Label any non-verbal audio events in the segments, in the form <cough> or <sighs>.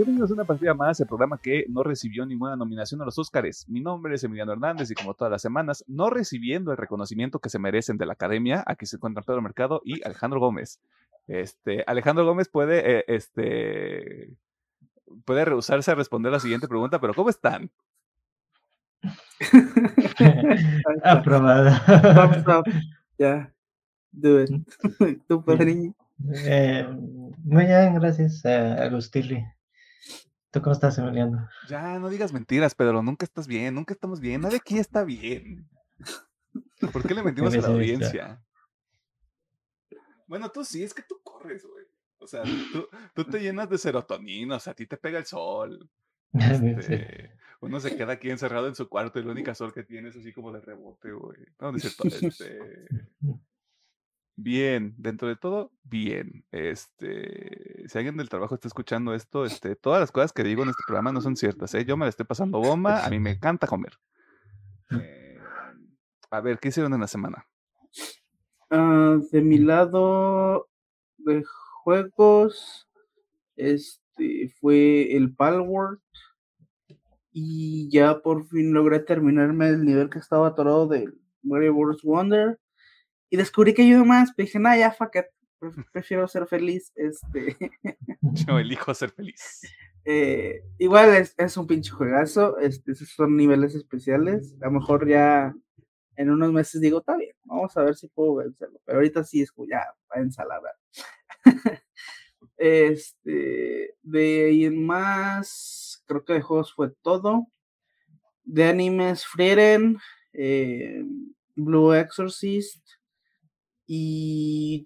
Bienvenidos a una partida más, el programa que no recibió ninguna nominación a los Óscares. Mi nombre es Emiliano Hernández y como todas las semanas, no recibiendo el reconocimiento que se merecen de la academia, aquí se encuentra Pedro Mercado y Alejandro Gómez. Este, Alejandro Gómez puede, eh, este, puede rehusarse a responder la siguiente pregunta, pero ¿cómo están? <laughs> Aprobado. Ya. Do it. <laughs> ¿Tú, padriño? Eh, muy bien, gracias, eh, Agustilli. ¿Tú cómo estás, Emiliano? Ya, no digas mentiras, Pedro. Nunca estás bien, nunca estamos bien. Nadie aquí está bien. <laughs> ¿Por qué le mentimos a la audiencia? Bueno, tú sí, es que tú corres, güey. O sea, tú, tú te llenas de serotonina, o sea, a ti te pega el sol. <laughs> Este, uno se queda aquí encerrado en su cuarto y el único sol que tiene es así como de rebote, güey. No, dice todo, este... Bien, dentro de todo, bien. Este, si alguien del trabajo está escuchando esto, este, todas las cosas que digo en este programa no son ciertas, ¿eh? Yo me la estoy pasando bomba, a mí me <laughs> encanta comer. Eh, a ver, ¿qué hicieron en la semana? Ah, de mi lado de juegos, este, fue el Palworld y ya por fin logré terminarme el nivel que estaba atorado del Mario Bros. Wonder y descubrí que yo más, dije, nada, ya, fuck it, <laughs> prefiero ser feliz, este. <laughs> Yo elijo ser feliz. Eh, igual es, es, un pinche juegazo, este, esos son niveles especiales, a lo mejor ya en unos meses digo, está bien, vamos a ver si puedo vencerlo, pero ahorita sí es ya, va ensalada. <laughs> este, de ahí en más, creo que de juegos fue todo. De animes, Frieren, eh, Blue Exorcist, y.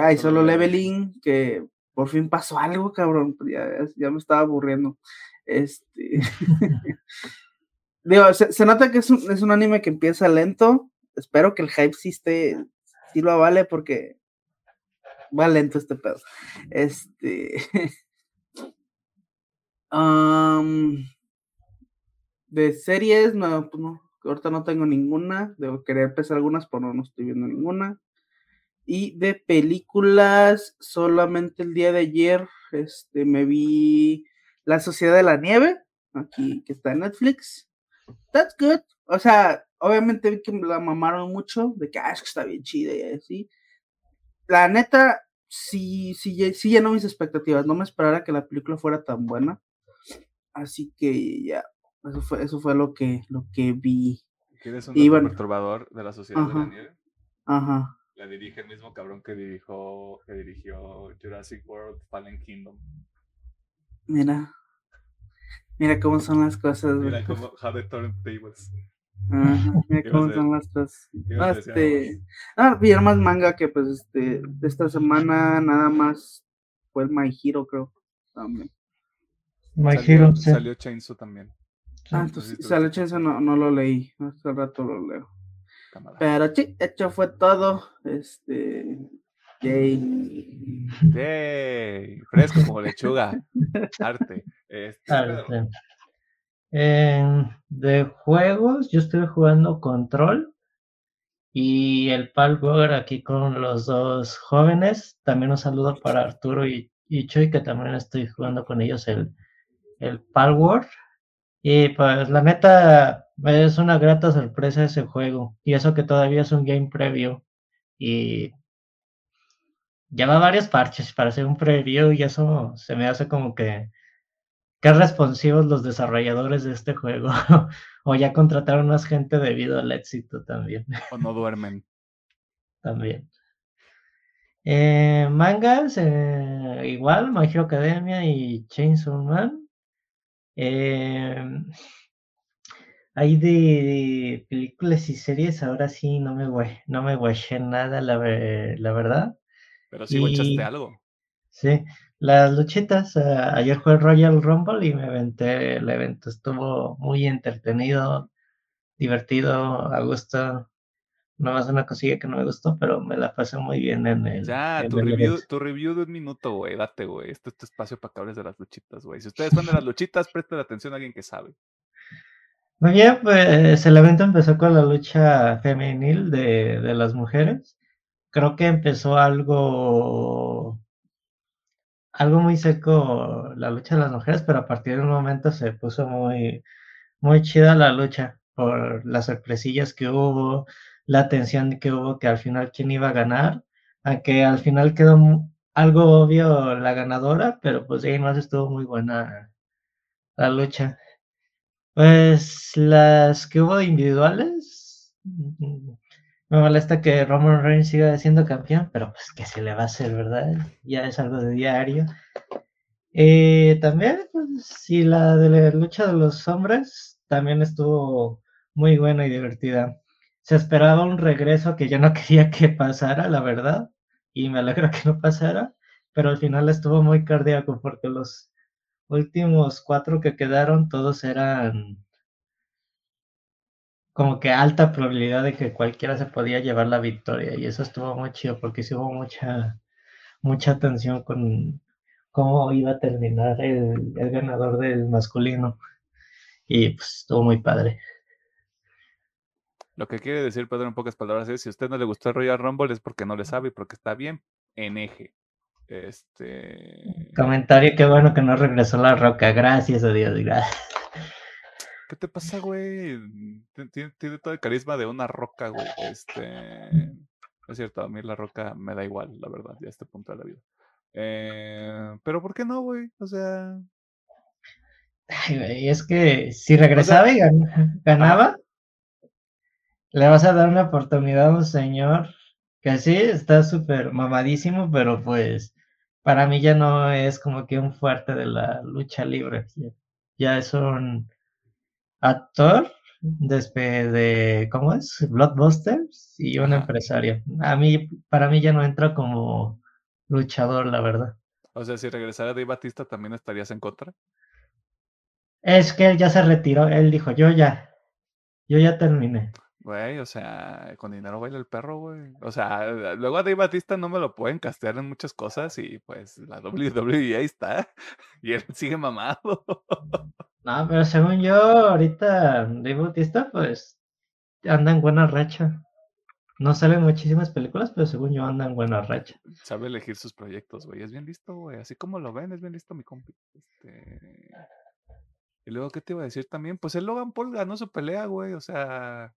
Ay, solo leveling, que por fin pasó algo, cabrón. Pues ya, me estaba aburriendo. Este. <laughs> <laughs> Digo, se, nota que es un, es un, anime que empieza lento. Espero que el hype sí esté. Sí lo vale porque. Va lento este pedo. Este. <laughs> de series, no, pues no ahorita no tengo ninguna, debo querer empezar algunas, pero no estoy viendo ninguna. Y de películas, solamente el día de ayer este, me vi La Sociedad de la Nieve, aquí que está en Netflix. That's good. O sea, obviamente vi que me la mamaron mucho, de que, ah, es que está bien chida y así. La neta, sí, sí, sí llenó mis expectativas. No me esperara que la película fuera tan buena. Así que ya, eso fue, eso fue lo que, lo que vi. ¿Quieres un bueno, perturbador de la Sociedad de la Nieve? Ajá. La dirige el mismo cabrón que dirigió, que dirigió Jurassic World Fallen Kingdom. Mira. Mira cómo son las cosas. Mira cómo How the Tables. Ajá, mira <laughs> cómo son las cosas. Ah, este, ah, vi más manga que pues este, esta semana nada más fue el My Hero, creo. También. My Hero. Salió Chainsaw también. Ah, entonces, no, no lo leí. Hace rato lo leo. Pero sí, hecho fue todo. Este. Yay. Yay. Fresco como lechuga. <laughs> Arte. Este, Arte. de juegos, yo estoy jugando Control y el Palworld aquí con los dos jóvenes. También un saludo para Arturo y, y Chuy, que también estoy jugando con ellos el, el Palworld. Y pues la neta es una grata sorpresa ese juego. Y eso que todavía es un game preview. Y lleva varios parches para hacer un preview y eso se me hace como que qué responsivos los desarrolladores de este juego. <laughs> o ya contrataron más gente debido al éxito también. <laughs> o no duermen. también. Eh, mangas, eh, igual, Hero Academia y Chainsaw Man. Eh, hay de películas y series, ahora sí no me no me guaché nada, la, la verdad. Pero sí guachaste algo. Sí, las luchitas. Ah, ayer fue Royal Rumble y me aventé el evento. Estuvo muy entretenido, divertido, a gusto. No más una cosilla que no me gustó, pero me la pasé muy bien en el. Ya, tu, review, tu review de un minuto, güey. Date, güey. Este es tu espacio para que hables de las luchitas, güey. Si ustedes van de las luchitas, presten atención a alguien que sabe. Muy bien, pues el evento empezó con la lucha femenil de, de las mujeres. Creo que empezó algo algo muy seco la lucha de las mujeres, pero a partir de un momento se puso muy, muy chida la lucha por las sorpresillas que hubo, la tensión que hubo, que al final quién iba a ganar, aunque al final quedó algo obvio la ganadora, pero pues ahí más estuvo muy buena la lucha. Pues las que hubo individuales, mm, me molesta que Roman Reigns siga siendo campeón, pero pues que se le va a hacer, ¿verdad? Ya es algo de diario. Eh, también, pues, la de la lucha de los hombres también estuvo muy buena y divertida. Se esperaba un regreso que yo no <laughs> quería que pasara, la verdad, y me alegra que no pasara, pero al final estuvo muy cardíaco porque los últimos cuatro que quedaron todos eran como que alta probabilidad de que cualquiera se podía llevar la victoria y eso estuvo muy chido porque sí hubo mucha mucha atención con cómo iba a terminar el, el ganador del masculino y pues estuvo muy padre. Lo que quiere decir Pedro en pocas palabras es si a usted no le gustó el Royal Rumble es porque no le sabe porque está bien en eje. Este comentario, qué bueno que no regresó la roca, gracias a Dios, gracias. <laughs> ¿Qué te pasa, güey? Tiene, todo el carisma de una roca, güey. Este. Es cierto, a mí la roca me da igual, la verdad, ya a este punto de la vida. Eh, pero ¿por qué no, güey? O sea. Ay, güey, es que si regresaba y ganaba, le vas a dar una oportunidad a un señor que sí está súper mamadísimo, pero pues para mí ya no es como que un fuerte de la lucha libre. Ya es un actor después de, ¿cómo es? Blockbusters y un empresario. A mí, para mí ya no entra como luchador, la verdad. O sea, si regresara Dave Batista, ¿también estarías en contra? Es que él ya se retiró, él dijo, yo ya, yo ya terminé. Güey, o sea, con dinero baila el perro, güey. O sea, luego a Dave Batista no me lo pueden castear en muchas cosas y pues la WWE ahí está. <laughs> Y él sigue mamado. No, pero según yo, ahorita Dave Bautista, pues anda en buena racha. No salen muchísimas películas, pero según yo anda en buena racha. Sabe elegir sus proyectos, güey. Es bien listo, güey. Así como lo ven, es bien listo mi compi. Este... Y luego, ¿qué te iba a decir también? Pues el Logan Paul ganó su pelea, güey. O sea,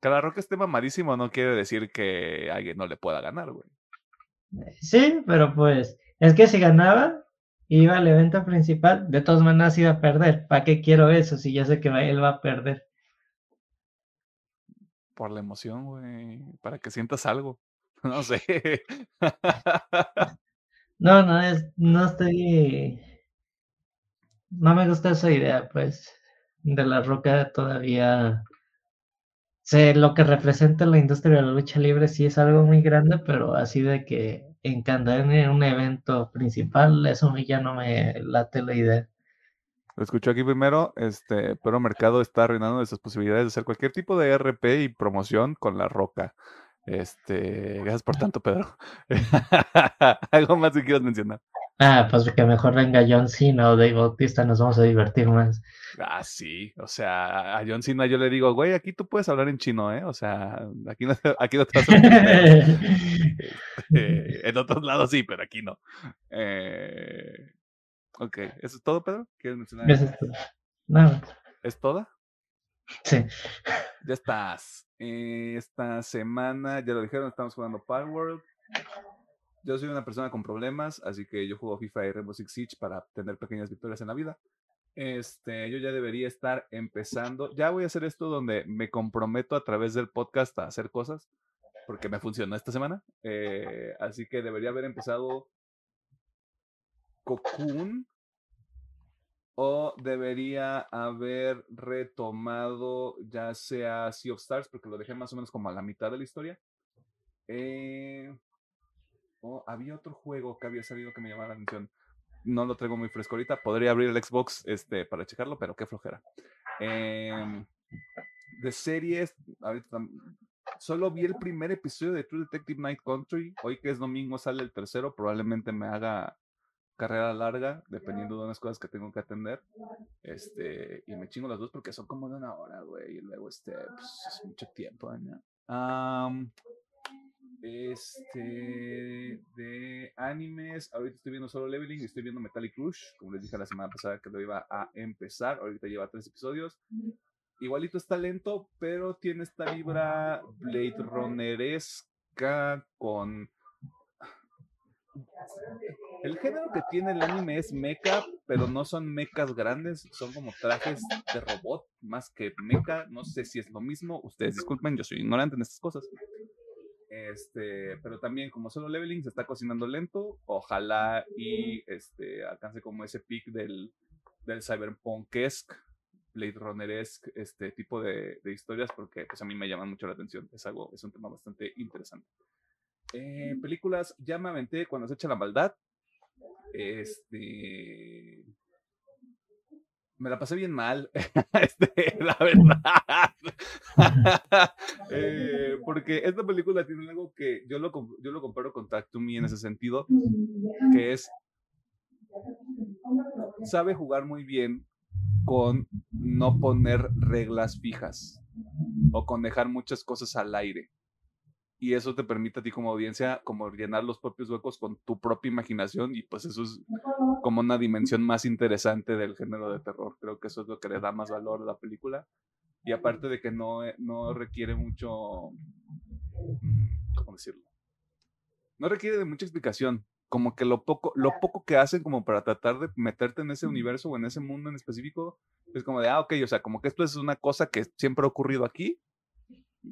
que la roca esté mamadísimo no quiere decir que alguien no le pueda ganar, güey. Sí, pero pues, es que si ganaba, iba al evento principal, de todas maneras iba a perder. ¿Para qué quiero eso si ya sé que él va a perder? Por la emoción, güey. Para que sientas algo. <laughs> No sé. no, no, es, no estoy. No me gusta esa idea, pues. De la roca todavía. Sé lo que representa la industria de la lucha libre, sí es algo muy grande, pero así de que encantar en un evento principal, eso ya no me late la idea. Lo escucho aquí primero, este, pero Mercado está arruinando esas posibilidades de hacer cualquier tipo de RP y promoción con la roca. Este, gracias por tanto, Pedro. <laughs> ¿Algo más que quieras mencionar? Ah, pues que mejor venga John Cena o Dave Bautista, nos vamos a divertir más. Ah, sí, o sea, a John Cena yo le digo, güey, aquí tú puedes hablar en chino, ¿eh? O sea, aquí no, aquí no te vas a <laughs> este, En otros lados sí, pero aquí no. Eh, ok, ¿eso es todo, Pedro? ¿Quieres mencionar? Eso es todo. Nada. ¿Es toda? Sí. Ya estás. Eh, esta semana, ya lo dijeron, estamos jugando Power World yo soy una persona con problemas, así que yo juego FIFA y Rainbow Six Siege para tener pequeñas victorias en la vida. Este, yo ya debería estar empezando. Ya voy a hacer esto donde me comprometo a través del podcast a hacer cosas, porque me funcionó esta semana. Eh, así que debería haber empezado Cocoon o debería haber retomado ya sea Sea of Stars, porque lo dejé más o menos como a la mitad de la historia. Eh, Había otro juego que había salido que me llamaba la atención. No lo traigo muy fresco ahorita. Podría abrir el Xbox este, para checarlo, pero qué flojera. Em, de series, solo vi el primer episodio de True Detective Night Country. Hoy que es domingo sale el tercero. Probablemente me haga carrera larga, dependiendo de unas cosas que tengo que atender. Este, y me chingo las dos porque son como de una hora, güey. Y luego, este, pues, es mucho tiempo, ¿no? Este, de animes, ahorita estoy viendo Solo Leveling, estoy viendo Metallic Rush, como les dije la semana pasada que lo iba a empezar, ahorita lleva tres episodios. Igualito está lento, pero tiene esta vibra Blade Runneresca con... El género que tiene el anime es mecha, pero no son mechas grandes, son como trajes de robot más que mecha. No sé si es lo mismo. Ustedes disculpen, yo soy ignorante en estas cosas. Este, pero también como solo leveling se está cocinando lento, ojalá y este alcance como ese pic del, del cyberpunk-esque, Blade Runner-esque, este tipo de, de, historias, porque pues a mí me llaman mucho la atención, es algo, es un tema bastante interesante. Eh, películas, ya me aventé cuando se echa la maldad, este, me la pasé bien mal, <laughs> este, la verdad. <laughs> Eh, porque esta película tiene algo que yo lo, yo lo comparo con Talk to Me en ese sentido, que es, sabe jugar muy bien con no poner reglas fijas o con dejar muchas cosas al aire y eso te permite a ti como audiencia como llenar los propios huecos con tu propia imaginación y pues eso es como una dimensión más interesante del género de terror. Creo que eso es lo que le da más valor a la película y aparte de que no, eh, no requiere mucho, mm, ¿cómo decirlo? No requiere de mucha explicación, como que lo poco, lo poco que hacen como para tratar de meterte en ese universo o en ese mundo en específico, es como de, ah, ok, o sea, como que esto es una cosa que siempre ha ocurrido aquí,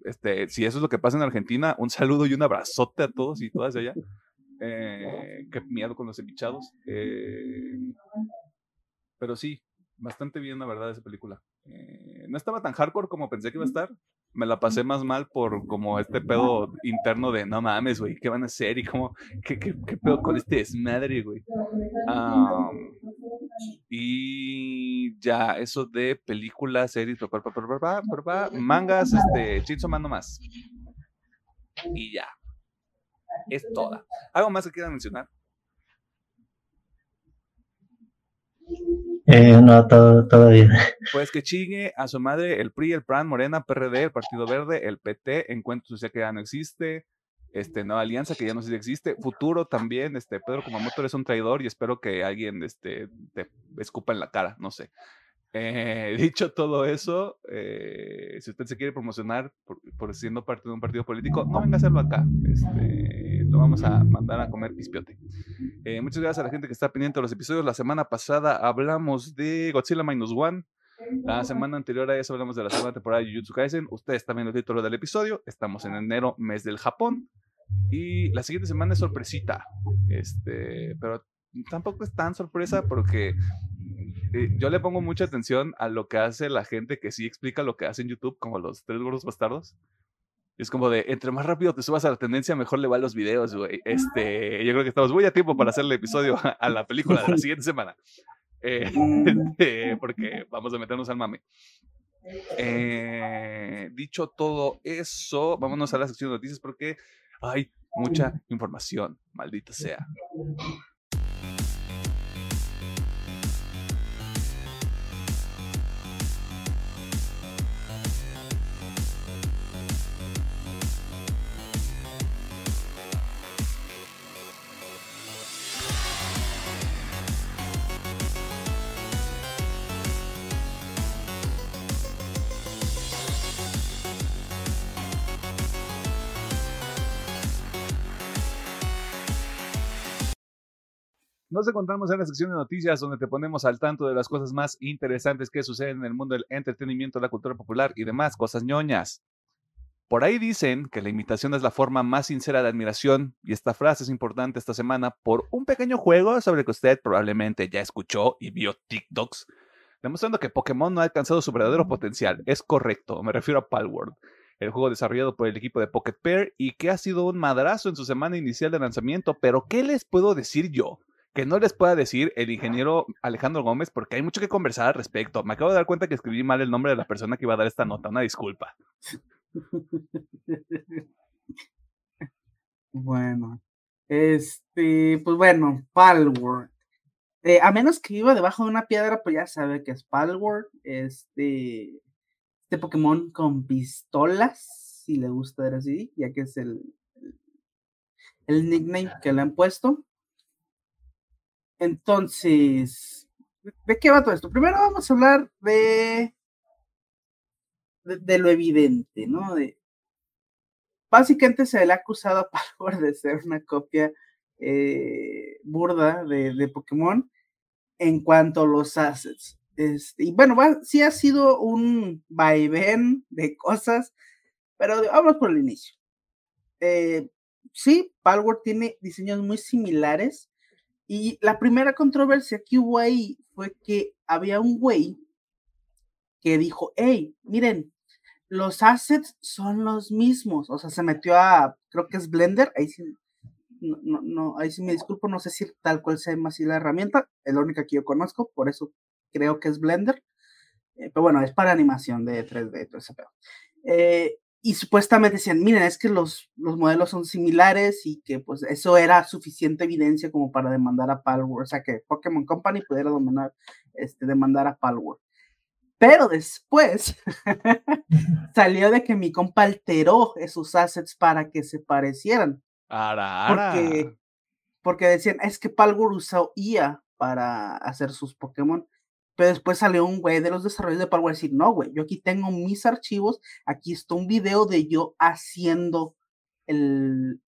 este, si eso es lo que pasa en Argentina, un saludo y un abrazote a todos y todas allá. Eh, qué miedo con los embichados. Eh, pero sí, bastante bien, la verdad, esa película. Eh, no estaba tan hardcore como pensé que iba a estar. Me la pasé más mal por como este pedo interno de no mames, güey, ¿qué van a hacer? Y como, ¿qué, qué, qué pedo con este desmadre, güey? y ya, eso de películas, series, mangas, este, Chinso mando más. Y ya. Es toda. ¿Algo más que quieran mencionar? Eh, no, todo, todo bien. Pues que chingue a su madre el PRI, el PRAN, Morena, PRD, el Partido Verde, el PT, Encuentro Social que ya no existe, este, Nueva Alianza que ya no sé si existe, Futuro también, este, Pedro Kumamoto es un traidor y espero que alguien este, te escupa en la cara, no sé. Eh, <laughs> dicho todo eso, eh, si usted se quiere promocionar por, siendo parte de un partido político, no venga a hacerlo acá. Este, lo vamos a mandar a comer pispiote. Eh, muchas gracias a la gente que está pendiente de los episodios. La semana pasada hablamos de Godzilla Minus One. La semana anterior a eso hablamos de la segunda temporada de Jujutsu Kaisen. Ustedes también el título del episodio. Estamos en enero, mes del Japón. Y la siguiente semana es sorpresita. Este, pero tampoco es tan sorpresa porque eh, yo le pongo mucha atención a lo que hace la gente que sí explica lo que hace en YouTube, como los tres gordos bastardos. Es como de, entre más rápido te subas a la tendencia, mejor le van los videos, güey. Este, yo creo que estamos muy a tiempo para hacer el episodio a la película de la siguiente semana. Eh, <laughs> este, porque vamos a meternos al mame. Eh, dicho todo eso, vámonos a la sección de noticias porque hay mucha información, maldita sea. Nos encontramos en la sección de noticias donde te ponemos al tanto de las cosas más interesantes que suceden en el mundo del entretenimiento, la cultura popular y demás cosas ñoñas. Por ahí dicen que la imitación es la forma más sincera de admiración y esta frase es importante esta semana por un pequeño juego sobre el que usted probablemente ya escuchó y vio TikToks, demostrando que Pokémon no ha alcanzado su verdadero potencial. Es correcto, me refiero a Palworld, el juego desarrollado por el equipo de Pocket Pair y que ha sido un madrazo en su semana inicial de lanzamiento, pero ¿qué les puedo decir yo? Que no les pueda decir el ingeniero Alejandro Gómez porque hay mucho que conversar al respecto. Me acabo de dar cuenta que escribí mal el nombre de la persona que iba a dar esta nota. Una disculpa. <laughs> Bueno, este, pues bueno, Palworld. Eh, a menos que viva debajo de una piedra, pues ya sabe que es Palworld. Este, este Pokémon con pistolas, si le gusta ver así, ya que es el, el nickname que le han puesto. Entonces, ¿de qué va todo esto? Primero vamos a hablar de, de, lo evidente, ¿no? De, básicamente se le ha acusado a Palworld de ser una copia eh, burda de, de, Pokémon en cuanto a los assets. Este, y bueno, sí ha sido un vaivén de cosas, pero vamos por el inicio. Eh, sí, Palworld tiene diseños muy similares, y la primera controversia que hubo ahí fue que había un güey que dijo, hey, miren, los assets son los mismos. O sea, se metió a, creo que es Blender, ahí sí, no, no, ahí sí me disculpo, no sé si tal cual se llama así la herramienta, es la única que yo conozco, por eso creo que es Blender. Eh, pero bueno, es para animación de 3D, todo ese pedo. Eh, y supuestamente decían, miren, es que los, los modelos son similares y que pues eso era suficiente evidencia como para demandar a Palworld, o sea que Pokémon Company pudiera dominar, este, demandar a Palworld. Pero después <laughs> salió de que mi compa alteró esos assets para que se parecieran. Porque, porque decían, es que Palworld usó IA para hacer sus Pokémon. Pero después salió un güey de los desarrollos de Power decir, no, güey, yo aquí tengo mis archivos, aquí está un video de yo haciendo el,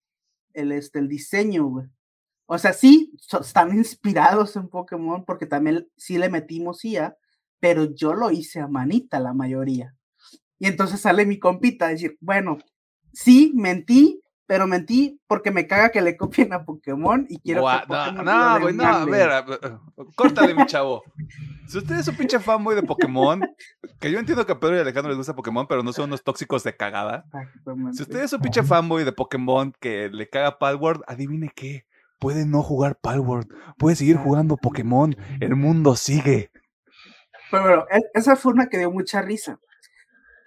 el, este, el diseño, güey. O sea, sí, están inspirados en Pokémon porque también sí le metimos IA, pero yo lo hice a manita la mayoría. Y entonces sale mi compita a decir, bueno, sí, mentí, pero mentí porque me caga que le copien a Pokémon y quiero que Pokémon No, güey, no, a ver, córtale, mi chavo. Si usted es un pinche fanboy de Pokémon, que yo entiendo que a Pedro y Alejandro les gusta Pokémon, pero no son unos tóxicos de cagada. Si usted es un pinche fanboy de Pokémon que le caga Palworld, adivine qué. Puede no jugar Palworld, puede seguir jugando Pokémon, el mundo sigue. Pero bueno, e, esa fue una que dio mucha risa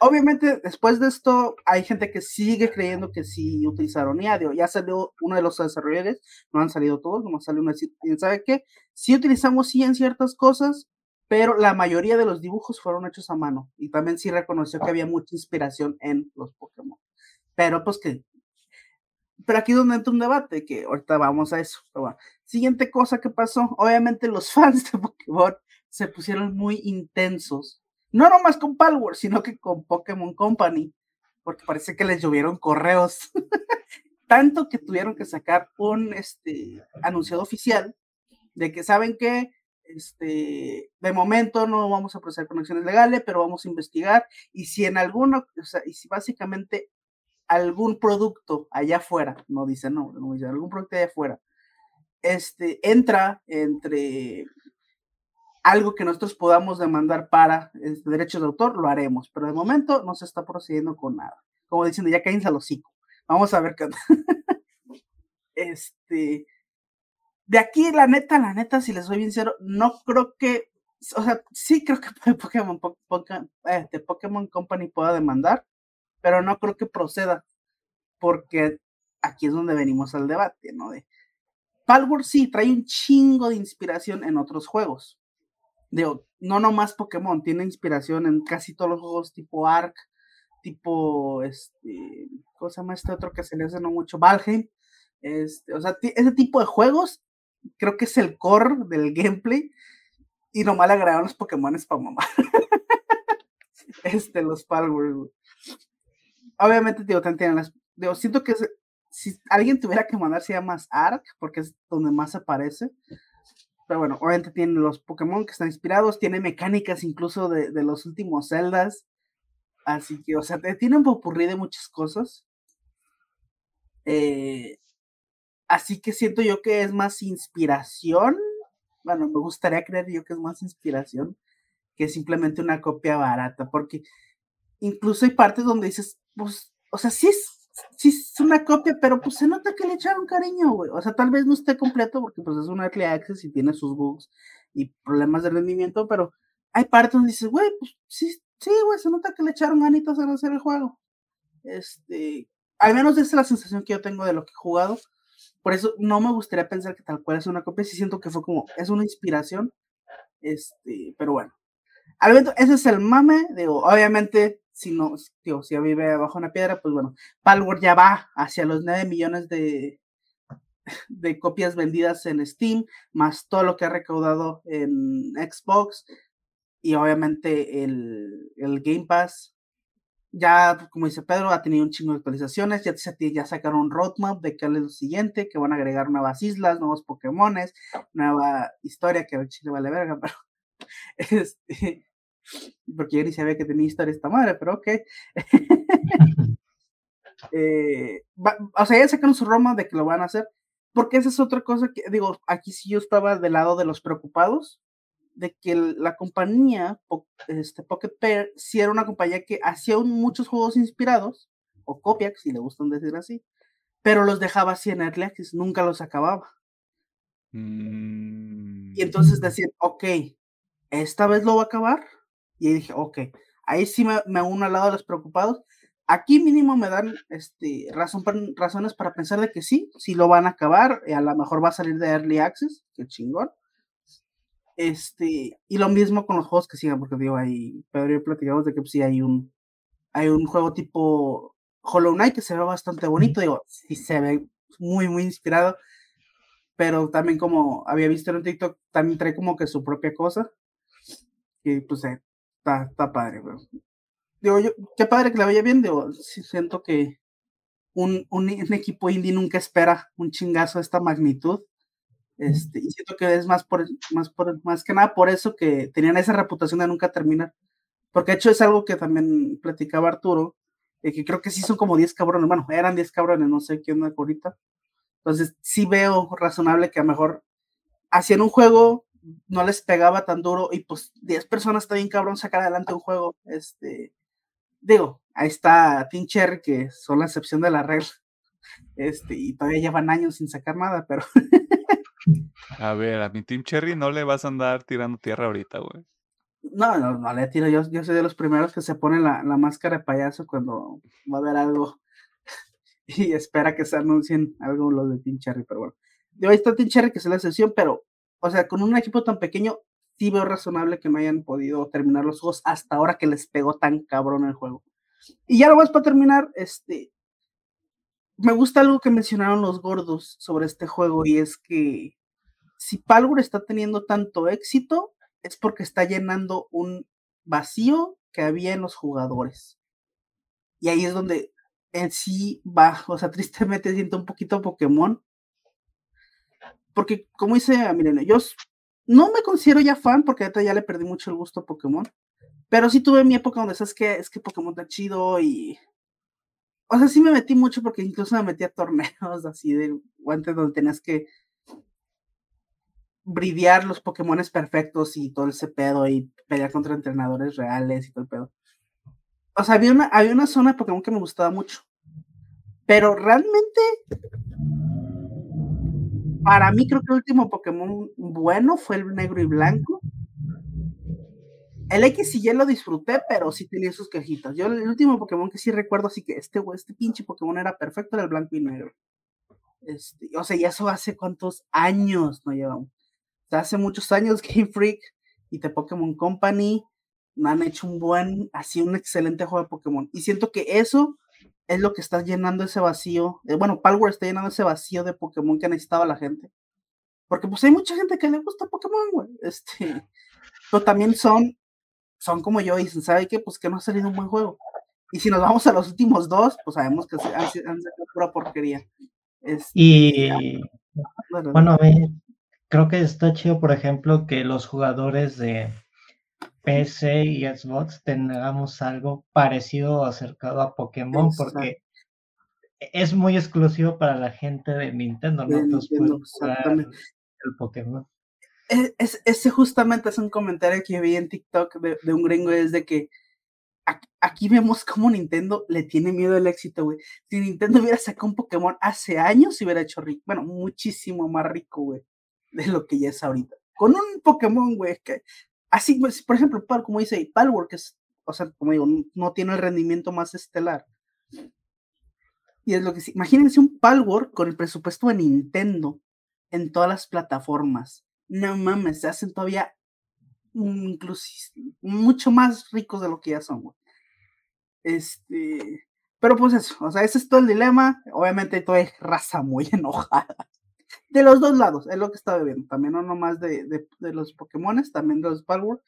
obviamente, después de esto, hay gente que sigue creyendo que sí utilizaron IADIO. Ya salió uno de los desarrolladores, no han salido todos, nomás salió una. ¿Sabe qué? Sí utilizamos sí en ciertas cosas, pero la mayoría de los dibujos fueron hechos a mano. Y también sí reconoció que había mucha inspiración en los Pokémon. Pero pues que. Pero aquí es donde entra un debate, que ahorita vamos a eso. Siguiente cosa que pasó, obviamente los <laughs> fans de Pokémon se pusieron muy intensos no nomás con Palworld, sino que con Pokémon Company, porque parece que les llovieron correos. <laughs> Tanto que tuvieron que sacar un este, anunciado oficial de que saben que este, de momento no vamos a proceder conexiones legales, pero vamos a investigar y si en alguno, o sea, y si básicamente algún producto allá afuera, no dice no, no algún producto allá afuera, este, entra entre algo que nosotros podamos demandar para este, derechos de autor, lo haremos, pero de momento no se está procediendo con nada. Como diciendo, ya cállense al hocico. Vamos a ver qué <laughs> este, de aquí, la neta, la neta, si les soy bien sincero, no creo que, o sea, sí creo que Pokémon, eh, Pokémon Company pueda demandar, pero no creo que proceda, porque aquí es donde venimos al debate, ¿no? De, Palworld sí trae un chingo de inspiración en otros juegos digo, no nomás Pokémon, tiene inspiración en casi todos los juegos tipo Ark, tipo, este, ¿cómo se llama este otro que se le hace no mucho? Valheim. Este, o sea, ese tipo de juegos creo que es el core del gameplay y nomás le agregaron los Pokémones para mamá. <laughs> este, los Palworld. Obviamente, digo, tienen las. Digo, siento que si alguien tuviera que mandar se llama Ark, porque es donde más se aparece. Pero bueno, obviamente tiene los Pokémon que están inspirados, tiene mecánicas incluso de, los últimos Zeldas. Así que, o sea, tiene un popurrí de muchas cosas. Eh, así que siento yo que es más inspiración. Bueno, me gustaría creer yo que es más inspiración que simplemente una copia barata, porque incluso hay partes donde dices, pues, o sea, sí es sí es una copia, pero pues se nota que le echaron cariño, güey. O sea, tal vez no esté completo porque pues es un early access y tiene sus bugs y problemas de rendimiento, pero hay partes donde dices, güey, pues sí, sí, güey, se nota que le echaron ganitas a hacer el juego. Este, al menos esa es la sensación que yo tengo de lo que he jugado. Por eso no me gustaría pensar que tal cual es una copia, sí siento que fue como, es una inspiración. Este, pero bueno. Al menos ese es el mame, digo, obviamente si no, tío, si vive bajo una piedra, pues bueno, Palworld ya va hacia los 9 millones de, de copias vendidas en Steam, más todo lo que ha recaudado en Xbox y obviamente el, el Game Pass. Ya, como dice Pedro, ha tenido un chingo de actualizaciones, ya, ya sacaron un roadmap de qué es lo siguiente, que van a agregar nuevas islas, nuevos Pokémones, nueva historia, que el chile vale verga, <laughs> pero este, porque yo ni sabía que tenía historia esta madre, pero ok. <laughs> eh, o sea, ya sacaron su Roma de que lo van a hacer, porque esa es otra cosa que, digo, aquí sí yo estaba del lado de los preocupados, de que la compañía, este, Pocket Pair, sí era una compañía que hacía muchos juegos inspirados, o copias, si le gustan decir así, pero los dejaba así en Early Access, nunca los acababa. Y entonces mm. decir, ok, esta vez lo va a acabar. Y dije, ok, ahí sí me, me uno al lado de los preocupados, Aquí mínimo me dan este, razón, razones para pensar de que sí, sí lo van a acabar, y a lo mejor va a salir de Early Access, que chingón. Este, y lo mismo con los juegos que sigan, porque digo, ahí Pedro y platicamos de que pues, sí hay un, hay un juego tipo Hollow Knight que se ve bastante bonito, digo, sí se ve muy, muy inspirado, pero también como había visto en un TikTok, también trae como que su propia cosa, y pues eh, está, está padre, bro digo, yo, qué padre que le vaya bien, digo, siento que un, un, equipo indie nunca espera un chingazo de esta magnitud. Este, y siento que es más por, más por, más que nada por eso que tenían esa reputación de nunca terminar. Porque de hecho es algo que también platicaba Arturo, de que creo que sí son como 10 cabrones, bueno, eran 10 cabrones, no sé quién es ahorita. Entonces sí veo razonable que a lo mejor hacían un juego, no les pegaba tan duro y pues 10 personas está bien cabrón sacar adelante un juego, este, digo, ahí está Team Cherry, que son la excepción de la regla. Este, y todavía llevan años sin sacar nada, pero. a ver, a mi Team Cherry no le vas a andar tirando tierra ahorita, güey. No, no, no le tiro. Yo, yo soy de los primeros que se ponen la, la máscara de payaso cuando va a haber algo <laughs> y espera que se anuncien algo los de Team Cherry, pero bueno. Digo, ahí está Team Cherry, que es la excepción, pero, o sea, con un equipo tan pequeño, sí veo razonable que no hayan podido terminar los juegos hasta ahora que les pegó tan cabrón el juego. Y ya lo vas para terminar, este, me gusta algo que mencionaron los gordos sobre este juego y es que si Palgur está teniendo tanto éxito es porque está llenando un vacío que había en los jugadores. Y ahí es donde en sí va, o sea, <laughs> tristemente siento un poquito Pokémon. Porque como dice, miren, ellos no me considero ya fan porque ahorita ya le perdí mucho el gusto a Pokémon. Pero sí tuve mi época donde sabes que es que Pokémon está chido y. O sea, sí me metí mucho porque incluso me metí a torneos <laughs> así de guantes donde tenías que bridear los Pokémones perfectos y todo ese pedo y pelear contra entrenadores reales y todo el pedo. O sea, había una, había una zona de Pokémon que me gustaba mucho. Pero realmente para mí creo que el último Pokémon bueno fue el negro y blanco. El X sí ya lo disfruté, pero sí tenía sus quejitas. Yo el último Pokémon que sí recuerdo así que este, este pinche Pokémon era perfecto era el blanco y negro. Este, o sea, y eso hace cuántos años no llevamos. O sea, hace muchos años <laughs> Game Freak y The Pokémon Company me han hecho un buen, así un excelente juego de Pokémon. Y siento que eso es lo que está llenando ese vacío. Eh, bueno, Palworld está llenando ese vacío de Pokémon que necesitaba la gente. Porque pues hay mucha gente que le gusta Pokémon, güey. <laughs> Este, pero también son, son como yo, y dicen, ¿sabe qué? Pues que no ha salido un buen juego. Y si nos vamos a los últimos dos, pues sabemos que han, sido pura porquería. Este, y bueno, creo que está chido, por ejemplo, que los jugadores de, PC y Xbox tengamos algo parecido o acercado a Pokémon, porque es muy exclusivo para la gente de Nintendo, ¿no? el Pokémon. E, es, ese justamente es un comentario que vi en TikTok de, un gringo, es de que aquí, vemos cómo Nintendo le tiene miedo al éxito, güey. Si Nintendo hubiera sacado un Pokémon hace años, se hubiera hecho rico, bueno, muchísimo más rico, güey, de lo que ya es ahorita. Con un Pokémon, güey, que Así, pues, por ejemplo, como dice Palworld, que es, o sea, como digo, no tiene el rendimiento más estelar. Y es lo que sí. Imagínense un Palworld con el presupuesto de Nintendo en todas las plataformas. No mames, se hacen todavía incluso mucho más ricos de lo que ya son, Este, pero pues eso, o sea, ese es todo el dilema. Obviamente toda raza muy <laughs> enojada. De los dos lados, es lo que estaba viendo. También no nomás de, de, los Pokémones, también de los Palworld.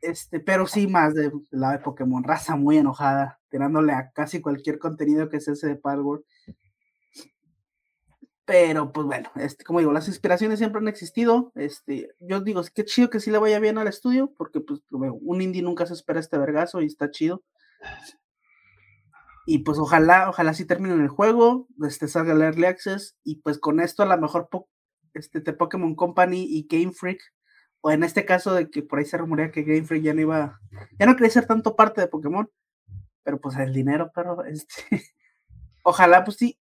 Este, pero sí más de la de Pokémon, raza muy enojada, tirándole a casi cualquier contenido que es ese de Palworld. Pero pues bueno, este, como digo, las inspiraciones siempre han existido. Este, yo digo, es que chido que sí le vaya bien al estudio, porque pues un indie nunca se espera este vergazo y está chido. Y pues ojalá, ojalá sí terminen el juego, este salga el Early Access, y pues con esto a lo mejor este, de Pokémon Company y Game Freak, o en este caso de que por ahí se rumorea que Game Freak ya no iba, ya no quería ser tanto parte de Pokémon, pero pues el dinero, pero <laughs> este, ojalá pues sí,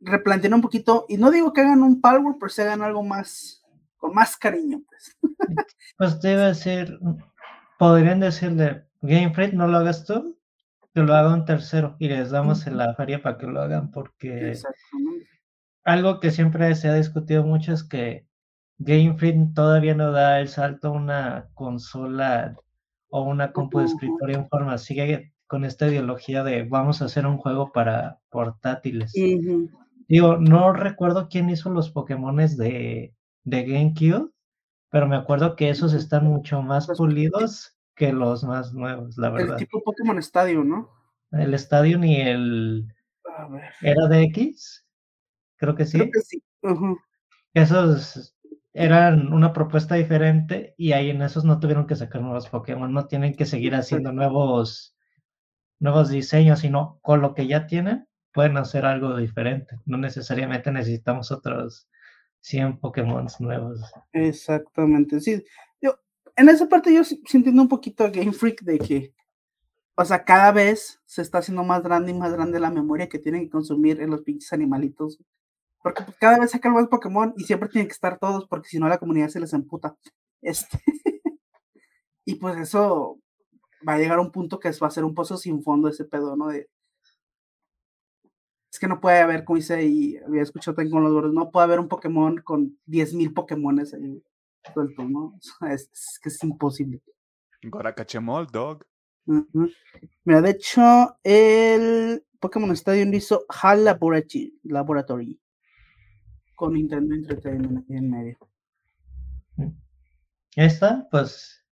replanteen un poquito, y no digo que hagan un Palworld, pero se hagan algo más, con más cariño, pues. <laughs> Pues debe ser, podrían decirle, Game Freak, no lo hagas tú, que lo haga un tercero, y les damos en la feria para que lo hagan, porque algo que siempre se ha discutido mucho es que Game Freak todavía no da el salto a una consola o una compu de escritorio en forma, sigue con esta ideología de vamos a hacer un juego para portátiles. Digo, no recuerdo quién hizo los Pokémones de, de GameCube, pero me acuerdo que esos están mucho más pulidos que los más nuevos, la verdad. El tipo Pokémon Stadium, ¿no? El Stadium y el... ¿Era de X? Creo que sí. Creo que sí. Esos eran una propuesta diferente y ahí en esos no tuvieron que sacar nuevos Pokémon, no tienen que seguir haciendo nuevos, nuevos diseños, sino con lo que ya tienen pueden hacer algo diferente. No necesariamente necesitamos otros 100 Pokémon nuevos. Exactamente, sí. En esa parte yo sintiendo un poquito Game Freak de que, o sea, cada vez se está haciendo más grande y más grande la memoria que tienen que consumir en los pinches animalitos. Porque pues, cada vez sacan más Pokémon y siempre tienen que estar todos porque si no la comunidad se les emputa. <laughs> Este. y pues eso va a llegar a un punto que va a ser un pozo sin fondo ese pedo, ¿no? Es que no puede haber, como dice, y había escuchado también con los gordos, no puede haber un Pokémon con 10.000 Pokémones ahí sueltos, ¿no? <laughs> Es, que es imposible. Goracachemol, dog. Mira, de hecho, el Pokémon Stadium hizo HAL Laboratory, Laboratory con Nintendo Entertainment en medio. Esta, pues,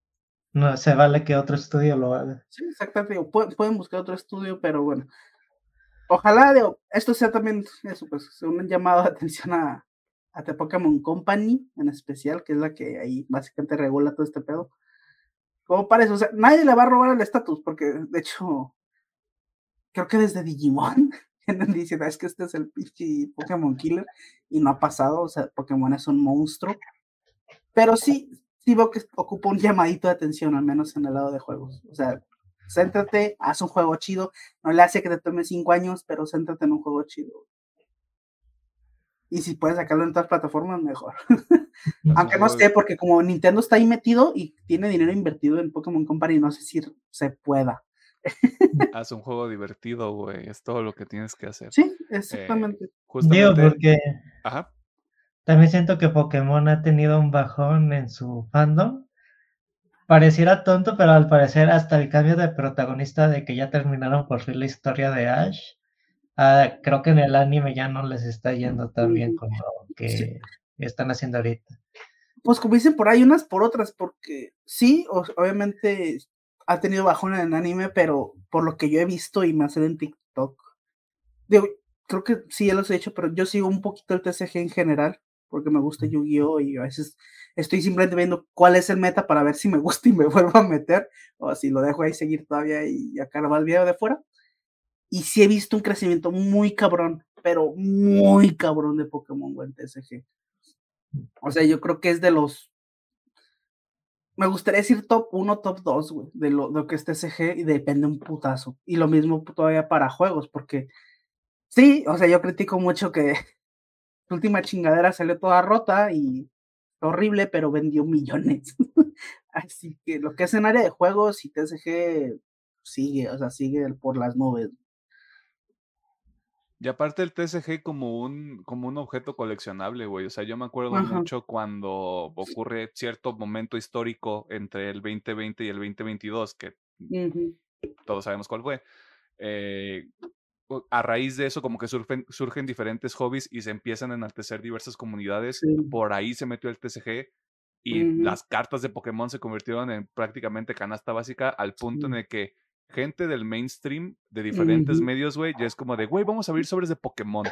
no se vale que otro estudio lo haga. Sí, exactamente. pueden buscar otro estudio, pero bueno, ojalá esto sea también eso, pues, un llamado de atención a, a The Pokémon Company en especial, que es la que ahí básicamente regula todo este pedo. Como parece, o sea, nadie le va a robar el estatus, porque de hecho, creo que desde Digimon <laughs> dice, es que este es el pinche Pokémon Killer, y no ha pasado, o sea, Pokémon es un monstruo. Pero sí, sí veo que ocupa un llamadito de atención, al menos en el lado de juegos. O sea, céntrate, haz un juego chido. No le hace que te tome cinco años, pero céntrate en un juego chido. Y si puedes sacarlo en otras plataformas, mejor. Aunque no sé, porque como Nintendo está ahí metido y tiene dinero invertido en Pokémon Company, no sé si se pueda. <laughs> Haz un juego divertido, güey. Es todo lo que tienes que hacer. Sí, exactamente. Digo, porque también siento que Pokémon ha tenido un bajón en su fandom Pareciera tonto, pero al parecer hasta el cambio de protagonista de que ya terminaron por fin la historia de Ash, ah, creo que en el anime ya no les está yendo tan bien como lo que están haciendo ahorita. Pues como dicen por ahí, unas por otras, porque sí, obviamente ha tenido bajón en el anime, pero por lo que yo he visto y más en TikTok, digo, creo que sí, ya los he hecho, pero yo sigo un poquito el TCG en general, porque me gusta Yu-Gi-Oh! y a veces estoy simplemente viendo cuál es el meta para ver si me gusta y me <laughs> vuelvo a meter, o si lo dejo ahí seguir todavía y acá va el video de fuera. Y sí he visto un crecimiento muy cabrón, pero muy cabrón de Pokémon Go en TSG. O sea, yo creo que es de los. Me gustaría decir top 1, top 2, güey, de lo, de lo que es TSG y depende un putazo. Y lo mismo todavía para juegos, porque sí, o sea, yo critico mucho que <laughs> la última chingadera salió toda rota y horrible, pero vendió millones. <laughs> Así que lo que es en área de juegos y TSG sigue, o sea, sigue por las nubes. Y aparte el TSG como un, como un objeto coleccionable, güey. O sea, yo me acuerdo mucho cuando ocurre cierto momento histórico entre el 2020 y el 2022, que todos sabemos cuál fue. Eh, a raíz de eso como que surgen, surgen diferentes hobbies y se empiezan a enaltecer diversas comunidades. Por ahí se metió el TCG y las cartas de Pokémon se convirtieron en prácticamente canasta básica al punto en el que gente del mainstream de diferentes medios, güey, ya es como de, güey, vamos a abrir sobres de Pokémon.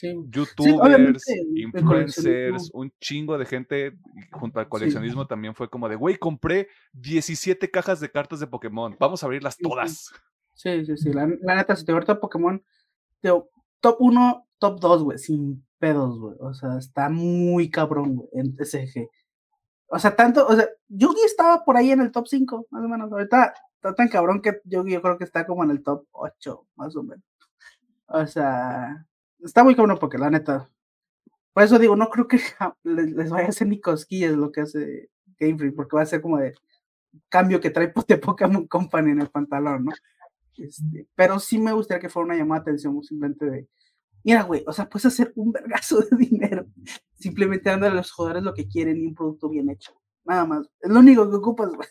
Youtubers, influencers, un chingo de gente junto al coleccionismo también fue como de, güey, compré 17 cajas de cartas de Pokémon, vamos a abrirlas todas. Sí, sí, sí, la, neta, si te gusta Pokémon, top 1, top 2, güey, sin pedos, güey, o sea, está muy cabrón, güey, en TCG. O sea, tanto, o sea, Yugi estaba por ahí en el top 5, más o menos, ahorita está tan cabrón que Yugi yo creo que está como en el top 8, más o menos. O sea, está muy cabrón porque la neta. Por eso digo, no creo que les, vaya a hacer ni cosquillas lo que hace Game Freak, porque va a ser como de cambio que trae de Pokémon Company en el pantalón, ¿no? Este, pero sí me gustaría que fuera una llamada de atención simplemente de, mira, güey, o sea, puedes hacer un vergazo de dinero simplemente dándole a los jugadores lo que quieren y un producto bien hecho. Nada más. Es lo único que ocupas, güey.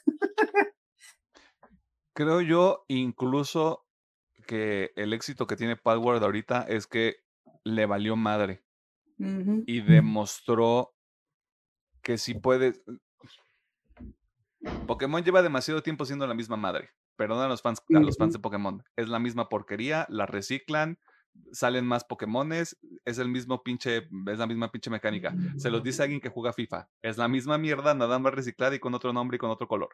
Creo yo incluso que el éxito que tiene Palworld ahorita es que le valió madre y demostró que si puede. Pokémon lleva demasiado tiempo siendo la misma madre. Perdón a los fans, a los fans de Pokémon. Es la misma porquería, la reciclan, salen más Pokémones, es el mismo pinche, es la misma pinche mecánica. Se los dice alguien que juega FIFA. Es la misma mierda, nada más reciclada y con otro nombre y con otro color.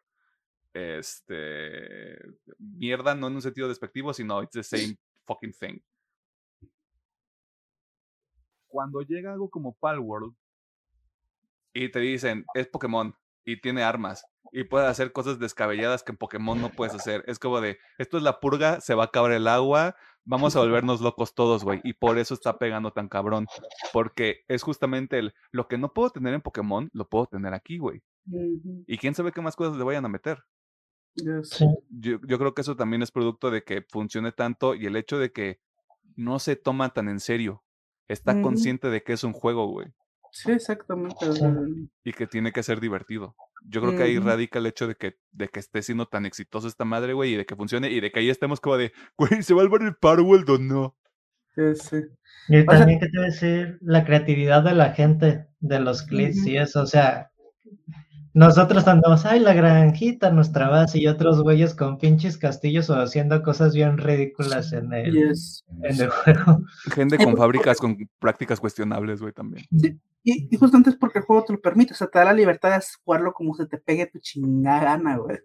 Este. Mierda, no en un sentido despectivo, sino it's the same fucking thing cuando llega algo como Palworld y te dicen, es Pokémon y tiene armas y puede hacer cosas descabelladas que en Pokémon no puedes hacer. Es como de, esto es la purga, se va a acabar el agua, vamos a <laughs> volvernos locos todos, güey. Y por eso está pegando tan cabrón. Porque es justamente el, lo que no puedo tener en Pokémon, lo puedo tener aquí, güey. Y quién sabe qué más cosas le vayan a meter. Yo, yo creo que eso también es producto de que funcione tanto y el hecho de que no se toma tan en serio está consciente de que es un juego, güey. Sí, exactamente. Y que tiene que ser divertido. Yo creo que ahí radica el hecho de que, de que esté siendo tan exitoso esta madre, güey, y de que funcione, y de que ahí estemos como de, güey, ¿se va a volver el Parworld o no? Sí, sí. Y también que te decir la creatividad de la gente, de los clips y eso, o sea, nosotros andamos, ay, la granjita, nuestra base, y otros güeyes con pinches castillos o haciendo cosas bien ridículas en el, en el juego. <laughs> Gente eh, con pues, fábricas con prácticas cuestionables, güey, también. Sí, y, y, justamente es porque el juego te lo permite, o sea, te da la libertad de jugarlo como se te pegue tu chingada gana, güey.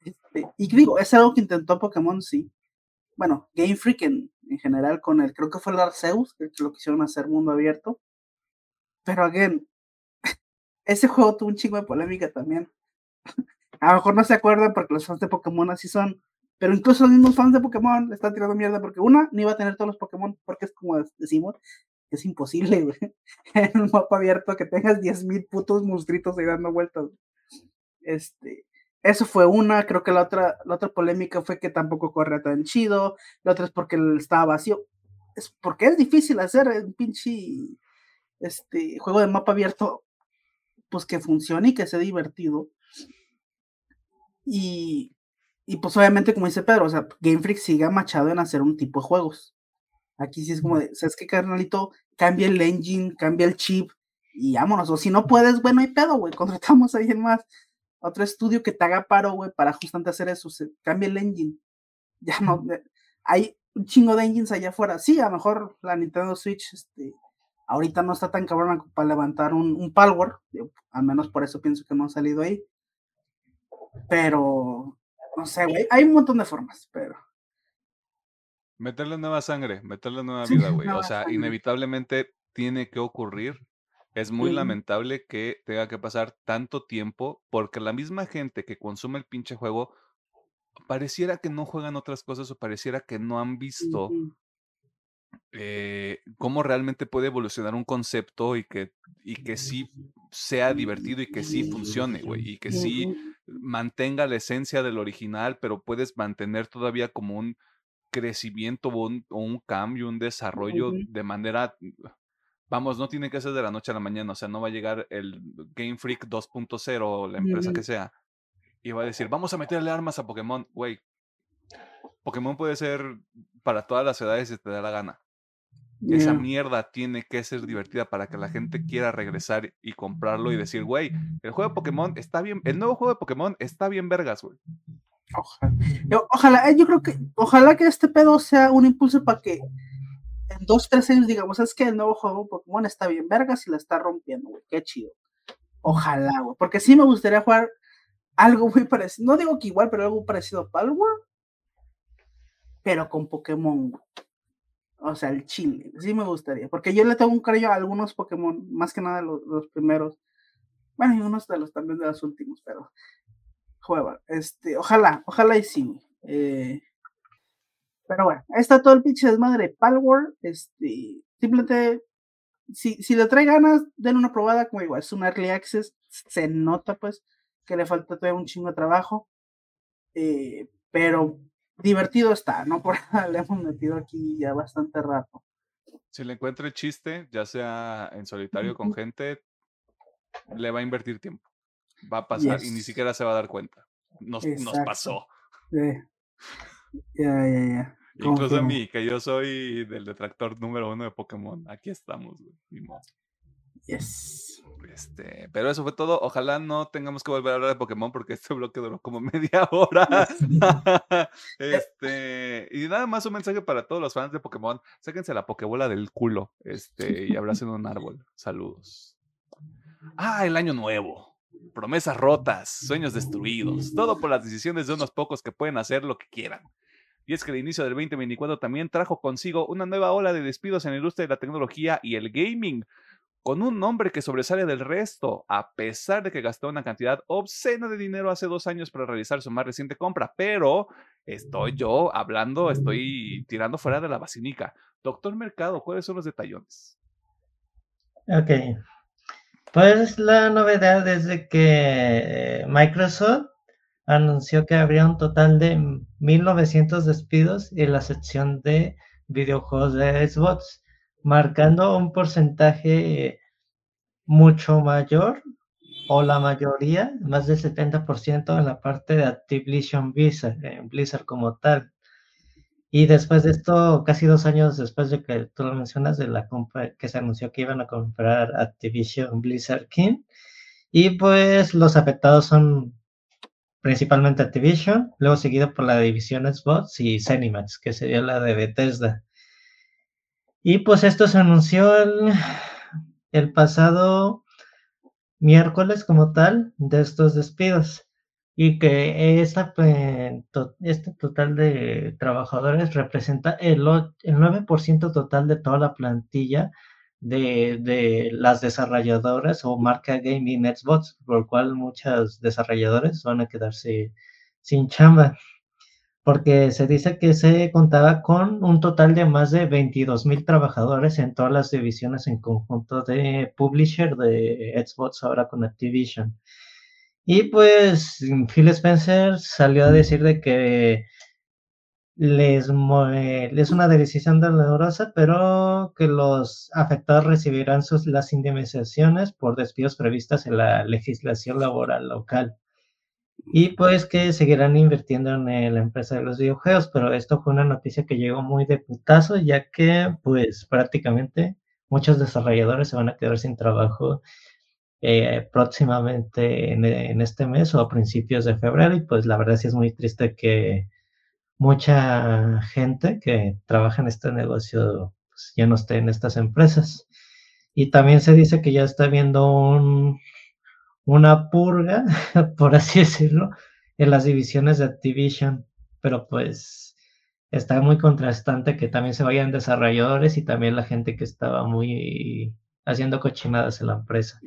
Este, y digo, es algo que intentó Pokémon, sí. Bueno, Game Freak en, general con el, creo que fue el Arceus, que lo quisieron hacer mundo abierto. Pero, again, ese juego tuvo un chingo de polémica también. A lo mejor no se acuerdan porque los fans de Pokémon así son. Pero incluso los mismos fans de Pokémon le están tirando mierda porque una, no iba a tener todos los Pokémon porque es como decimos, es imposible, güey. <laughs> En un mapa abierto que tengas 10.000 putos monstruitos ahí dando vueltas. Este, eso fue una, creo que la otra, la otra polémica fue que tampoco corre tan chido, la otra es porque estaba vacío. Es porque es difícil hacer un pinche este, juego de mapa abierto pues que funcione y que sea divertido. Y, y pues obviamente, como dice Pedro, o sea, Game Freak sigue machado en hacer un tipo de juegos. Aquí sí es como de, ¿sabes qué, carnalito? Cambia el engine, cambia el chip y vámonos. O si no puedes, bueno, hay pedo, güey. <laughs> Contratamos a alguien más, otro estudio que te haga paro, güey, para justamente hacer eso. Se, cambia el engine. Ya no, hay un chingo de engines allá afuera. Sí, a lo mejor la Nintendo Switch, este, Ahorita no está tan cabrona para levantar un, un al menos por eso pienso que no ha salido ahí. Pero, no sé, güey, hay un montón de formas, pero. Meterle nueva sangre, meterle nueva vida, güey. o sea, inevitablemente tiene que ocurrir. Es muy lamentable que tenga que pasar tanto tiempo porque la misma gente que consume el pinche juego pareciera que no juegan otras cosas o pareciera que no han visto eh, cómo realmente puede evolucionar un concepto y que, y que sí sea divertido y que sí funcione, güey, y que sí mantenga la esencia del original, pero puedes mantener todavía como un crecimiento o un, cambio, un desarrollo de manera, vamos, no tiene que ser de la noche a la mañana, o sea, no va a llegar el Game Freak 2.0 la empresa que sea y va a decir, vamos a meterle armas a Pokémon, güey. Pokémon puede ser para todas las edades si te da la gana. Esa mierda tiene que ser divertida para que la gente quiera regresar y comprarlo y decir, güey, el juego de Pokémon está bien, el nuevo juego de Pokémon está bien vergas, güey. Ojalá, yo, ojalá, eh, yo creo que, ojalá que este pedo sea un impulso para que en dos, tres años digamos, es que el nuevo juego de Pokémon está bien vergas y la está rompiendo, güey, qué chido. Ojalá, güey, porque sí me gustaría jugar algo muy parecido, no digo que igual, pero algo parecido a Palworld, pero con Pokémon, güey. O sea, el chile, sí me gustaría, porque yo le tengo un cariño a algunos Pokémon, más que nada los, los primeros, bueno, y unos de los también de los últimos, pero juega, este, ojalá, ojalá y sí, eh, pero bueno, ahí está todo el pinche desmadre de Palworld, este, simplemente, si, si le trae ganas, den una probada, como igual, es un early access, se nota pues que le falta todavía un chingo de trabajo, eh, pero divertido está, ¿no? <laughs> Por nada le hemos metido aquí ya bastante rato. Si le encuentra el chiste, ya sea en solitario con gente, le va a invertir tiempo. Va a pasar y ni siquiera se va a dar cuenta. Nos, nos pasó. Ya, ya, ya. Incluso a mí, que yo soy del detractor número uno de Pokémon. Aquí estamos, güey. Yes. Este, pero eso fue todo. Ojalá no tengamos que volver a hablar de Pokémon porque <laughs> este bloque duró como media hora. <laughs> <laughs> este, y nada más un mensaje para todos los fans de Pokémon. Sáquense la Pokébola del culo. Este, y abracen un árbol. Saludos. Ah, el año nuevo. Promesas rotas, sueños destruidos. Todo por las decisiones de unos pocos que pueden hacer lo que quieran. Y es que el inicio del 2024 también trajo consigo una nueva ola de despidos en la industria de la tecnología y el gaming con un nombre que sobresale del resto, a pesar de que gastó una cantidad obscena de dinero hace dos años para realizar su más reciente compra. Pero estoy yo hablando, estoy tirando fuera de la basinica. Doctor Mercado, ¿cuáles son los detallones? Ok. Pues la novedad es de que Microsoft anunció que habría un total de 1.900 despidos en la sección de videojuegos de Xbox, marcando un porcentaje mucho mayor o la mayoría, más del 70% en la parte de Activision Blizzard, eh, Blizzard como tal. Y después de esto, casi dos años después de que tú lo mencionas, de la compra que se anunció que iban a comprar Activision Blizzard King, y pues los afectados son principalmente Activision, luego seguido por la división Xbox y Zenimax, que sería la de Bethesda. Y pues esto se anunció el, pasado miércoles como tal de estos despidos. Y que esta, eh, este total de trabajadores representa el, el 9% total de toda la plantilla de, de, las desarrolladoras o marca gaming Xbox, por lo cual muchos desarrolladores van a quedarse sin chamba, porque se dice que se contaba con un total de más de 22 mil trabajadores en todas las divisiones en conjunto de publisher de Xbox ahora con Activision. Y pues Phil Spencer salió a decir de que les es una decisión dolorosa, pero que los afectados recibirán sus, las indemnizaciones por despidos previstas en la legislación laboral local. Y pues que seguirán invirtiendo en la empresa de los videojuegos, pero esto fue una noticia que llegó muy de putazo, ya que pues prácticamente muchos desarrolladores se van a quedar sin trabajo eh, próximamente en, este mes o a principios de febrero y pues la verdad sí es muy triste que mucha gente que trabaja en este negocio pues, ya no esté en estas empresas. Y también se dice que ya está habiendo un, una purga, <laughs> por así decirlo, en las divisiones de Activision, pero pues está muy contrastante que también se vayan desarrolladores y también la gente que estaba muy haciendo cochinadas en la empresa.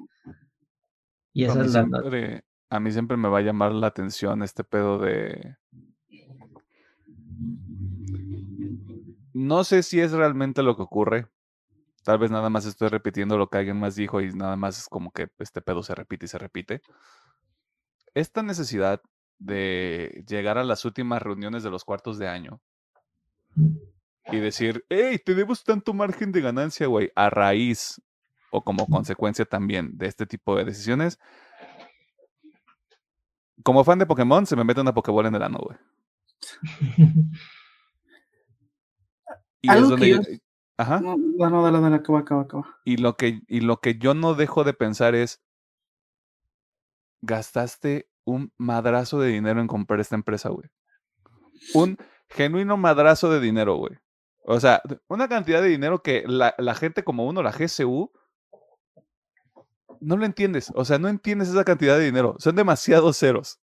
Y esa es la... siempre, a mí siempre me va a llamar la atención este pedo de... No sé si es realmente lo que ocurre. Tal vez nada más estoy repitiendo lo que alguien más dijo y nada más es como que este pedo se repite y se repite. Esta necesidad de llegar a las últimas reuniones de los cuartos de año y decir, hey, tenemos tanto margen de ganancia, güey, a raíz o como consecuencia también de este tipo de decisiones. Como fan de Pokémon, se me mete una Pokébola en el ano, güey. <laughs> Y es donde yo- Ajá. No, no, dale, dale, acaba, acaba, acaba. Y lo que, y lo que yo no dejo de pensar es, gastaste un madrazo de dinero en comprar esta empresa, güey. Un genuino madrazo de dinero, güey. O sea, una cantidad de dinero que la, la gente como uno, la GSU, no lo entiendes. O sea, no entiendes esa cantidad de dinero. Son demasiados ceros.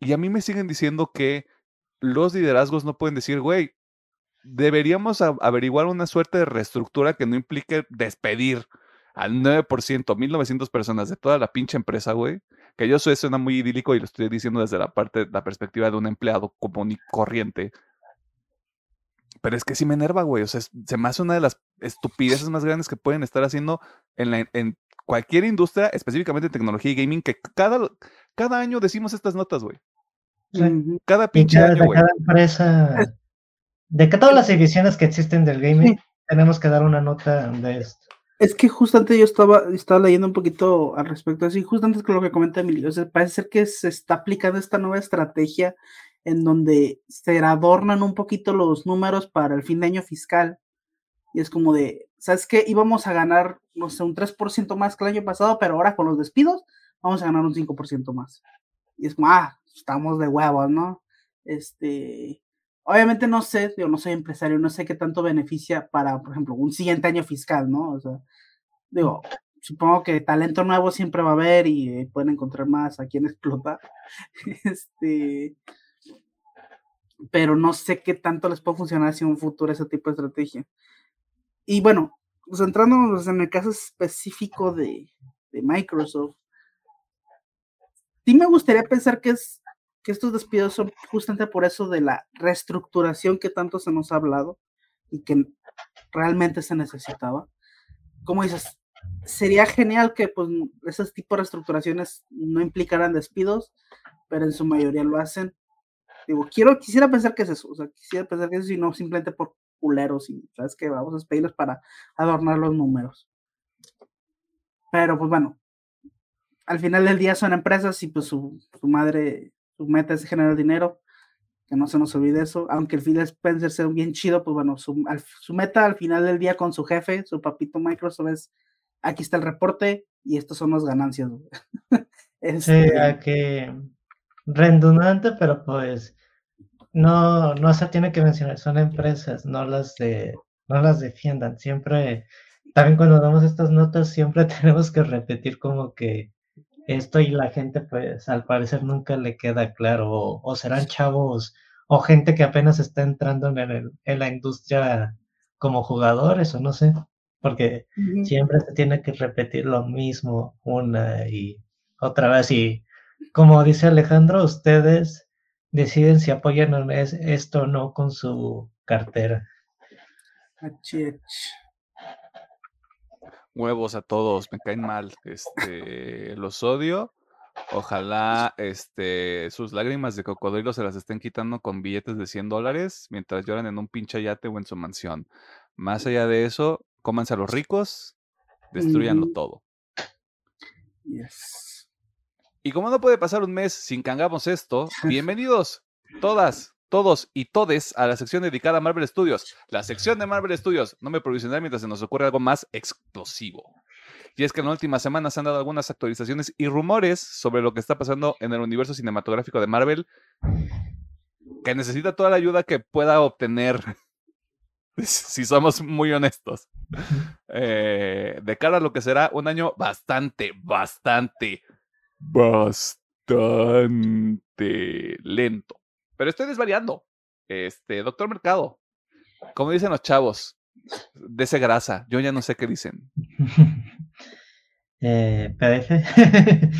Y a mí me siguen diciendo que los liderazgos no pueden decir, güey, deberíamos averiguar una suerte de reestructura que no implique despedir al 9%, 1900 personas de toda la pinche empresa, güey. Que yo soy suena muy idílico y lo estoy diciendo desde la parte, la perspectiva de un empleado común y corriente. Pero es que sí me enerva, güey. O sea, es- se me hace una de las estupideces más grandes que pueden estar haciendo en, la- en cualquier industria, específicamente en tecnología y gaming, que cada, cada año decimos estas notas, güey. Cada pinche año, cada empresa, de que todas las divisiones que existen del gaming, tenemos que dar una nota de esto. Es que justo antes yo estaba, estaba leyendo un poquito al respecto y justo antes con lo que comenta Emilio, o sea, parece ser que se está aplicando esta nueva estrategia en donde se adornan un poquito los números para el fin de año fiscal. Y es como de, ¿sabes qué? Íbamos a ganar, no sé, un 3% más que el año pasado, pero ahora con los despidos vamos a ganar un 5% más. Y es como, ah, estamos de huevos, ¿no? Este, obviamente no sé, yo no soy empresario, no sé qué tanto beneficia para, por ejemplo, un siguiente año fiscal, ¿no? O sea, digo, supongo que talento nuevo siempre va a haber y pueden encontrar más a quien <laughs> explotar. Este, pero no sé qué tanto les puede funcionar hacia un futuro ese tipo de estrategia. Y bueno, centrándonos en el caso específico de, de Microsoft, sí me gustaría pensar que es que estos despidos son justamente por eso de la reestructuración que tanto se nos ha hablado y que realmente se necesitaba. Como dices, sería genial que pues esos tipos de reestructuraciones no implicaran despidos, pero en su mayoría lo hacen. Digo, quiero, quisiera pensar que es eso, o sea, quisiera pensar que es eso y no simplemente por culeros y sabes que vamos a despedirlos para adornar los números. Pero pues bueno, al final del día son empresas y pues su, su madre, su meta es generar dinero, que no se nos olvide eso, aunque el Phil Spencer sea un bien chido, pues bueno, su, al- su meta al final del día con su jefe, su papito Microsoft es, aquí está el reporte y estas son las ganancias. güey". <laughs> Sí, Este, hay que redundante, pero pues no, no se tiene que mencionar, son empresas, no las de, no las defiendan. Siempre, también cuando damos estas notas, siempre <laughs> tenemos que repetir como que esto y la gente, pues al parecer nunca le queda claro, o, o serán chavos, o gente que apenas está entrando en, el- en la industria como jugadores, o no sé, porque siempre se tiene que repetir lo mismo una y otra vez. Y como dice Alejandro, ustedes deciden si apoyan o no es- esto o no con su cartera. Huevos a todos, me caen mal. Este, los odio. Ojalá este, sus lágrimas de cocodrilo se las estén quitando con billetes de 100 dólares mientras lloran en un pinche yate o en su mansión. Más allá de eso, cómanse a los ricos, destruyanlo todo. Yes. Y como no puede pasar un mes sin que hagamos esto, <laughs> bienvenidos todas, todos y todes a la sección dedicada a Marvel Studios. La sección de Marvel Studios, no me provisionar mientras se nos ocurre algo más explosivo. Y es que en las últimas semanas se han dado algunas actualizaciones y rumores sobre lo que está pasando en el universo cinematográfico de Marvel, que necesita toda la ayuda que pueda obtener, <laughs> si somos muy honestos, eh, de cara a lo que será un año bastante, bastante, bastante lento. Pero estoy desvariando. Este, doctor Mercado, como dicen los chavos, de ese grasa, yo ya no sé qué dicen. <laughs> Eh, PDF. <laughs>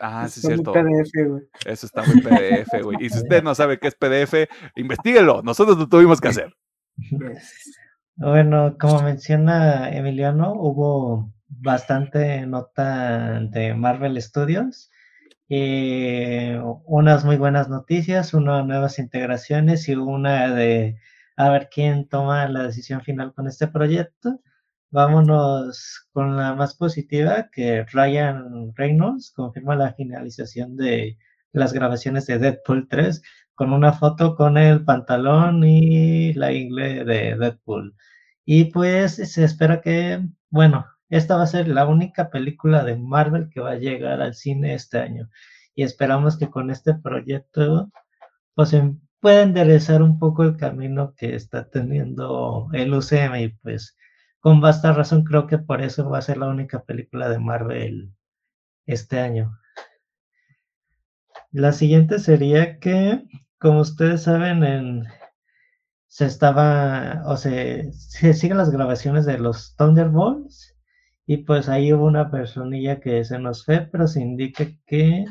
Ah, sí, es cierto. PDF, güey. Eso está muy PDF, güey. Y si usted no sabe qué es PDF, investíguelo. Nosotros lo tuvimos que hacer. <laughs> Bueno, como menciona Emiliano, hubo bastante nota de Marvel Studios. Eh, unas muy buenas noticias, unas nuevas integraciones y una de a ver quién toma la decisión final con este proyecto. Vámonos con la más positiva, que Ryan Reynolds confirma la finalización de las grabaciones de Deadpool 3 con una foto con el pantalón y la ingle de Deadpool. Y pues se espera que, bueno, esta va a ser la única película de Marvel que va a llegar al cine este año. Y esperamos que con este proyecto pues em, pueda enderezar un poco el camino que está teniendo el UCM y pues con basta razón creo que por eso va a ser la única película de Marvel este año. La siguiente sería que, como ustedes saben, en, se estaba, o se, se siguen las grabaciones de los Thunderbolts y pues ahí hubo una personilla que se nos fue, pero se indica que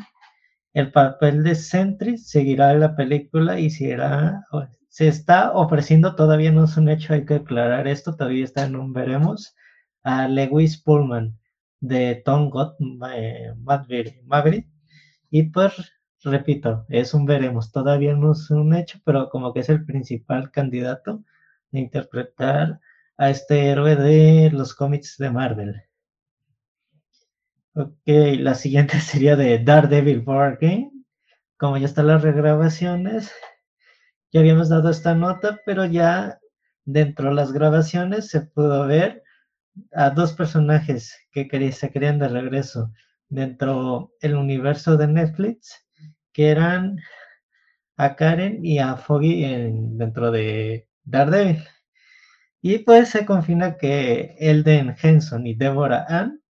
el papel de Sentry seguirá en la película y será, se está ofreciendo, todavía no es un hecho, hay que aclarar esto, todavía está en un veremos, a Lewis Pullman de Tom Gott eh, Maverick. Y pues, repito, es un veremos, todavía no es un hecho, pero como que es el principal candidato de interpretar a este héroe de los cómics de Marvel. Ok, la siguiente <laughs> sería de Daredevil Board. Como ya están las regrabaciones, ya habíamos dado esta nota, pero ya dentro de las grabaciones se pudo ver a dos personajes que se querían de regreso dentro del universo de Netflix, que eran a Karen y a Foggy dentro de Daredevil. Y pues se confina que Elden Henson y Deborah Ann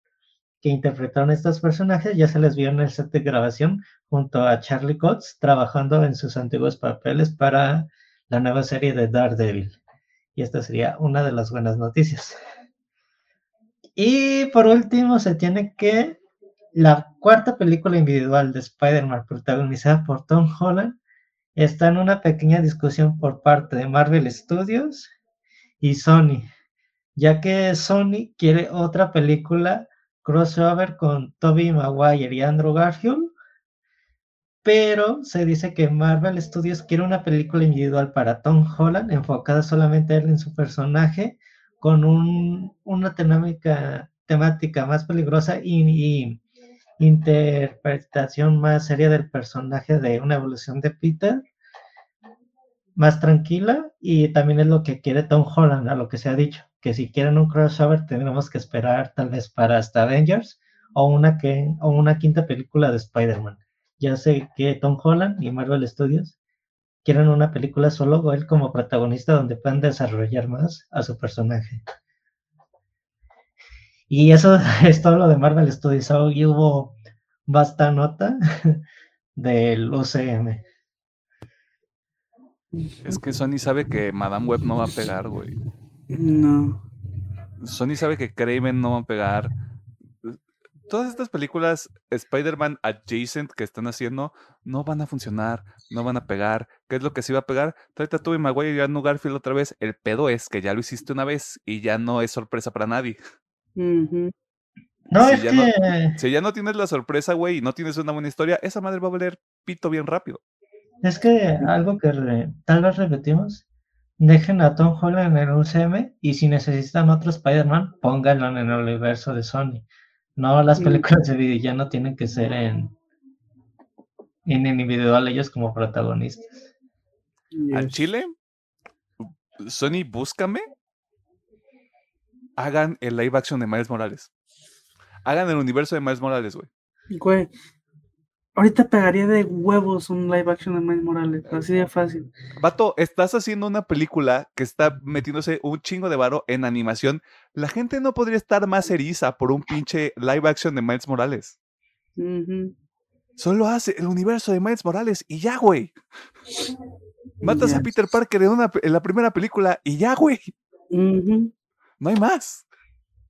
interpretaron estos personajes ya se les vio en el set de grabación junto a Charlie Cox trabajando en sus antiguos papeles para la nueva serie de Daredevil. Y esta sería una de las buenas noticias. Y por último se tiene que la cuarta película individual de Spider-Man protagonizada por Tom Holland está en una pequeña discusión por parte de Marvel Studios y Sony, ya que Sony quiere otra película crossover con Toby Maguire y Andrew Garfield, pero se dice que Marvel Studios quiere una película individual para Tom Holland, enfocada solamente en su personaje, con una temática, temática más peligrosa y, interpretación más seria del personaje de una evolución de Peter, más tranquila, y también es lo que quiere Tom Holland, a lo que se ha dicho que si quieren un crossover tendremos que esperar tal vez para hasta Avengers o una, que, o una quinta película de Spider-Man. Ya sé que Tom Holland y Marvel Studios quieren una película solo o él como protagonista donde puedan desarrollar más a su personaje. Y eso <laughs> es todo lo de Marvel Studios. Hoy hubo basta nota <laughs> del UCM. Es que Sony sabe que Madame Web no va a pegar, güey. No. Sony sabe que Kraven no va a pegar. Todas estas películas Spider-Man adjacent que están haciendo no van a funcionar, no van a pegar. ¿Qué es lo que sí va a pegar? Tráete a Tobey Maguire y a Garfield otra vez. El pedo es que ya lo hiciste una vez y ya no es sorpresa para nadie. No, es que... si ya no tienes la sorpresa, güey, y no tienes una buena historia, esa madre va a valer pito bien rápido. Es que algo que tal vez repetimos Dejen a Tom Holland en el UCM y si necesitan otro Spider-Man, pónganlo en el universo de Sony. No, las películas de ya no tienen que ser en, en individual ellos como protagonistas. Al Chile, Sony, búscame. Hagan el live action de Miles Morales. Hagan el universo de Miles Morales, güey. Güey, Ahorita pegaría de huevos un live action de Miles Morales, así de fácil. Vato, estás haciendo una película que está metiéndose un chingo de varo en animación. La gente no podría estar más eriza por un pinche live action de Miles Morales. Solo hace el universo de Miles Morales y ya, güey. Matas a Peter Parker en, una, en, la primera película y ya, güey. No hay más.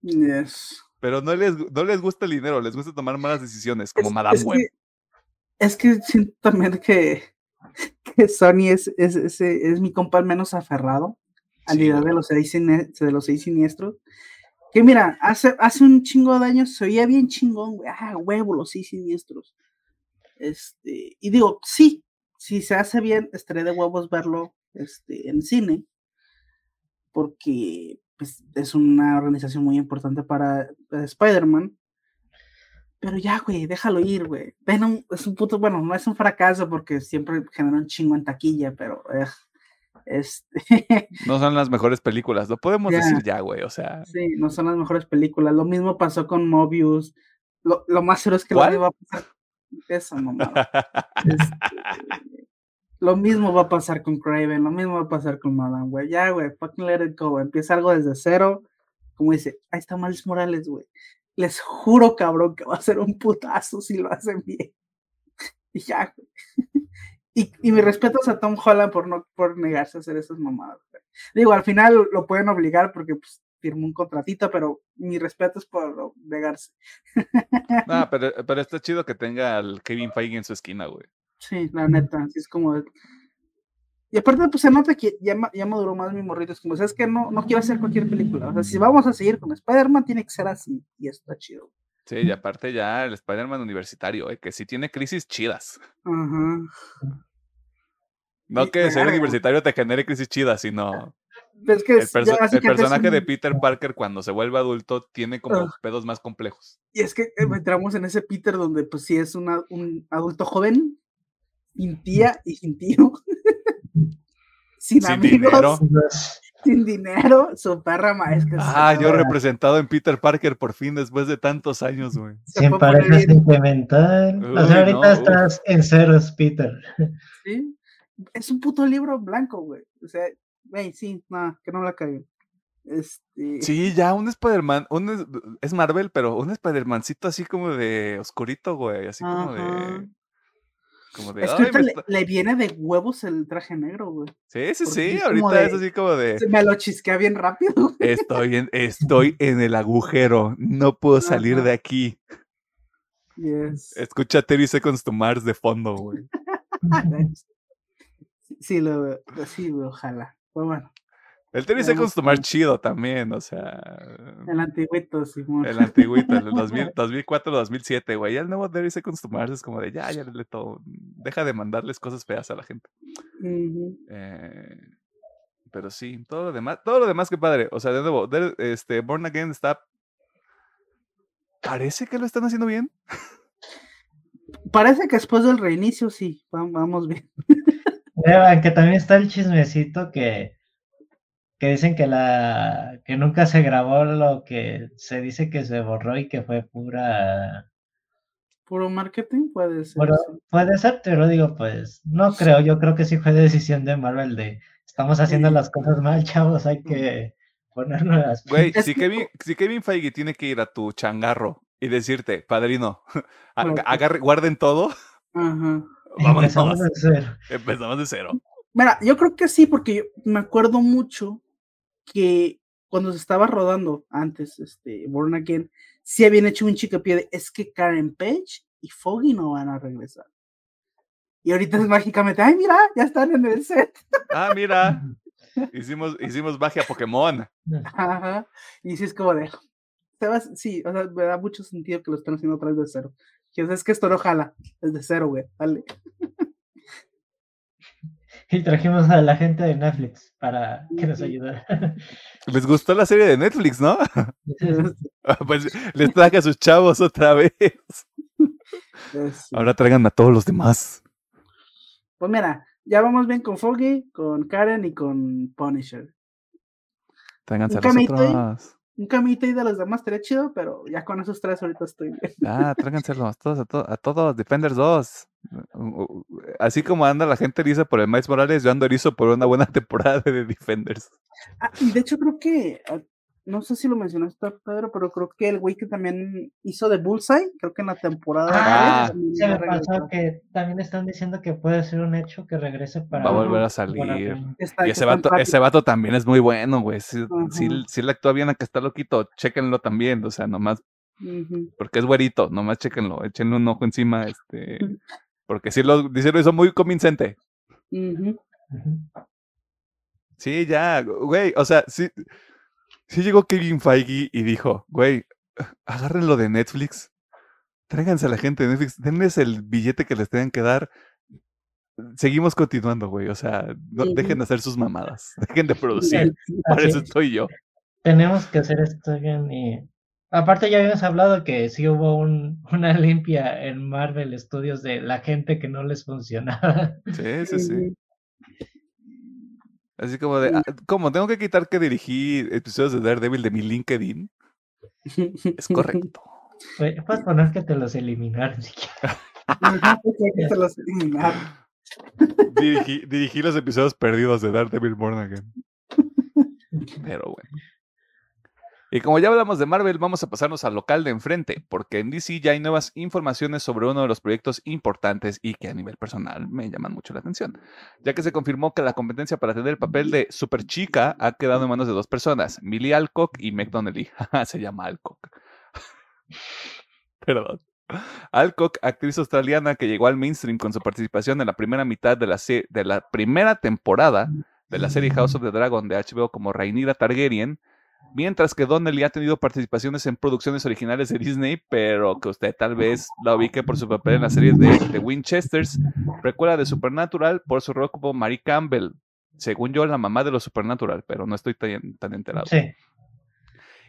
Yes. Pero no les, no les gusta el dinero, les gusta tomar malas decisiones, como Madame Web. Es que siento también que, que Sony es, es, es, es, mi compa menos aferrado a la idea de los, seis, de los seis siniestros. Que mira, hace, hace un chingo de años se oía bien chingón, güey. Ah, huevo, los seis siniestros. Este, y digo, sí, si se hace bien, estaré de huevos verlo este, en cine, porque pues, es una organización muy importante para Spider-Man Pero ya, güey, déjalo ir, güey. Venom es un puto, bueno, no es un fracaso porque siempre genera un chingo en taquilla, pero eh, este, <laughs> No son las mejores películas, lo podemos decir ya, güey, o sea. sí, no son las mejores películas. Lo mismo pasó con Mobius. Lo, lo más seguro es que lo va a pasar. <laughs> Eso, mamá. <laughs> Este, lo mismo va a pasar con Craven, lo mismo va a pasar con Madame, güey. Ya, güey, fucking let it go. Empieza algo desde cero. Como dice, ahí está Miles Morales, güey. Les juro, cabrón, que va a ser un putazo si lo hacen bien. Y ya. <laughs> Y, y mis respetos a Tom Holland por no por negarse a hacer esas mamadas. Digo, al final lo pueden obligar porque pues, firmó un contratito, pero mis respetos por negarse. No, <laughs> pero, pero está chido que tenga al Kevin Feige en su esquina, güey. Sí, la neta, así es como. Y aparte, pues se nota que ya, ya maduró más mi morrito. Es como, ¿sabes que No, no quiero hacer cualquier película. O sea, si vamos a seguir con Spider-Man, tiene que ser así. Y está chido. Sí, y aparte ya el Spider-Man universitario, eh, que sí tiene crisis chidas. Ajá. No que ser universitario te genere crisis chidas, sino es que el, perso- personaje de Peter Parker cuando se vuelve adulto tiene como Ah. pedos más complejos. Y es que eh, entramos en ese Peter donde, pues sí, es una- un adulto joven, sin tía y sin tío. Sin, Sin amigos, dinero. <laughs> Sin dinero, su perra maestra. Ah, yo representado en Peter Parker por fin después de tantos años, güey. Sin pareja sentimental. O Uy, sea, ahorita no, estás en ceros, Peter. <laughs> ¿sí? Es un puto libro blanco, güey. O sea, güey, sí, nada, que no la caguen. Este, Sí, ya un Spider-Man, un es, Marvel, pero un Spider-Mancito así como de oscurito, güey, así como de como de Es que "Ay, ahorita me le, está-". le viene de huevos el traje negro, güey. Sí, sí, porque sí, es ahorita es así como de Se me lo chisquea bien rápido. <laughs> güey. estoy en estoy en el agujero, no puedo salir Ajá. de aquí. Yes. Escucha 30 Seconds to Mars de fondo, güey. <laughs> Sí, lo veo, sí, güey, ojalá. Pues bueno, El 30 Veamos Seconds to Mars chido también, o sea, el antiguito, Simón. el antiguito, el 2000, 2004, 2007, güey. Ya el nuevo 30 Seconds to Mars es como de ya, ya le todo, deja de mandarles cosas feas a la gente. Eh, pero sí, todo lo demás, todo lo demás que padre. O sea, de nuevo, de- este Born Again está. Parece que lo están haciendo bien. Parece que después del reinicio, sí, va- vamos bien. Vean que también está el chismecito que, que dicen que la que nunca se grabó lo que se dice que se borró y que fue pura Puro marketing puede ser. Puede ser, pero digo, pues no creo, yo creo que sí fue decisión de Marvel de estamos haciendo Sí. las cosas mal, <laughs> chavos, hay que ponernos las Güey, si que- Kevin, si Kevin Feige tiene que ir a tu changarro y decirte, padrino, <laughs> agarre- guarden todo, Ajá. <laughs> vámonos. Empezamos de cero. Empezamos de cero. Mira, yo creo que sí, porque yo me acuerdo mucho que cuando se estaba rodando antes, este, Born Again, sí habían hecho un chicapié de, es que Karen Page y Foggy no van a regresar. Y ahorita es mágicamente, ay, mira, ya están en el set. Ah, mira, hicimos, hicimos magia Pokémon. Ajá. Y sí es como de, te vas- sí, o sea, me da mucho sentido que lo están haciendo otra vez de cero. Que es que esto no jala, es de cero, güey, dale. Y trajimos a la gente de Netflix para que nos ayudara. <laughs> Les gustó la serie de Netflix, ¿no? <laughs> <laughs> Pues les traje a sus chavos otra vez. Ahora traigan a todos los demás. Pues mira, ya vamos bien con Foggy, con Karen y con Punisher. Tráiganse a Un los otros. Un camito ahí de los demás estaría chido, pero ya con esos tres ahorita estoy bien. Ah, tráiganselos todos, a, to- a todos, Defenders 2. Así como anda la gente eriza por el Miles Morales, yo ando erizo por una buena <laughs> temporada de Defenders. Ah, y de hecho creo que, ah, no sé si lo mencionaste, Pedro, pero creo que el güey que también hizo de Bullseye, creo que en la temporada Ah, Se me pasó que también están diciendo que puede ser un hecho que regrese para. Va a volver a salir. Y ese vato, ese vato también es muy bueno, güey. Ajá. sí le actúa bien a que está loquito. Chéquenlo también, o sea, nomás, porque es güerito, nomás chéquenlo, échenle un ojo encima, este. Porque sí lo, sí lo hizo muy convincente. Sí, ya, güey, o sea, sí, sí llegó Kevin Feige y dijo, güey, agárrenlo de Netflix, tráiganse a la gente de Netflix, denles el billete que les tengan que dar. Seguimos continuando, güey, o sea, no- dejen de hacer sus mamadas, dejen de <laughs> producir, Así para eso es. estoy yo. Tenemos que hacer esto bien y Aparte ya habíamos hablado que sí hubo un, <laughs> una limpia en Marvel Studios de la gente que no les funcionaba. <laughs> Sí, sí, sí. Así como de, ah, ¿cómo? ¿Tengo que quitar que dirigí episodios de Daredevil de mi LinkedIn? <laughs> Es correcto. Puedes poner que te los eliminaron si quieres. que te los eliminaron. Dirigí, dirigí los episodios perdidos de Daredevil Born Again. Pero bueno. Y como ya hablamos de Marvel, vamos a pasarnos al local de enfrente, porque en DC ya hay nuevas informaciones sobre uno de los proyectos importantes y que a nivel personal me llaman mucho la atención, ya que se confirmó que la competencia para tener el papel de Super Chica ha quedado en manos de dos personas, Millie Alcock y Meg Donnelly. <laughs> se llama Alcock. Perdón. Alcock, actriz australiana que llegó al mainstream con su participación en la primera mitad de la, de la primera temporada de la serie House of the Dragon de HBO como Rhaenyra Targaryen, Mientras que Donnelly ha tenido participaciones en producciones originales de Disney, pero que usted tal vez la ubique por su papel en la serie de, The Winchesters, recuerda de Supernatural por su rol como Mary Campbell. Según yo, la mamá de los Supernatural, pero no estoy tan, tan enterado. Sí.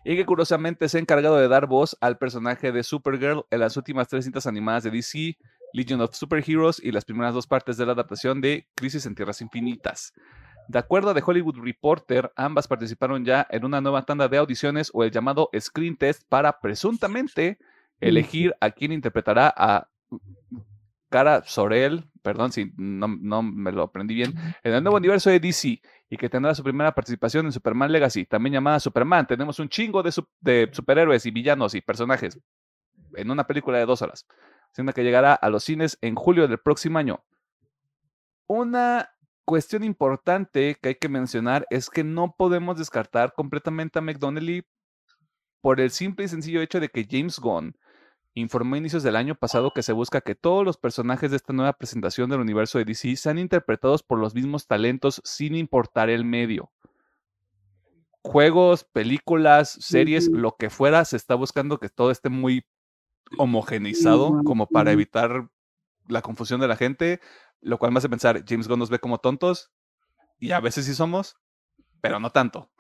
Y que curiosamente se ha encargado de dar voz al personaje de Supergirl en las últimas tres cintas animadas de DC, Legion of Superheroes y las primeras dos partes de la adaptación de Crisis en Tierras Infinitas. De acuerdo a The Hollywood Reporter, ambas participaron ya en una nueva tanda de audiciones o el llamado Screen Test para presuntamente elegir a quien interpretará a Cara Sorel, perdón si no, me lo aprendí bien, en el nuevo universo de DC y que tendrá su primera participación en Superman Legacy, también llamada Superman. Tenemos un chingo de, de superhéroes y villanos y personajes en una película de dos horas, siendo que llegará a los cines en julio del próximo año. Una cuestión importante que hay que mencionar es que no podemos descartar completamente a McDonnelly por el simple y sencillo hecho de que James Gunn informó a inicios del año pasado que se busca que todos los personajes de esta nueva presentación del universo de DC sean interpretados por los mismos talentos sin importar el medio. Juegos, películas, series, lo que fuera, se está buscando que todo esté muy homogeneizado como para evitar la confusión de la gente, lo cual me hace pensar, James Gunn nos ve como tontos, y a veces sí somos, pero no tanto.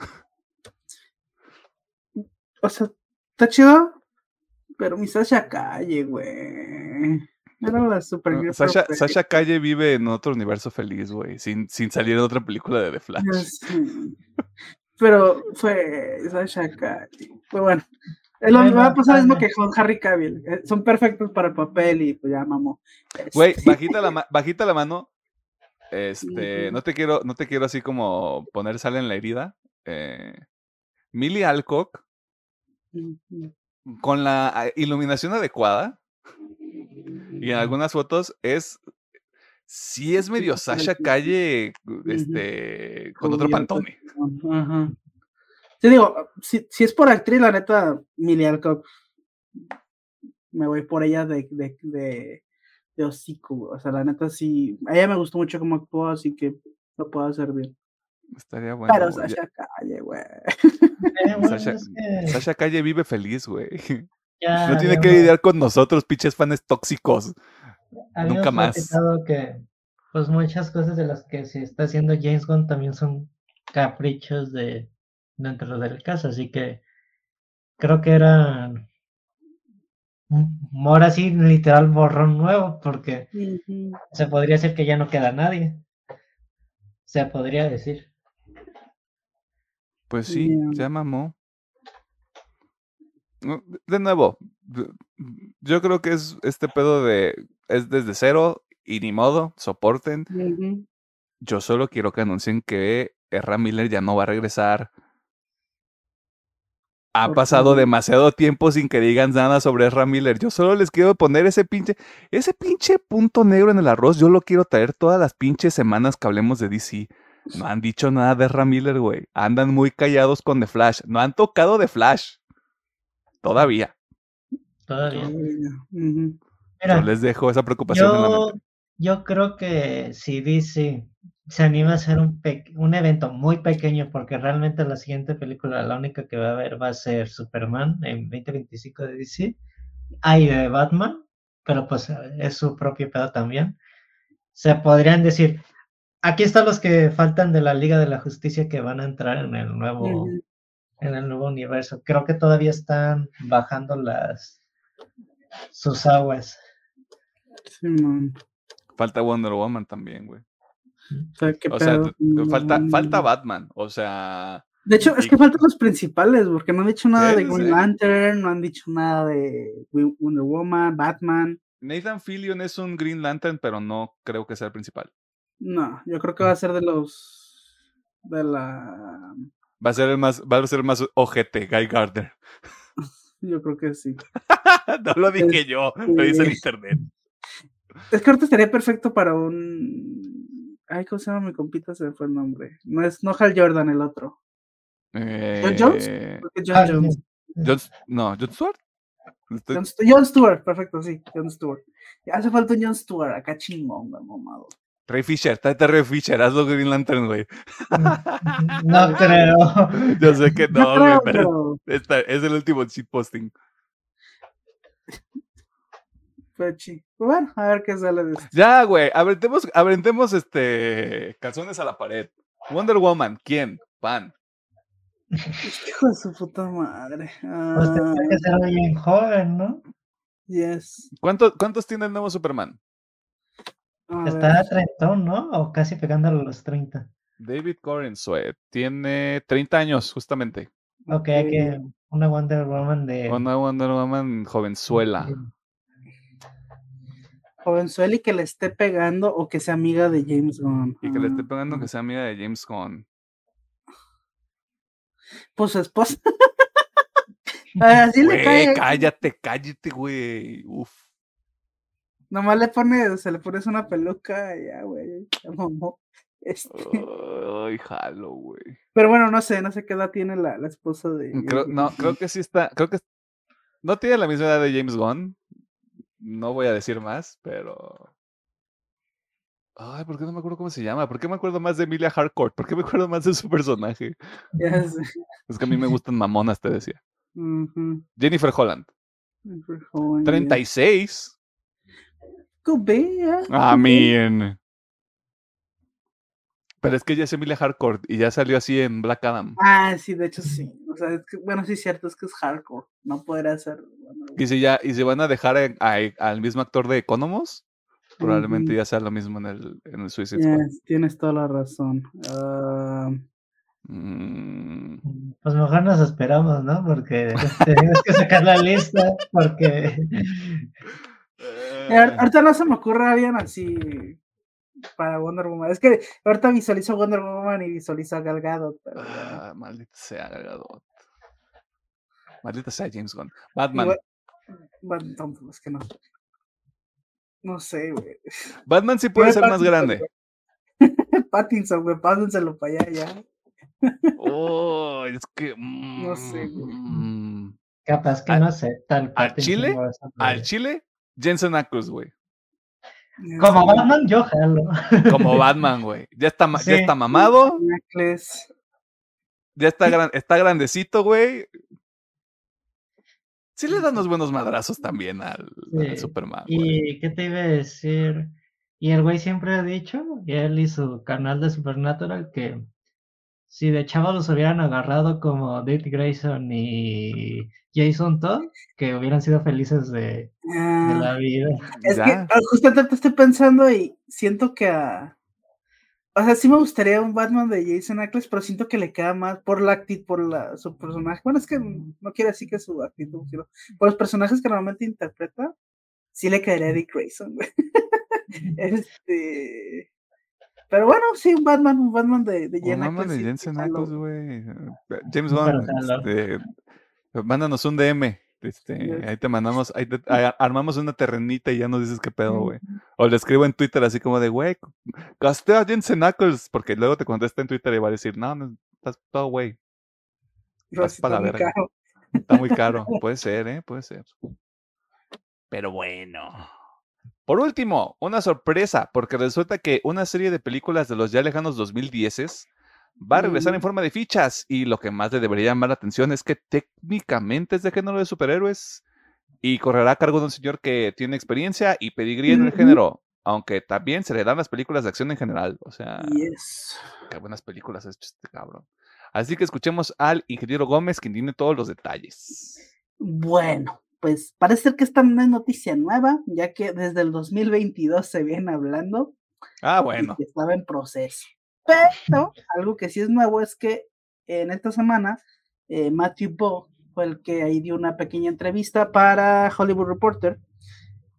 O sea, está chido, pero mi Sasha Calle, güey. Era la super Sasha, Sasha, Calle vive en otro universo feliz, güey, sin, sin salir de otra película de The Flash. Pero fue Sasha Calle. Pues bueno, lo va a pasar lo mismo que con Harry Cavill. Eh, son perfectos para el papel y pues ya, mamó. Güey, este, bajita la, <laughs> bajita la mano. Este, no te quiero, no te quiero así como poner sal en la herida. Eh, Millie Alcock, con la ah, iluminación adecuada, y en algunas fotos es sí es medio Sasha Calle este, con otro pantone. Ajá. Te digo, si, si es por actriz, la neta, Millie Alcock, me voy por ella de, de, de, de hocico, O sea, la neta, sí, a ella me gustó mucho cómo actuó, así que lo puedo hacer bien. Estaría bueno. Pero Sasha Calle, güey. <laughs> Sasha, Calle vive feliz, güey. <laughs> no tiene que lidiar con nosotros, pinches fans tóxicos. Nunca más. que pues muchas cosas de las que se está haciendo James Gunn también son caprichos de dentro del caso, así que creo que era ahora sí literal borrón nuevo, porque se podría decir que ya no queda nadie. Se podría decir. Pues sí, se mamó. De nuevo, yo creo que es este pedo de es desde cero y ni modo, soporten. Yo solo quiero que anuncien que Erra Miller ya no va a regresar ha pasado demasiado tiempo sin que digan nada sobre Ezra Miller. Yo solo les quiero poner ese pinche, ese pinche punto negro en el arroz. Yo lo quiero traer todas las pinches semanas que hablemos de DC. No han dicho nada de Ezra Miller, güey. Andan muy callados con The Flash. No han tocado The Flash. Todavía. Todavía. yo les dejo esa preocupación en la mente. Yo creo que si DC se anima a hacer un, un evento muy pequeño porque realmente la siguiente película, la única que va a haber va a ser Superman en 2025 de DC. Hay de Batman, pero pues es su propio pedo también. Se podrían decir, aquí están los que faltan de la Liga de la Justicia que van a entrar en el nuevo, en el nuevo universo. Creo que todavía están bajando las sus aguas. Sí, man. Falta Wonder Woman también, güey. O sea, qué O sea, pedo. t- falta, falta Batman. O sea, De hecho, es que faltan los principales, porque no han dicho nada de Green sí. Lantern, no han dicho nada de Wonder Woman, Batman. Nathan Fillion es un Green Lantern, pero no creo que sea el principal. No, yo creo que va a ser de los. de la. Va a ser el más, va a ser el más ojete, Guy Gardner. <laughs> Yo creo que sí. <laughs> no lo dije yo, lo dice el Este, internet. Es que ahorita estaría perfecto para un. Ay, ¿cómo se llama mi compita? Se me fue el nombre. No es no Hal Jordan, el otro. Jones? Eh, Creo que John Ah, Jones. John- no, John Stewart. Estoy- John, Jon Stewart, perfecto, sí, John Stewart. Ya hace falta un John Stewart, acá chingón, mamado. Ray Fisher, tráete Ray Fisher, hazlo Green Lantern, güey. <laughs> No creo. <laughs> Yo sé que No no, güey, pero pero esta- es el último shitposting. Chi- Bueno, a ver qué sale de esto. Ya, güey, aventemos, aventemos este calzones a la pared. Wonder Woman, ¿quién? Pan. Hijo de su puta madre. Pues Ah, tendría que ser alguien joven, ¿no? yes. ¿Cuánto- ¿Cuántos tiene el nuevo Superman? A Está ver. trentón, ¿no? O casi pegándole a los 30. David Corenswet tiene 30 años, justamente. Ok, que una Wonder Woman de... Una Wonder Woman jovenzuela. Jovenzuela y que le esté pegando o que sea amiga de James Gunn. Y que le esté Ah, pegando que sea amiga de James Gunn. Pues su esposa. <laughs> Así le Güey, cae. cállate, cállate, güey. Uf. Nomás le pone, se le pones una peluca ya, güey. ya mamó. Este, Ay, jalo, güey. Pero bueno, no sé, no sé qué edad tiene la, la esposa de. Creo, no, creo que sí está. Creo que no tiene la misma edad de James Gunn. No voy a decir más, pero. Ay, ¿por qué no me acuerdo cómo se llama? ¿Por qué me acuerdo más de Emilia Harcourt? ¿Por qué me acuerdo más de su personaje? Es que a mí me gustan mamonas, te decía. Jennifer Holland, joven, ya. 36. Go Bea. I mean. Pero es que ella es Emilia Harcourt y ya salió así en Black Adam. Ah, sí, de hecho sí. O sea, es que, bueno, sí es cierto, es que es hardcore. No podrá ser. bueno, Y si ya, y si van a dejar en- a- al mismo actor de Economos, probablemente ya sea lo mismo en el, en el Suicide Squad. yes, tienes toda la razón. Ah, Mm, Pues mejor nos esperamos, ¿no? Porque <laughs> tenemos que sacar la lista, porque... <laughs> eh, ahor- ahorita no se me ocurre alguien así para Wonder Woman. Es que ahorita visualizo Wonder Woman y visualizo a Gal Gadot, pero. Ah, maldita sea Gal Gadot. Maldita sea James Gunn. Batman. Tampoco, es que no. No sé, güey. Batman sí puede ser más grande. güey. <laughs> Pattinson, güey, pásenselo para allá ya. Oh, es que. No sé, güey. mm, Capaz que ¿Al- no sé, tal al chile? Al. Chile, Jensen Ackles, güey. Como Batman, yo jalo. <laughs> Como Batman, güey. Ya está, ya está mamado, ya está, gran- está grandecito, güey. Sí le dan unos buenos madrazos también al, Superman, güey. ¿Y qué te iba a decir? Y el güey siempre ha dicho, y él y su canal de Supernatural, que si de chavos los hubieran agarrado como Dick Grayson y Jason Todd, que hubieran sido felices de, de Ah, la vida. Es que Ya. ah, justamente estoy pensando y siento que a. O sea, sí me gustaría un Batman de Jason Ackles, pero siento que le queda más por la actitud, por la, su personaje. Bueno, es que no quiero decir que su actitud, sino por los personajes que normalmente interpreta, sí le quedaría a Dick Grayson, güey. <laughs> este. Pero bueno, sí, un Batman, un Batman de, de Un Jen Batman de Jensen güey. James jalo. este, mándanos un DM. Este, ahí te mandamos, ahí te- <laughs> ahí armamos una terrenita y ya nos dices qué pedo, güey. O le escribo en Twitter así como de, güey, gasté a Jensen Ackles, porque luego te contesta en Twitter y va a decir, no, no, estás todo, güey, Pero vas sí pa' la está muy verga. caro. está muy caro. <laughs> Puede ser, ¿eh? Puede ser. Pero bueno. Por último, una sorpresa, porque resulta que una serie de películas de los ya lejanos 2010 va a regresar en Mm. forma de fichas y lo que más le debería llamar la atención es que técnicamente es de género de superhéroes y correrá a cargo de un señor que tiene experiencia y pedigrí en el género, aunque también se le dan las películas de acción en general. O sea, Yes. qué buenas películas es este cabrón. Así que escuchemos al ingeniero Gómez, quien tiene todos los detalles. Bueno, pues parece ser que esta no es noticia nueva, ya que desde el 2022 se viene hablando. Ah, bueno. Que estaba en proceso. Pero algo que sí es nuevo es que en esta semana eh, Matthew Bo fue el que ahí dio una pequeña entrevista para Hollywood Reporter,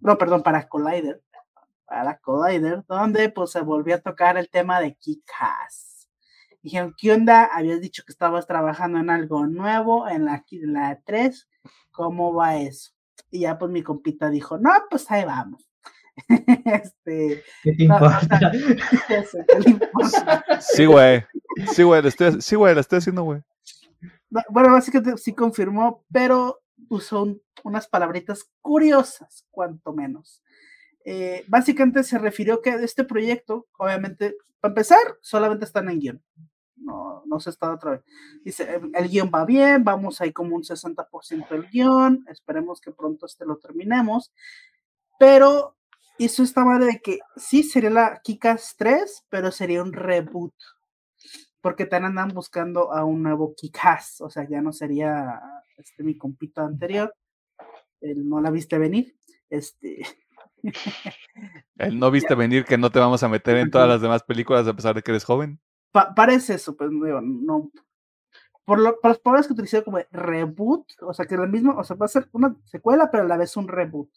no, perdón, para Collider, para Collider, donde pues se volvió a tocar el tema de Kick-Ass. Dijeron, ¿qué onda? Habías dicho que estabas trabajando en algo nuevo en la, en la 3, ¿cómo va eso? Y ya pues mi compita dijo, no, pues ahí vamos. <laughs> este, ¿Qué te importa? No, <laughs> ¿qué le importa? Sí, güey. Sí, güey, lo estoy, sí, güey, lo estoy haciendo, güey. Bueno, básicamente sí confirmó, pero usó un, unas palabritas curiosas, cuanto menos. Eh, básicamente se refirió que este proyecto, obviamente, para empezar, solamente están en guion. No, no se está otra vez. Dice, el, guion va bien, vamos ahí como un 60% del guion, esperemos que pronto este lo terminemos. Pero hizo esta madre de que sí sería la Kikas 3, pero sería un reboot. Porque también andan buscando a un nuevo Kikas, o sea, ya no sería este mi compito anterior. Él no la viste venir. Este. El no viste <laughs> venir que no te vamos a meter en todas las demás películas a pesar de que eres joven. Pa parece eso, pues digo, no. Por, lo, las palabras que utilicé como reboot, o sea, que la misma, o sea, va a ser una secuela, pero a la vez un reboot.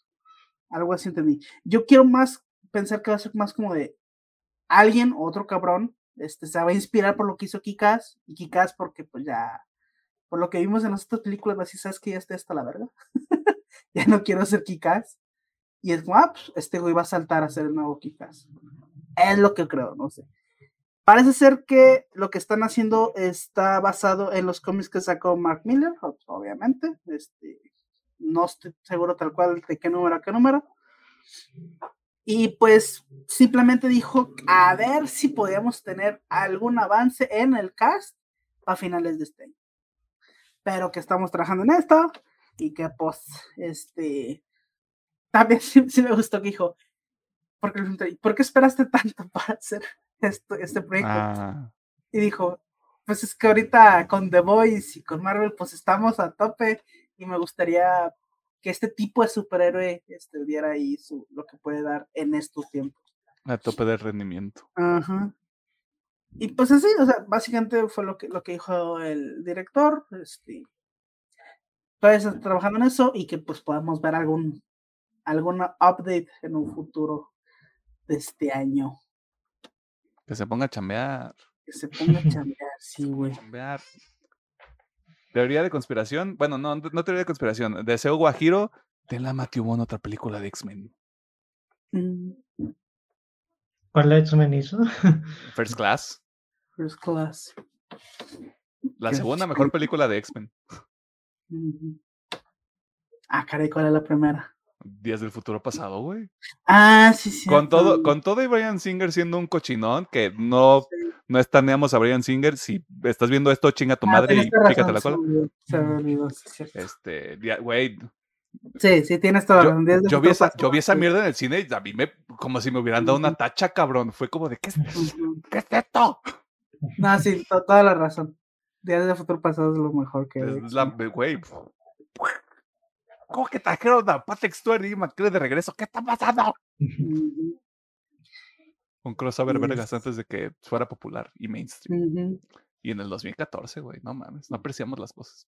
Algo así entendí. Yo quiero más pensar que va a ser más como de alguien, otro cabrón, este, se va a inspirar por lo que hizo Kikas, y Kikas porque pues ya, por lo que vimos en las otras películas, así sabes que ya está hasta la verga. <laughs> ya no quiero ser Kikas. Y es como, ah, pues, este güey va a saltar a ser el nuevo Kikas. Es lo que creo, no sé. Parece ser que lo que están haciendo está basado en los cómics que sacó Mark Miller, obviamente. Este, no estoy seguro tal cual de qué número a qué número. Y pues simplemente dijo a ver si podíamos tener algún avance en el cast a finales de este año. Pero que estamos trabajando en esto y que pues este también <laughs> sí, sí me gustó que dijo porque ¿por qué esperaste tanto para hacer esto, este proyecto? Ah, Y dijo, pues es que ahorita con The Voice y con Marvel pues estamos a tope y me gustaría que este tipo de superhéroe este, diera ahí su, lo que puede dar en estos tiempos. a tope de rendimiento. Ajá. Y pues así, o sea, básicamente fue lo que, lo que dijo el director. Este, todavía está trabajando en eso y que pues podamos ver algún alguna update en un futuro de este año. Que se ponga a chambear. Que se ponga a <laughs> chambear, sí, güey. chambear. Teoría de conspiración. Bueno, no, no teoría de conspiración. Deseo Guajiro. De la Matthew Vaughn, otra película de X-Men. Mm, ¿Cuál X-Men hizo? <laughs> First Class. First class. La segunda mejor película de X-Men. Ah, caray, ¿cuál es la primera? Días del futuro pasado, güey. Ah, sí, sí. Con todo, con todo y Brian Singer siendo un cochinón, que no, no estaneamos a Brian Singer. Si estás viendo esto, chinga tu madre y pícate la cola. Se me olvidó, sí, es cierto. Este, güey, Sí, sí, tienes toda la yo, de yo vi esa, pasado, yo vi esa mierda en el cine y a mí me, como si me hubieran dado una tacha, cabrón. Fue como de, ¿qué es. ¿qué es esto? No, sí, to- toda la razón. Días de futuro pasado es lo mejor que. Es la, güey. ¿Cómo que trajeron a Patrick Stewart y McCree de regreso? ¿Qué está pasando? Un crossover vergas antes de que fuera popular y mainstream. Y en el 2014, güey, no mames, no apreciamos las cosas.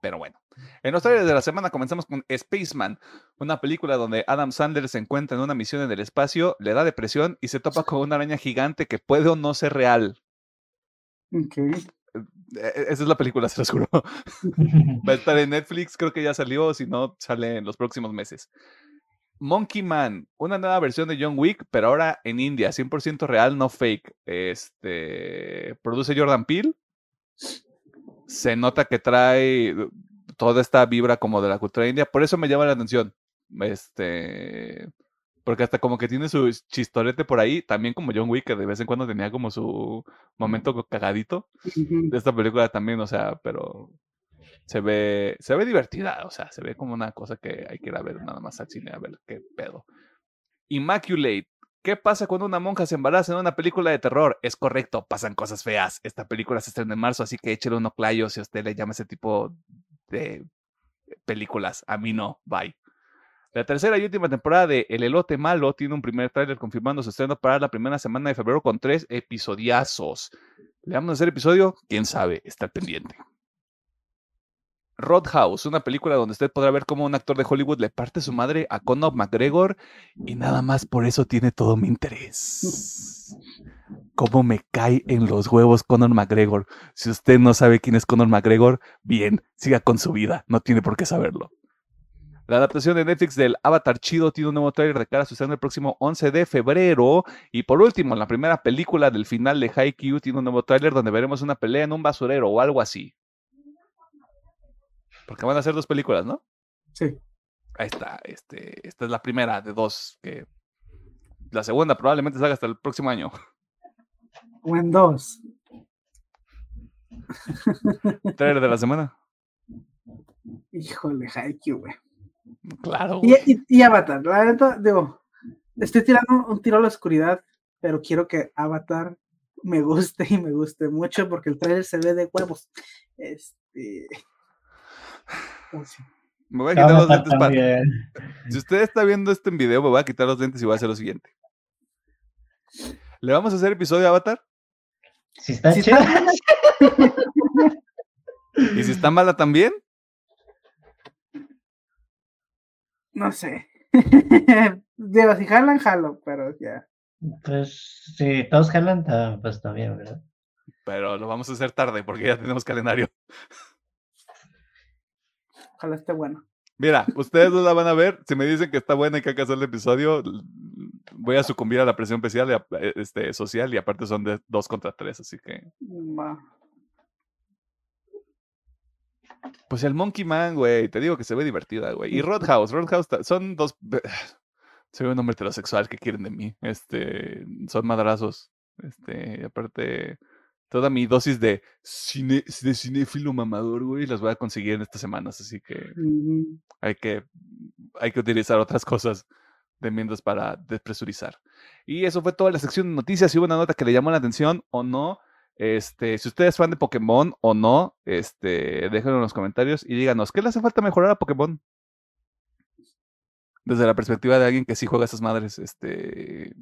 Pero bueno, en los trailers de la semana comenzamos con Spaceman, una película donde Adam Sandler se encuentra en una misión en el espacio, le da depresión y se topa con una araña gigante que puede o no ser real. Ok. E- e- Esa es la película, se los juro. <laughs> Va a estar en Netflix, creo que ya salió, si no, sale en los próximos meses. Monkey Man, una nueva versión de John Wick, pero ahora en India, 100% real, no fake. Este, produce Jordan Peele. Se nota que trae toda esta vibra como de la cultura india, por eso me llama la atención. Este, porque hasta como que tiene su chistorete por ahí, también como John Wick, que de vez en cuando tenía como su momento cagadito de esta película también, o sea, pero se ve, se ve divertida, o sea, se ve como una cosa que hay que ir a ver nada más al cine a ver qué pedo. Immaculate, ¿Qué pasa cuando una monja se embaraza en una película de terror? Es correcto, pasan cosas feas. Esta película se estrena en marzo, así que échele uno clayo si a usted le llama ese tipo de películas. A mí no, bye. La tercera y última temporada de El Elote Malo tiene un primer tráiler confirmando su estreno para la primera semana de febrero con tres episodiazos. ¿Le vamos a hacer episodio? ¿Quién sabe? Está pendiente. Roadhouse, una película donde usted podrá ver cómo un actor de Hollywood le parte su madre a Conor McGregor y nada más por eso tiene todo mi interés. ¿Cómo me cae en los huevos Conor McGregor? Si usted no sabe quién es Conor McGregor, bien, siga con su vida, no tiene por qué saberlo. La adaptación de Netflix del Avatar Chido tiene un nuevo trailer de cara a su estreno el próximo 11 de febrero. Y por último, la primera película del final de Haikyuu tiene un nuevo trailer donde veremos una pelea en un basurero o algo así. Porque van a ser dos películas, ¿no? Sí. Ahí está. Este, esta es la primera de dos. Que la segunda probablemente salga hasta el próximo año. O en dos. Trailer de la semana. Híjole, Haikyuu, güey. Claro. Y, y, y Avatar, la verdad, digo, estoy tirando un tiro a la oscuridad, pero quiero que Avatar me guste y me guste mucho porque el trailer se ve de huevos. Este. sí. Me voy a quitar los lentes para. Si usted está viendo este en video, me voy a quitar los lentes y voy a hacer lo siguiente. ¿Le vamos a hacer episodio de Avatar? Si está Sí chido. Y si está mala también, No sé. <laughs> Digo, si jalan, jalo, pero ya. Pues si todos jalan, pues está bien, ¿verdad? pero lo vamos a hacer tarde porque ya tenemos calendario. Ojalá esté bueno. Mira, <laughs> ustedes no la van a ver. Si me dicen que está buena y que hay que hacer el episodio, voy a sucumbir a la presión especial y a- eh, este, social y aparte son de dos contra tres, así que. Va. Pues el Monkey Man, güey, te digo que se ve divertida, güey. Y Roadhouse, Roadhouse son dos. <sighs> Soy un hombre heterosexual que quieren de mí. Este, son madrazos. Este, aparte, toda mi dosis de cine, de cinéfilo mamador, güey, las voy a conseguir en estas semanas, así que hay que, hay que utilizar otras cosas de mientras para despresurizar. Y eso fue toda la sección de noticias. Si hubo una nota que le llamó la atención o no, este, si usted es fan de Pokémon o no, este, déjenlo en los comentarios y díganos, ¿qué le hace falta mejorar a Pokémon? Desde la perspectiva de alguien que sí juega a esas madres, este,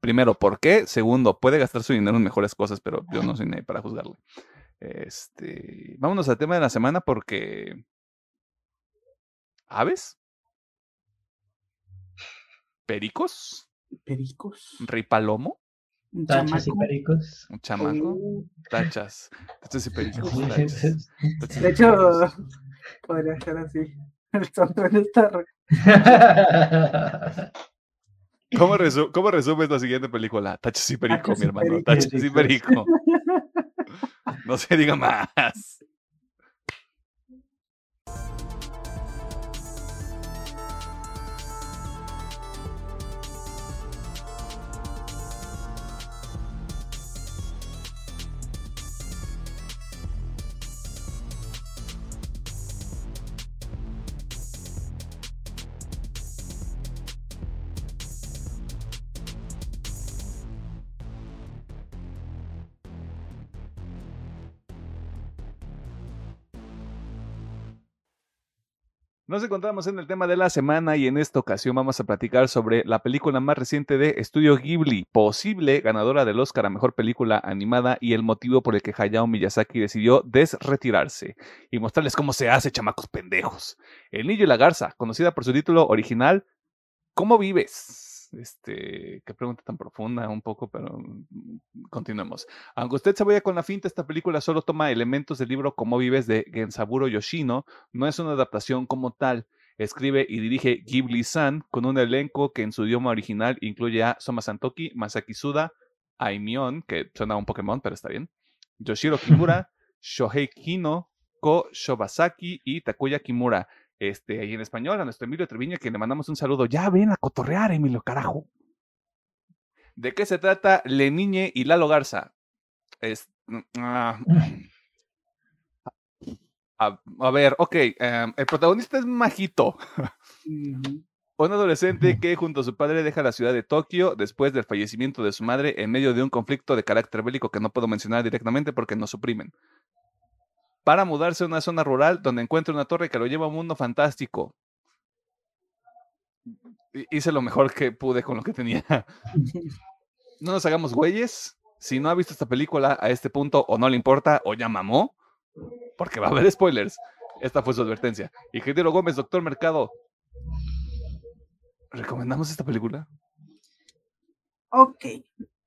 primero, ¿por qué? Segundo, puede gastar su dinero en mejores cosas, pero yo no soy nadie para juzgarle. Este, vámonos al tema de la semana porque ¿Aves? ¿Pericos? Pericos. ¿Rey Palomo? Un Tachas y chamaco. pericos. ¿Un chamaco? Uh, Tachas. Tachas y pericos. tachas. Tachas y De hecho, pericos. podría ser así. <laughs> El soundtrack Wars. <laughs> ¿Cómo, resu- ¿Cómo resumes la siguiente película? Tachas y perico, Tachas mi y hermano. perico. Tachas y perico. <laughs> No se diga más. Nos encontramos en el tema de la semana y en esta ocasión vamos a platicar sobre la película más reciente de Estudio Ghibli, posible ganadora del Oscar a Mejor Película Animada y el motivo por el que Hayao Miyazaki decidió desretirarse y mostrarles cómo se hace, chamacos pendejos. El Niño y la Garza, conocida por su título original, ¿Cómo vives? Este, qué pregunta tan profunda un poco, pero mm, continuemos. Aunque usted se vaya con la finta, esta película solo toma elementos del libro Cómo vives de Gensaburo Yoshino, no es una adaptación como tal. Escribe y dirige Ghibli-san con un elenco que en su idioma original incluye a Soma Santoki, Masaki Suda, Aimion, que suena a un Pokémon, pero está bien, Yoshiro Kimura, <laughs> Shohei Kino, Ko Shobasaki y Takuya Kimura. Este, ahí en español, a nuestro Emilio Treviño, que le mandamos un saludo. Ya ven a cotorrear, Emilio, carajo. ¿De qué se trata Le Niñe y Lalo Garza? Es, mm, ah, a, a ver, ok. em, el protagonista es Majito. <laughs> Un adolescente que junto a su padre deja la ciudad de Tokio después del fallecimiento de su madre en medio de un conflicto de carácter bélico que no puedo mencionar directamente porque nos suprimen. Para mudarse a una zona rural donde encuentra una torre que lo lleva a un mundo fantástico. Hice lo mejor que pude con lo que tenía. <laughs> No nos hagamos güeyes. Si no ha visto esta película a este punto o no le importa o ya mamó, porque va a haber spoilers. Esta fue su advertencia. Ingeniero Gómez, doctor Mercado, ¿Recomendamos esta película? Ok.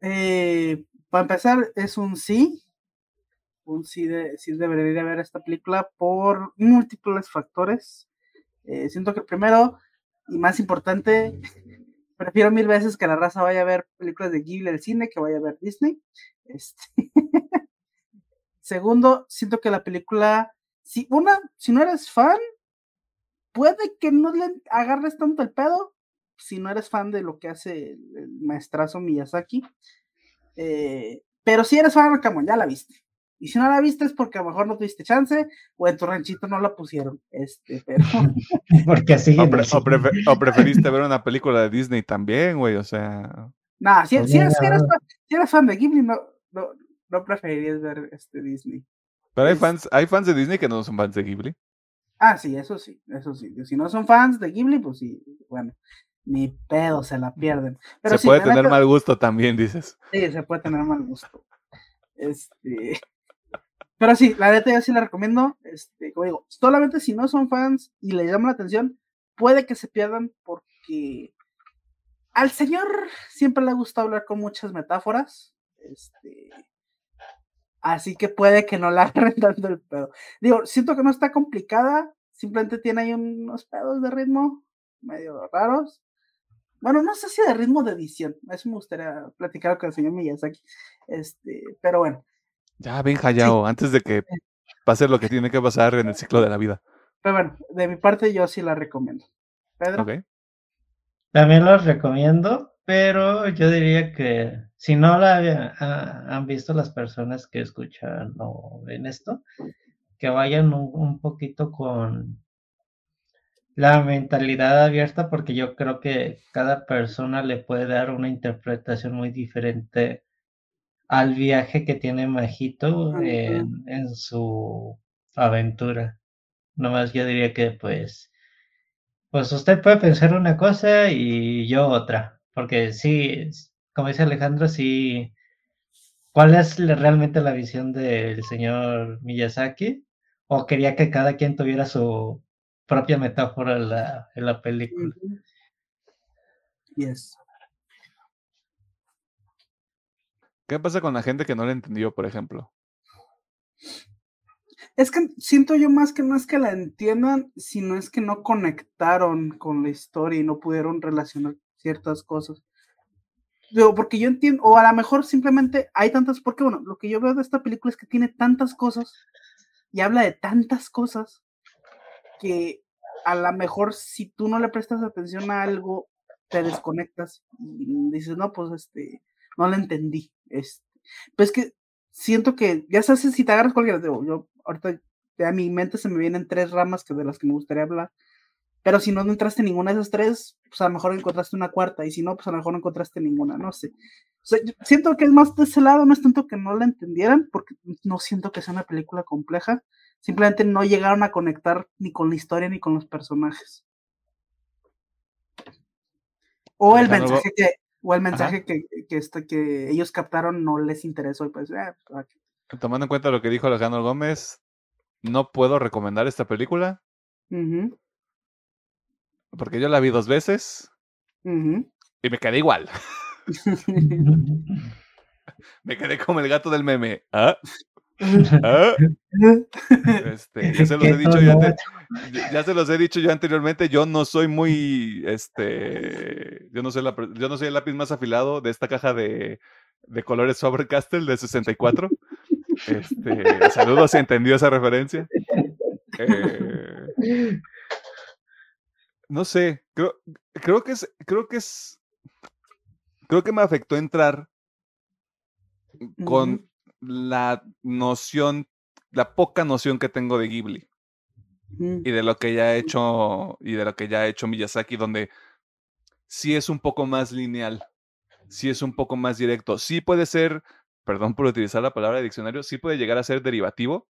Eh, para empezar, es un sí. Un sí, de, sí debería ver esta película por múltiples factores. Eh, siento que primero, y más importante, <laughs> prefiero mil veces que la raza vaya a ver películas de Ghibli al cine que vaya a ver Disney. Este. <laughs> Segundo, siento que la película, si una, si no eres fan, puede que no le agarres tanto el pedo, si no eres fan de lo que hace el, maestrazo Miyazaki. Eh, pero si eres fan, Camón, ya la viste. Y si no la viste es porque a lo mejor no tuviste chance o en tu ranchito no la pusieron. Este, pero. <laughs> porque así. O, preferiste ver una película de Disney también, güey, o sea. Nah, si, pues eres, fan de Ghibli, no, no, no preferirías ver este Disney. Pero hay fans, hay fans de Disney que no son fans de Ghibli. Ah, sí, eso sí, eso sí. Si no son fans de Ghibli, pues sí, bueno ni pedo, se la pierden. se puede tener mal gusto también, dices. Sí, se puede tener mal gusto. Este. Pero sí, la neta yo sí la recomiendo. Este, como digo, solamente si no son fans y le llama la atención, puede que se pierdan porque al señor siempre le ha gustado hablar con muchas metáforas. Este. Así que puede que no la <laughs> agarren tanto el pedo. Digo, siento que no está complicada, simplemente tiene ahí unos pedos de ritmo medio raros. Bueno, no sé si de ritmo de edición. Eso me gustaría platicar con el señor Miyazaki. Este, pero bueno. Ya, ven, Hayao, antes de que pase lo que <laughs> tiene que pasar en el ciclo de la vida. Pero bueno, de mi parte yo sí la recomiendo. Pedro. También la recomiendo, pero yo diría que si no la han visto las personas que escuchan o ven esto, que vayan un poquito con la mentalidad abierta porque yo creo que cada persona le puede dar una interpretación muy diferente al viaje que tiene Majito en, su aventura. Nomás yo diría que pues, pues usted puede pensar una cosa y yo otra, porque sí, como dice Alejandro, sí, ¿cuál es realmente la visión del señor Miyazaki? ¿O quería que cada quien tuviera su propia metáfora en la, en la película. Yes. ¿Qué pasa con la gente que no la entendió, por ejemplo? Es que siento yo más que no es que la entiendan, sino es que no conectaron con la historia y no pudieron relacionar ciertas cosas. Digo, porque yo entiendo, o a lo mejor simplemente hay tantas, porque bueno, lo que yo veo de esta película es que tiene tantas cosas y habla de tantas cosas que a lo mejor si tú no le prestas atención a algo, te desconectas y dices, no, pues este, no lo entendí. Este, pues que siento que, ya sabes, si te agarras cualquiera, digo, yo ahorita a mi mente se me vienen tres ramas que de las que me gustaría hablar, pero si no entraste en ninguna de esas tres, pues a lo mejor encontraste una cuarta, y si no, pues a lo mejor no encontraste ninguna, no sé. O sea, siento que es más de ese lado, no es tanto que no la entendieran, porque no siento que sea una película compleja, Simplemente no llegaron a conectar ni con la historia ni con los personajes. O el mensaje que, o el mensaje que, que, este, que, ellos captaron no les interesó y pues, eh, pues Tomando en cuenta lo que dijo Alejandro Gómez, no puedo recomendar esta película. Porque yo la vi dos veces y me quedé igual. <laughs> <laughs> me quedé como el gato del meme. ¿Ah? ¿Ah? Este, ya, se los he dicho yo ya se los he dicho yo anteriormente, yo no soy muy, este, yo no soy, la, yo no soy el lápiz más afilado de esta caja de, de colores Faber Castell de 64. Este, saludos si entendió esa referencia. Eh, no sé, creo, creo que es, creo que es, creo que me afectó entrar con la noción, la poca noción que tengo de Ghibli. Y de lo que ya ha hecho y de lo que ya ha hecho Miyazaki, donde sí es un poco más lineal, sí es un poco más directo, sí puede ser, perdón por utilizar la palabra de diccionario, sí puede llegar a ser derivativo,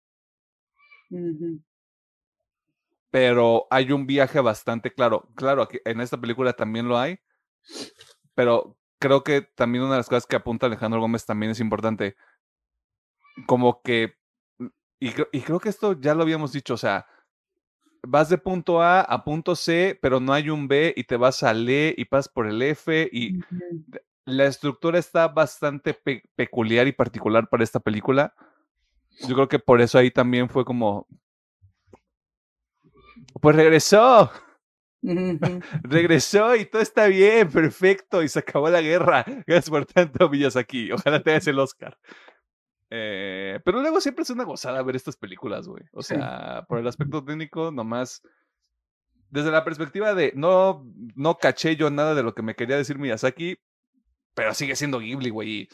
pero hay un viaje bastante claro. Claro, aquí- en esta película también lo hay, pero creo que también una de las cosas que apunta Alejandro Gómez también es importante. Como que, y, cre- y creo que esto ya lo habíamos dicho, o sea, vas de punto A a punto C, pero no hay un B y te vas al E y pasas por el F y la estructura está bastante pe- peculiar y particular para esta película. Yo creo que por eso ahí también fue como, pues regresó. <laughs> Regresó y todo está bien, perfecto, y se acabó la guerra. Gracias por tanto, Miyazaki. Ojalá te hagas el Oscar. Eh, pero luego siempre es una gozada ver estas películas, güey. O Sí. sea, por el aspecto técnico, nomás. Desde la perspectiva de no, no caché yo nada de lo que me quería decir Miyazaki, pero sigue siendo Ghibli, güey.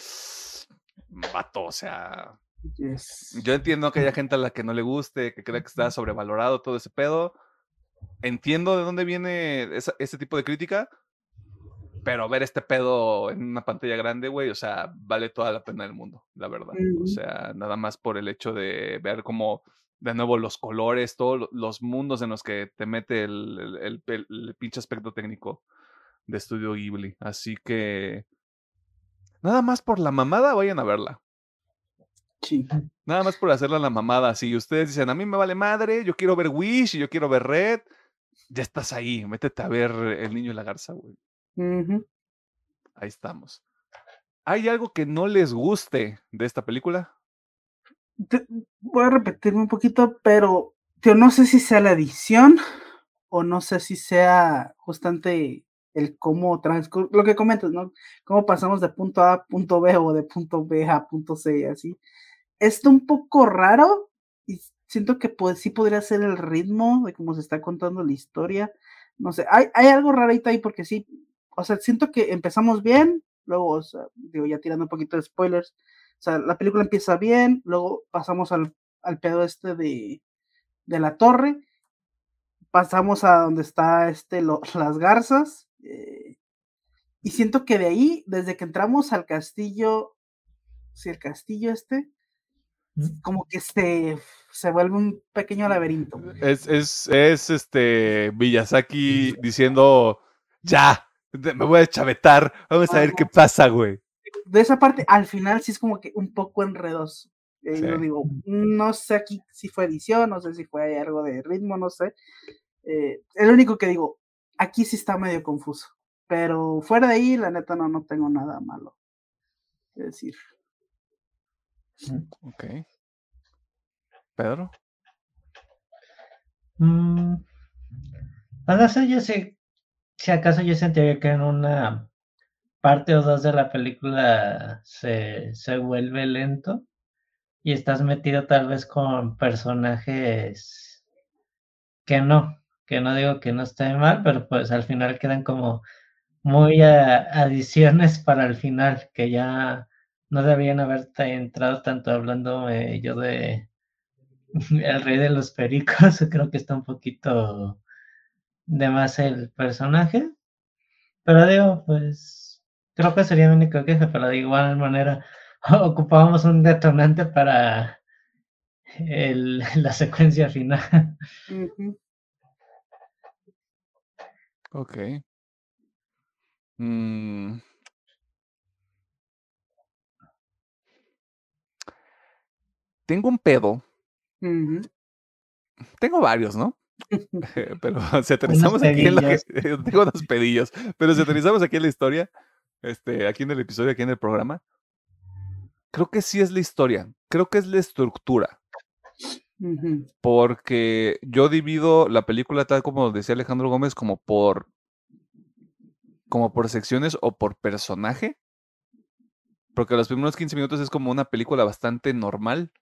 Vato, o sea. Yes. Yo entiendo que haya <laughs> gente a la que no le guste, que crea que está sobrevalorado todo ese pedo. Entiendo de dónde viene esa- ese tipo de crítica, pero ver este pedo en una pantalla grande, güey, o sea, vale toda la pena del mundo, la verdad. O sea, nada más por el hecho de ver como, de nuevo, los colores, todos lo- los mundos en los que te mete el, el, el- el- el pinche aspecto técnico de Estudio Ghibli. Así que, nada más por la mamada, vayan a verla. Sí. Nada más por hacerla la mamada. Si ustedes dicen, a mí me vale madre, yo quiero ver Wish y yo quiero ver Red, ya estás ahí. Métete a ver El Niño y la Garza, güey. Ahí estamos. ¿Hay algo que no les guste de esta película? Te- Voy a repetirme un poquito, pero yo no sé si sea la edición o no sé si sea justamente el cómo transcurre, lo que comentas, ¿no? Cómo pasamos de punto A a punto B o de punto B a punto C y así. Está un poco raro y siento que pues, sí podría ser el ritmo de cómo se está contando la historia. No sé, hay, hay algo rarito ahí porque sí, o sea, siento que empezamos bien, luego, o sea, digo, ya tirando un poquito de spoilers, o sea, la película empieza bien, luego pasamos al, al pedo este de, de la torre, pasamos a donde está este, lo- <laughs> las garzas, eh, y siento que de ahí, desde que entramos al castillo, si el castillo este, como que se, se vuelve un pequeño laberinto. Es, es, es este Miyazaki diciendo, ya, me voy a chavetar, vamos a ver qué pasa, güey. De esa parte, al final sí es como que un poco enredoso. Eh, yo Sí. digo, no sé aquí si fue edición, no sé si fue algo de ritmo, no sé. Eh, el único que digo, aquí sí está medio confuso. Pero fuera de ahí, la neta, no, no tengo nada malo que decir. Ok. Pedro. Mm, no sé, yo sé, si acaso yo sentiría que en una parte o dos de la película se, se vuelve lento y estás metido tal vez con personajes que no, que no digo que no estén mal, pero pues al final quedan como muy adiciones para el final, que ya no debían haber ta- entrado tanto hablando yo de <laughs> el rey de los pericos, <laughs> creo que está un poquito de más el personaje, pero digo, pues creo que sería mi única queja, pero de igual manera <laughs> ocupábamos un detonante para el- <laughs> la secuencia final. Ok. Mm, Tengo un pedo. Tengo varios, ¿no? <laughs> Pero <laughs> si aterrizamos aquí en la pedillos. <laughs> tengo unos pedillos, pero si aterrizamos aquí en la historia, este, aquí en el episodio, aquí en el programa, creo que sí es la historia, creo que es la estructura, porque yo divido la película tal como decía Alejandro Gómez como por como por secciones o por personaje, porque los primeros 15 minutos es como una película bastante normal,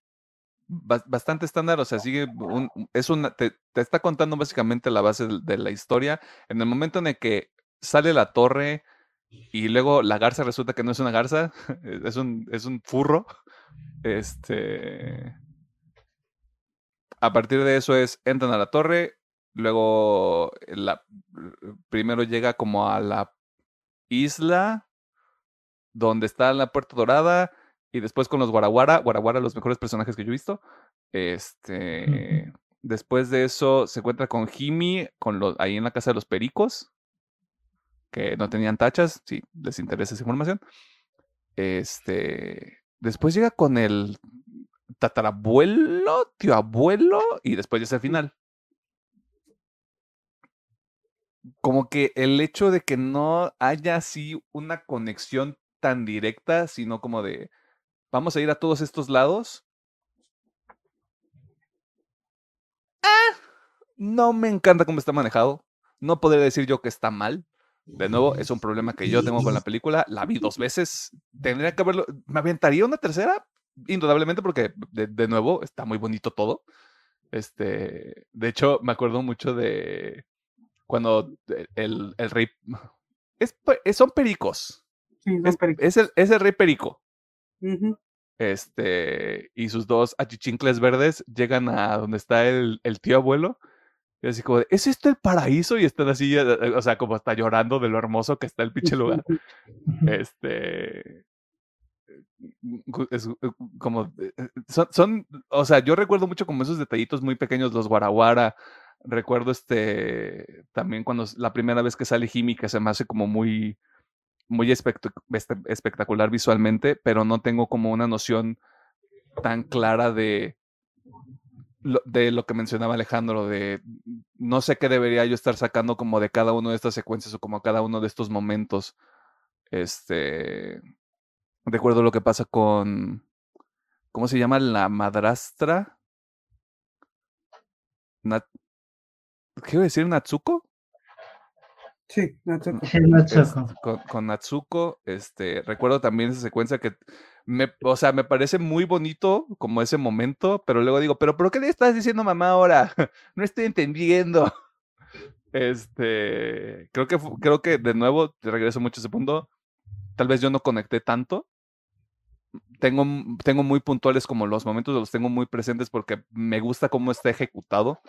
bastante estándar, o sea, sigue un, es te, está contando básicamente la base del- de la historia. En el momento en el que sale la torre y luego la garza resulta que no es una garza, <laughs> es un, es un furro. Este. A partir de eso es, entran a la torre, luego la, primero llega como a la isla donde está la Puerta Dorada y después con los Guaraguara. Guaraguara, los mejores personajes que yo he visto. Este. Después de eso se encuentra con Jimmy con los, ahí en la casa de los pericos, que no tenían tachas, si les interesa esa información. Este. Después llega con el tatarabuelo, tío abuelo, y después ya es el final. Como que el hecho de que no haya así una conexión tan directa, sino como de vamos a ir a todos estos lados. Ah, no me encanta cómo está manejado. No podría decir yo que está mal. De nuevo, es un problema que yo tengo con la película. La vi dos veces. Tendría que haberlo. ¿Me aventaría una tercera? Indudablemente, porque de, nuevo está muy bonito todo. Este, de hecho, me acuerdo mucho de cuando el, rey. Es, son pericos. es, el, es, el, rey perico. Este, y sus dos achichincles verdes llegan a donde está el, el tío abuelo. Y así como, ¿es esto el paraíso? Y están así, eh, o sea, como está llorando de lo hermoso que está el pinche lugar. Este. Es eh, como. Eh, son, son, o sea, yo recuerdo mucho como esos detallitos muy pequeños, los guaraguara. Recuerdo este. También cuando la primera vez que sale Jimmy, que se me hace como muy muy espectacular visualmente, pero no tengo como una noción tan clara de lo, de lo que mencionaba Alejandro, de no sé qué debería yo estar sacando como de cada una de estas secuencias o como cada uno de estos momentos. Este, recuerdo lo que pasa con, ¿cómo se llama? La madrastra. Nat, ¿Qué iba a decir? ¿Natsuko? Sí, Natsuko. con, Natsuko, este, recuerdo también esa secuencia que me, o sea, me parece muy bonito como ese momento, pero luego digo, pero ¿por qué le estás diciendo mamá ahora? <laughs> no estoy entendiendo. Este, creo que, creo que de nuevo, te regreso mucho a ese punto, tal vez yo no conecté tanto. Tengo, tengo muy puntuales como los momentos, los tengo muy presentes porque me gusta cómo está ejecutado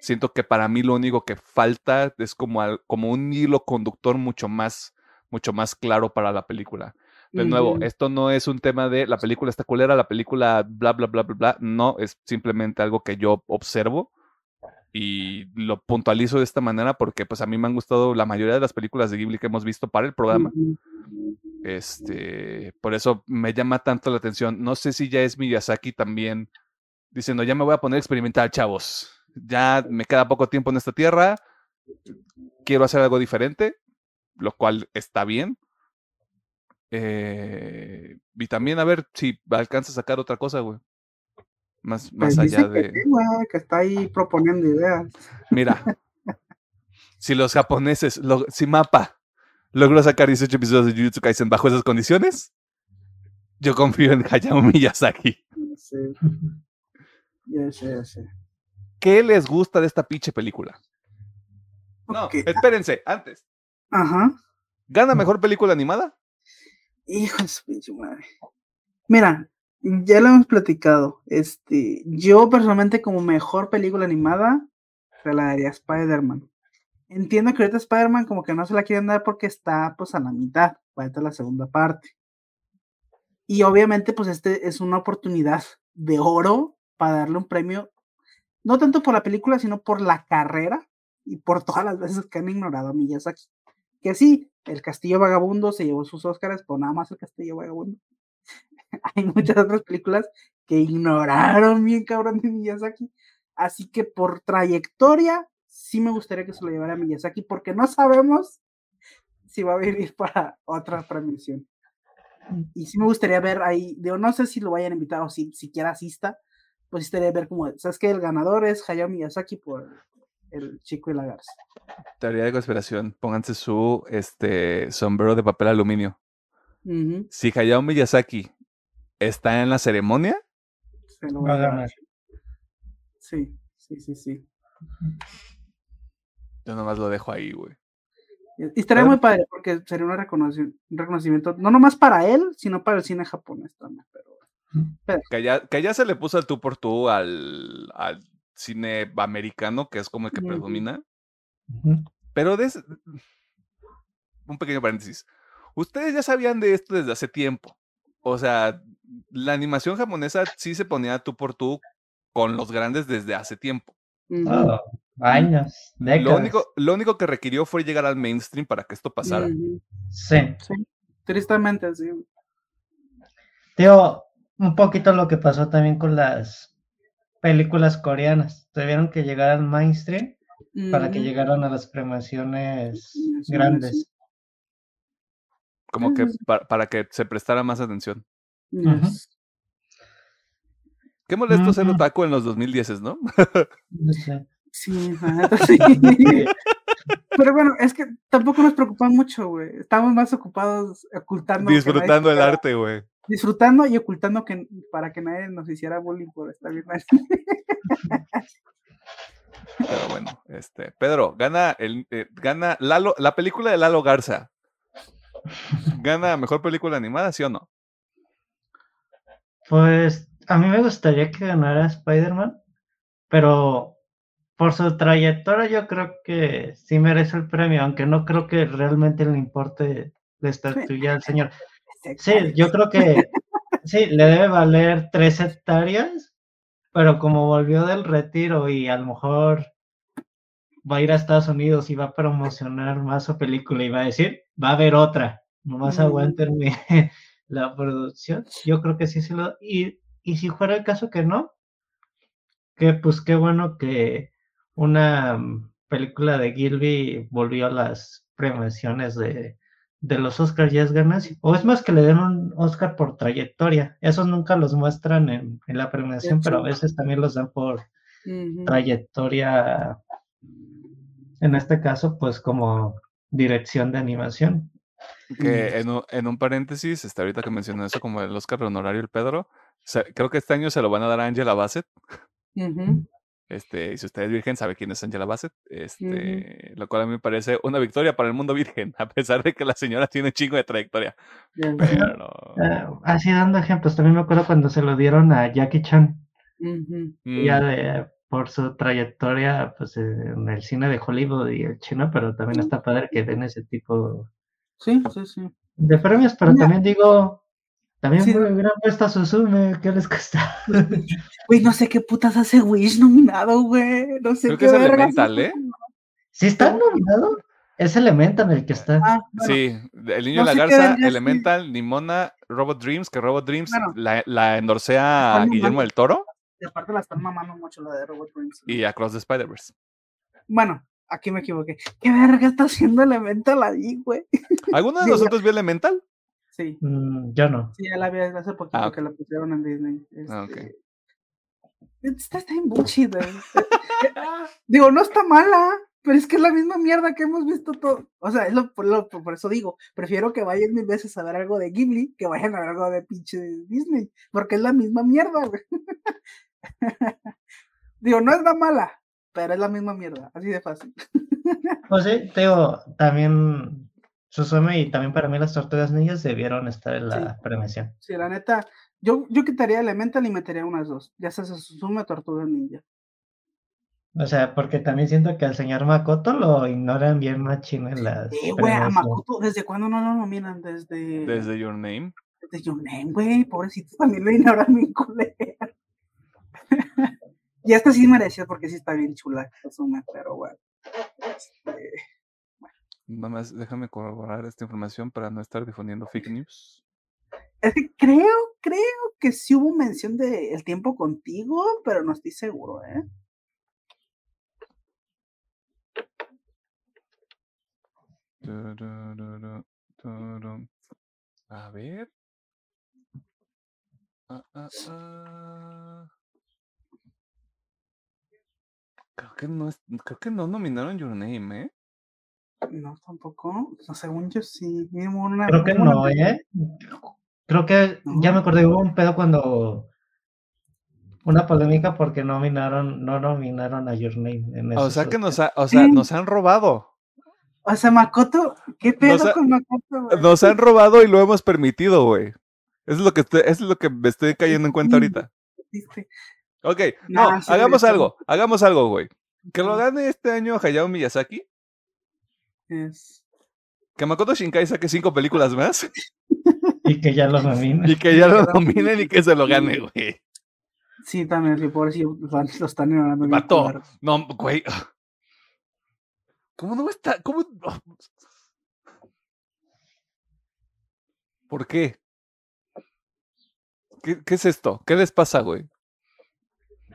siento que para mí lo único que falta es como, como un hilo conductor mucho más, mucho más claro para la película. De nuevo, esto no es un tema de la película está culera, la película bla, bla, bla, bla, bla. No, es simplemente algo que yo observo y lo puntualizo de esta manera porque pues a mí me han gustado la mayoría de las películas de Ghibli que hemos visto para el programa. Este, por eso me llama tanto la atención. No sé si ya es Miyazaki también diciendo, ya me voy a poner a experimentar, chavos ya me queda poco tiempo en esta tierra, quiero hacer algo diferente, lo cual está bien. Eh, y también a ver si alcanza a sacar otra cosa, güey. Más, más pues allá de. Que, está ahí proponiendo ideas. Mira, <laughs> si los japoneses, si Mapa logró sacar 18 episodios de Jujutsu Kaisen bajo esas condiciones, yo confío en Hayao <laughs> Miyazaki. Sí. <laughs> Ya sé, ya sé. ¿Qué les gusta de esta pinche película? No, espérense, antes. Ajá. ¿Gana mejor película animada? Hijo de su pinche madre. Mira, ya lo hemos platicado. Este, yo personalmente como mejor película animada se la daría Spider-Man. Entiendo que ahorita Spider-Man como que no se la quieren dar porque está pues a la mitad, falta la segunda parte. Y obviamente pues este es una oportunidad de oro para darle un premio no tanto por la película, sino por la carrera y por todas las veces que han ignorado a Miyazaki. Que sí, el Castillo Vagabundo se llevó sus Oscars, pero nada más el Castillo Vagabundo. <laughs> Hay muchas otras películas que ignoraron bien cabrón de Miyazaki. Así que por trayectoria, sí me gustaría que se lo llevara a Miyazaki, porque no sabemos si va a venir para otra premiación. Y sí me gustaría ver ahí, digo, no sé si lo vayan a invitar o si siquiera asista, pues estaría ver como, ¿sabes que El ganador es Hayao Miyazaki por el chico y la garza. Teoría de conspiración, pónganse su este, sombrero de papel aluminio. Si Hayao Miyazaki está en la ceremonia, se lo va a ganar. Sí, sí, sí, sí. Yo nomás lo dejo ahí, güey. Y estaría muy padre porque sería un reconocimiento, no nomás para él, sino para el cine japonés también. Pero que, ya, que ya se le puso el tú por tú al, al cine americano, que es como el que predomina. Pero un pequeño paréntesis. Ustedes ya sabían de esto desde hace tiempo. O sea, la animación japonesa sí se ponía tú por tú con los grandes desde hace tiempo. Oh, años, Lo único, lo único que requirió fue llegar al mainstream para que esto pasara. ujú. Sí. Tristemente, sí. Digo, un poquito lo que pasó también con las películas coreanas. Tuvieron que llegar al mainstream para que llegaran a las Sí, sí, grandes. Como que Ujú. pa- para que se prestara más atención. Yes. Qué molesto ser Ujú. otaku en los 2010, ¿no? No sé. Sí, sí. <laughs> Pero bueno, es que tampoco nos preocupan mucho, güey. Estamos más ocupados ocultando. Disfrutando el arte, güey. Disfrutando y ocultando que para que nadie nos hiciera bullying por estar bien mal. <laughs> Pero bueno, este, Pedro, gana el eh, gana Lalo, la película de Lalo Garza. ¿Gana mejor película animada, sí o no? Pues a mí me gustaría que ganara Spider-Man, pero por su trayectoria yo creo que sí merece el premio, aunque no creo que realmente le importe la estatuilla al señor. Sí, yo creo que sí, le debe valer tres hectáreas, pero como volvió del retiro y a lo mejor va a ir a Estados Unidos y va a promocionar más su película y va a decir, va a haber otra, nomás Mm. aguantenme <laughs> la producción. Yo creo que sí se lo... Y, y si fuera el caso que no, que pues qué bueno que una mm, película de Gilby volvió a las premiaciones de, de los Oscars y es ganas. O es más que le den un Oscar por trayectoria. Esos nunca los muestran en, en la premiación, pero a veces también los dan por trayectoria, en este caso, pues como dirección de animación. Que en un, en un paréntesis, este, ahorita que mencionó eso como el Oscar honorario el Pedro, creo que este año se lo van a dar a Angela Bassett. Ujú. Este, y si usted es virgen, sabe quién es Angela Bassett. Este, lo cual a mí me parece una victoria para el mundo virgen, a pesar de que la señora tiene chingo de trayectoria. Ya. Pero. Eh, así dando ejemplos, también me acuerdo cuando se lo dieron a Jackie Chan. Ujú. mm, ya de, por su trayectoria pues, en el cine de Hollywood y el chino, pero también está padre que den ese tipo Sí, sí, sí. de premios, pero también digo, también Sí. me hubieran puesto a Suzume, ¿qué les cuesta? <laughs> Güey, no sé qué putas hace Wish nominado, güey. No sé Creo qué que es Elemental, ¿eh? Si está nominado, es Elemental el que está. Ah, bueno, Sí, El Niño no de la Garza, Elemental, Nimona, Robot Dreams, que Robot Dreams Bueno. la, la endorsea a Guillermo del Toro y aparte la están mamando mucho la de Robot Dreams. y Across the Spider-Verse. Bueno, aquí me equivoqué. ¿Qué verga está haciendo Elemental ahí, güey? ¿Alguno de <laughs> Sí, nosotros vio Elemental? Sí, Mm, yo no. sí, ya la vi hace poquito Ah, que la pusieron en Disney. Ah, este, Está, está en bullshit. <laughs> eh. Digo, no está mala, pero es que es la misma mierda que hemos visto todo. O sea, es lo, por, lo- por eso digo, prefiero que vayan mil veces a ver algo de Ghibli que vayan a ver algo de pinche Disney, porque es la misma mierda, güey. <laughs> digo, no es la mala, pero es la misma mierda, así de fácil. Pues sí, te digo, también Suzume y también para mí las tortugas ninjas debieron estar en la premiación. Sí, la neta, yo, yo quitaría Elemental y metería unas dos, ya sea se sume Tortuga Ninja. O sea, porque también siento que al señor Makoto lo ignoran bien machín en las Eh, güey, a. Makoto, ¿desde cuándo no lo nominan? Desde... Desde Your Name. Desde Your Name, güey, pobrecito, también lo ignoran bien culero. <laughs> y esta sí mereció porque sí está bien chula, Suzume, pero bueno. Este, Nada más déjame corroborar esta información para no estar difundiendo fake news. Es que creo, creo que sí hubo mención de El tiempo contigo, pero no estoy seguro, ¿eh? A ver. Ah, ah, ah. Creo que no creo que no nominaron Your Name, ¿eh? No, tampoco. No, según yo sí. Mínimo una, Creo que no, una- ¿eh? Creo que ya me acordé, hubo un pedo cuando una polémica porque nominaron, no nominaron a Your Name en O sea que nos, ha- o sea, Sí. nos han robado. O sea, Makoto, ¿qué pedo con Makoto? güey? Nos han robado y lo hemos permitido, güey. Eso es lo que estoy- eso es lo que me estoy cayendo en cuenta ahorita. Ok, no, Nah, hagamos algo, hagamos algo, güey. Que lo "No, gane este año Hayao Miyazaki es- Que Makoto Shinkai saque cinco películas más Y que ya lo nominen. y que ya lo <laughs> nominen y que se lo gane, güey. Sí, también, sí, por eso lo están Vato, culero. no, güey. ¿Cómo no está? ¿Cómo? ¿Por qué? ¿Qué, qué es esto? ¿Qué les pasa, güey?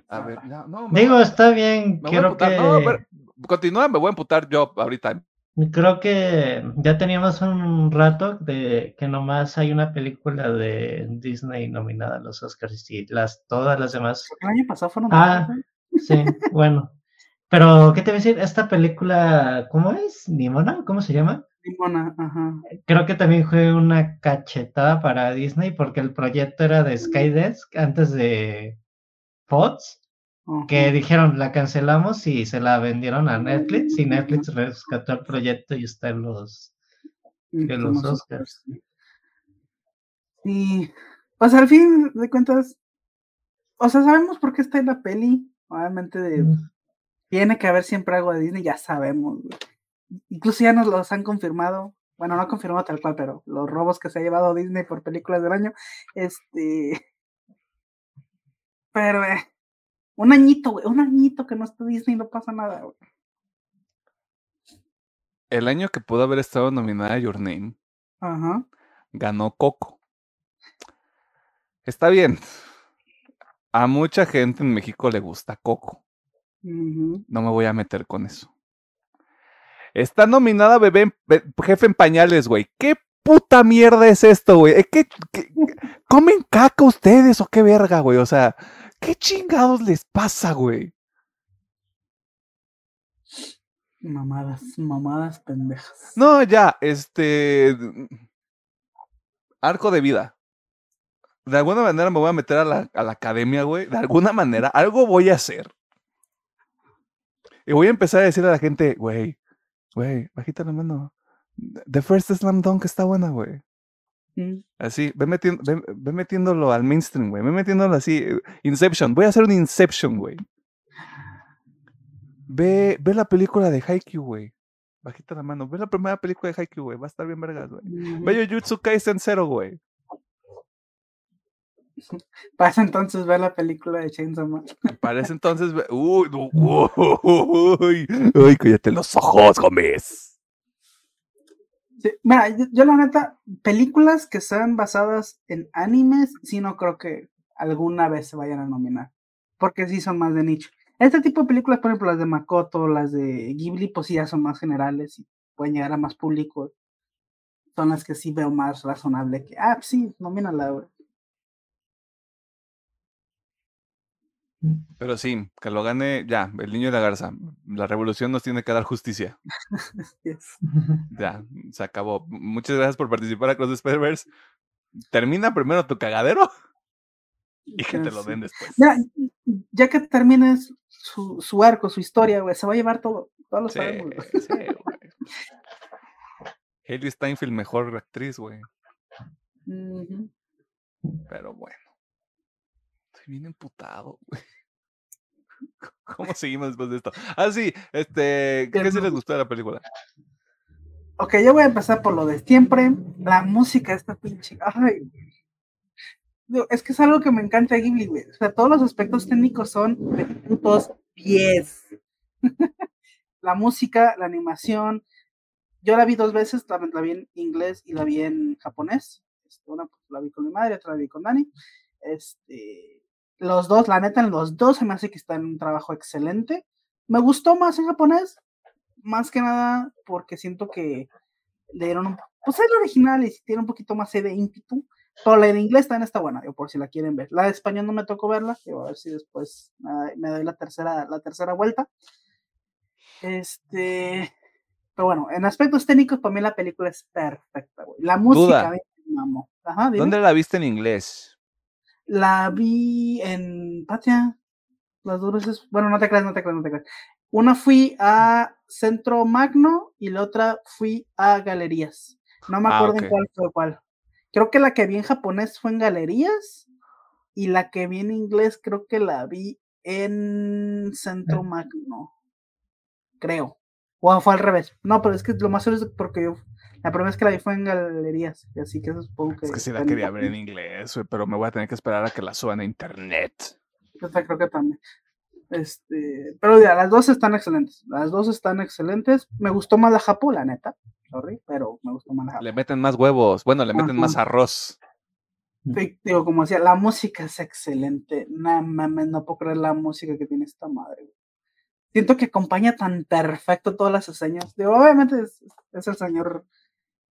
A ver, no, me Digo, a- está bien. me voy a Quiero que. No, pero continúa, me voy a emputar yo ahorita. Creo que ya teníamos un rato de que nomás hay una película de Disney nominada a los Oscars y las, todas las demás. El año pasado fueron Ah. Sí, bueno. Pero, ¿qué te voy a decir? Esta película, ¿cómo es? ¿Nimona? ¿Cómo se llama? Simona, ajá. Creo que también fue una cachetada para Disney porque el proyecto era de Skydesk antes de Fox, ajá. que dijeron la cancelamos y se la vendieron a Netflix y Netflix rescató el proyecto y está en los... Son los Oscars. Sí. Pues al fin de cuentas, o sea, sabemos por qué está en la peli. Obviamente de- tiene que haber siempre algo de Disney, ya sabemos. Incluso ya nos los han confirmado. Bueno, no confirmado tal cual, pero los robos que se ha llevado Disney por películas del año. Este. Pero, eh, un añito, güey. Un añito que no está Disney, no pasa nada, güey. El año que pudo haber estado nominada Your Name, Ajá. ganó Coco. Está bien. A mucha gente en México le gusta Coco. No me voy a meter con eso. Está nominada Bebé en- Be- Jefe en Pañales, güey. ¿Qué puta mierda es esto, güey? ¿Eh, ¿Qué, qué- <laughs> comen caca ustedes o qué verga, güey? O sea, ¿qué chingados les pasa, güey? Mamadas, mamadas pendejas. No, ya, este. Arco de vida. De alguna manera me voy a meter a la, a la academia, güey. De alguna manera, algo voy a hacer. Y voy a empezar a decirle a la gente, güey, güey, bajita la mano. The First Slam Dunk está buena, güey. Mm, Así, ve, metiendo, ve, ve metiéndolo al mainstream, güey. Ve metiéndolo así. eh, Inception. Voy a hacer un Inception, güey. Ve, ve la película de Haikyuu, güey. Bajita la mano. Ve la primera película de Haikyuu, güey. Va a estar bien vergas, güey. ujú. Ve Jujutsu Kaisen Zero, güey. Pasa entonces ver la película de Chainsaw Man. Para entonces, ve- uy, uy, uy, cállate los ojos, Gómez. Sí, mira, yo, la neta, películas que sean basadas en animes, sí no creo que alguna vez se vayan a nominar. Porque sí son más de nicho. Este tipo de películas, por ejemplo, las de Makoto, las de Ghibli, pues sí ya son más generales y pueden llegar a más público. Son las que sí veo más razonable que, ah, sí, nomínala, güey. Pero sí, que lo gane ya, el niño y la garza. La revolución nos tiene que dar justicia. <laughs> Yes. Ya, se acabó. Muchas gracias por participar a Cross the Spider-Verse. Termina primero tu cagadero <laughs> y que te lo den después. Mira, ya que termines su, su arco, su historia, güey, se va a llevar todo. Todos lo Sí, sabemos. sí, güey. Haley Steinfeld, mejor actriz, güey. Pero bueno. Estoy bien emputado, güey. <laughs> ¿Cómo seguimos después de esto? Ah, sí, este, ¿qué sí les gustó de la película? Ok, yo voy a empezar por lo de siempre. La música esta pinche. Ay. Es que es algo que me encanta Ghibli, güey. O sea, todos los aspectos técnicos son de putos pies. <laughs> la música, la animación. Yo la vi dos veces, la, la vi en inglés y la vi en japonés. Este, una pues, la vi con mi madre, otra la vi con Dani. Este, los dos, la neta, en los dos se me hace que están en un trabajo excelente. Me gustó más en japonés, más que nada porque siento que le dieron un, pues es el original y tiene un poquito más de ímpetu, pero la en inglés también está buena, digo, por si la quieren ver. La de español no me tocó verla, digo, a ver si después me, me doy la tercera, la tercera vuelta. Este, pero bueno, en aspectos técnicos para mí la película es perfecta, güey. La música Duda. me mamó. Ajá. ¿Dónde la viste en inglés? La vi en Patia. Las dos veces. Bueno, no te creas, no te creas, no te creas. Una fui a Centro Magno y la otra fui a Galerías. No me Ah, acuerdo en cuál fue cuál. Creo que la que vi en japonés fue en Galerías y la que vi en inglés creo que la vi en Centro Magno. Creo. O fue al revés. No, pero es que lo más seguro es porque yo. La primera vez que la vi fue en galerías. Y así que eso supongo que. Es que sí la quería ver en inglés, güey, pero me voy a tener que esperar a que la suban a internet. Yo creo que también. Este, pero ya, las dos están excelentes. Las dos están excelentes. Me gustó más la Japo, la neta. Sorry, pero me gustó más la Japo. Le meten más huevos. Bueno, le meten más arroz. digo, como decía, la música es excelente. No mames, no puedo creer la música que tiene esta madre. Siento que acompaña tan perfecto todas las señas. Digo, obviamente es, el señor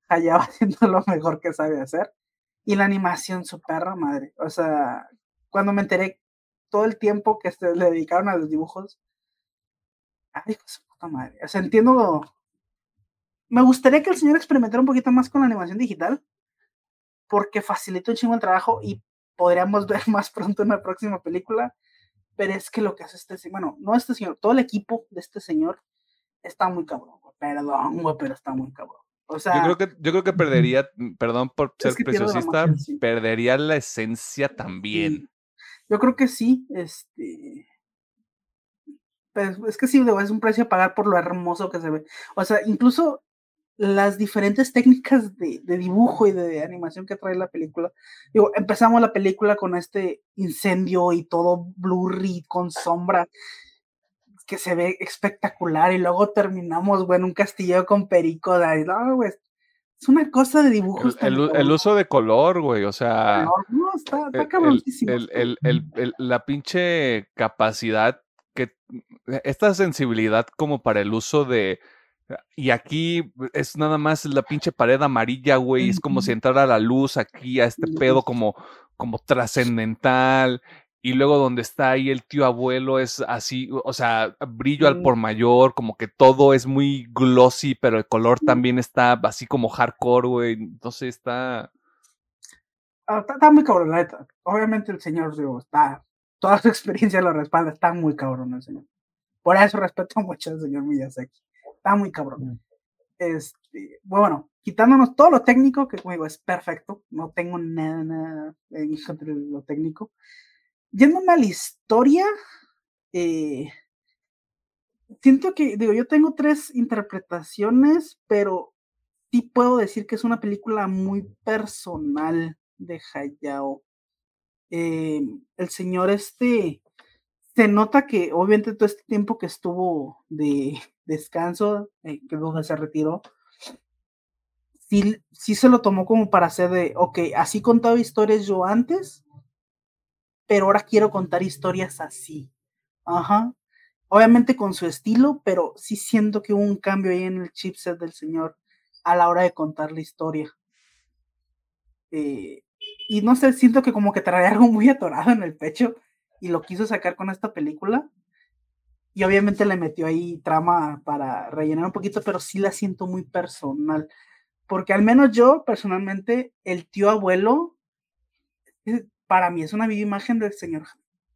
Hayao <laughs> haciendo lo mejor que sabe hacer. Y la animación, su perra madre. O sea, cuando me enteré todo el tiempo que le dedicaron a los dibujos. Ay, su puta madre. O sea, entiendo. Me gustaría que el señor experimentara un poquito más con la animación digital, porque facilita un chingo el trabajo y podríamos <laughs> ver más pronto una próxima película. Pero es que lo que hace este señor, bueno, no este señor, todo el equipo de este señor está muy cabrón, Perdón, güey, pero está muy cabrón. O sea, yo creo que, yo creo que perdería, perdón por ser preciosista, perdería la esencia también. Yo creo que sí, este. Pues es que sí, es un precio a pagar por lo hermoso que se ve. O sea, incluso las diferentes técnicas de, dibujo y de animación que trae la película. Digo, empezamos la película con este incendio y todo blurry, con sombra, que se ve espectacular, y luego terminamos, bueno, un castillo con pericos. No, güey, es una cosa de dibujos. El, uso de color, güey, o sea. No, está, la pinche capacidad que. Esta sensibilidad como para el uso de. Y aquí es nada más la pinche pared amarilla, güey. Es como si entrara la luz aquí a este pedo como, como trascendental y luego donde está ahí el tío abuelo es así, o sea, brillo al por mayor, como que todo es muy glossy, pero el color también está así como hardcore, güey. Entonces está... Ah, está, muy cabrón, la neta. Obviamente el señor, digo, está, toda su <laughs> experiencia lo respalda, está muy cabrón el señor. Por eso respeto mucho al señor Miyazaki. Está muy cabrón. Este, bueno, quitándonos todo lo técnico, que como digo, es perfecto, no tengo nada, nada en lo técnico yéndome a la historia, eh, siento que, digo, yo tengo tres interpretaciones, pero sí puedo decir que es una película muy personal de Hayao. Eh, el señor este, se nota que obviamente todo este tiempo que estuvo de descanso, eh, que se retiró, sí, sí se lo tomó como para hacer de, ok, así contaba historias yo antes, pero ahora quiero contar historias así. Ajá. Obviamente con su estilo, pero sí siento que hubo un cambio ahí en el chipset del señor a la hora de contar la historia. Eh, y no sé, siento que como que trae algo muy atorado en el pecho y lo quiso sacar con esta película. Y obviamente le metió ahí trama para rellenar un poquito, pero sí la siento muy personal. Porque al menos yo, personalmente, el tío abuelo, eh, para mí es una viva imagen del señor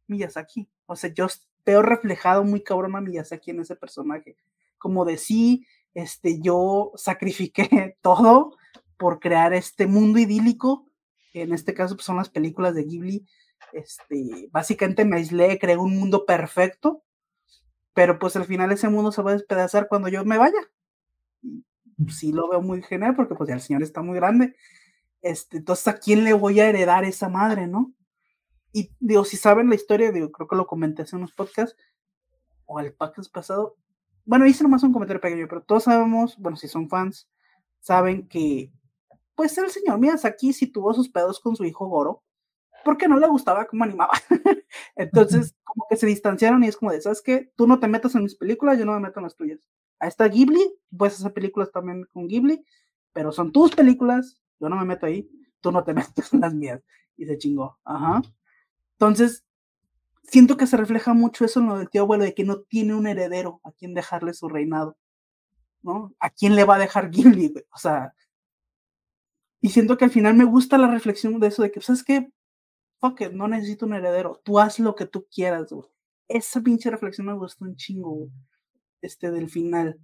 Miyazaki. O sea, yo veo reflejado muy cabrón a Miyazaki en ese personaje. Como de sí, este, yo sacrifiqué <laughs> todo por crear este mundo idílico. En este caso, pues, son las películas de Ghibli. Este, básicamente me aislé, creé un mundo perfecto, pero pues al final ese mundo se va a despedazar cuando yo me vaya. Sí lo veo muy genial porque pues ya el señor está muy grande este, entonces, ¿a quién le voy a heredar esa madre, no? Y digo, si saben la historia, digo, creo que lo comenté hace unos podcasts, o el podcast pasado. Bueno, hice nomás un comentario pequeño, pero todos sabemos, bueno, si son fans, saben que, pues el señor Miyazaki si tuvo sus pedos con su hijo Goro, porque no le gustaba cómo animaba. <laughs> Entonces, como que se distanciaron y es como de, ¿sabes qué? Tú no te metas en mis películas, yo no me meto en las tuyas. Ahí está Ghibli, puedes hacer películas también con Ghibli, pero son tus películas, yo no me meto ahí, tú no te <laughs> metes en las mías. Y se chingó. Ajá. Entonces, siento que se refleja mucho eso en lo del tío abuelo, de que no tiene un heredero a quien dejarle su reinado. ¿No? ¿A quién le va a dejar Ghibli, O sea, y siento que al final me gusta la reflexión de eso, de que, ¿sabes qué? Fuck it, no necesito un heredero. Tú haz lo que tú quieras, güey. Esa pinche reflexión me gustó un chingo, güey. Este, del final.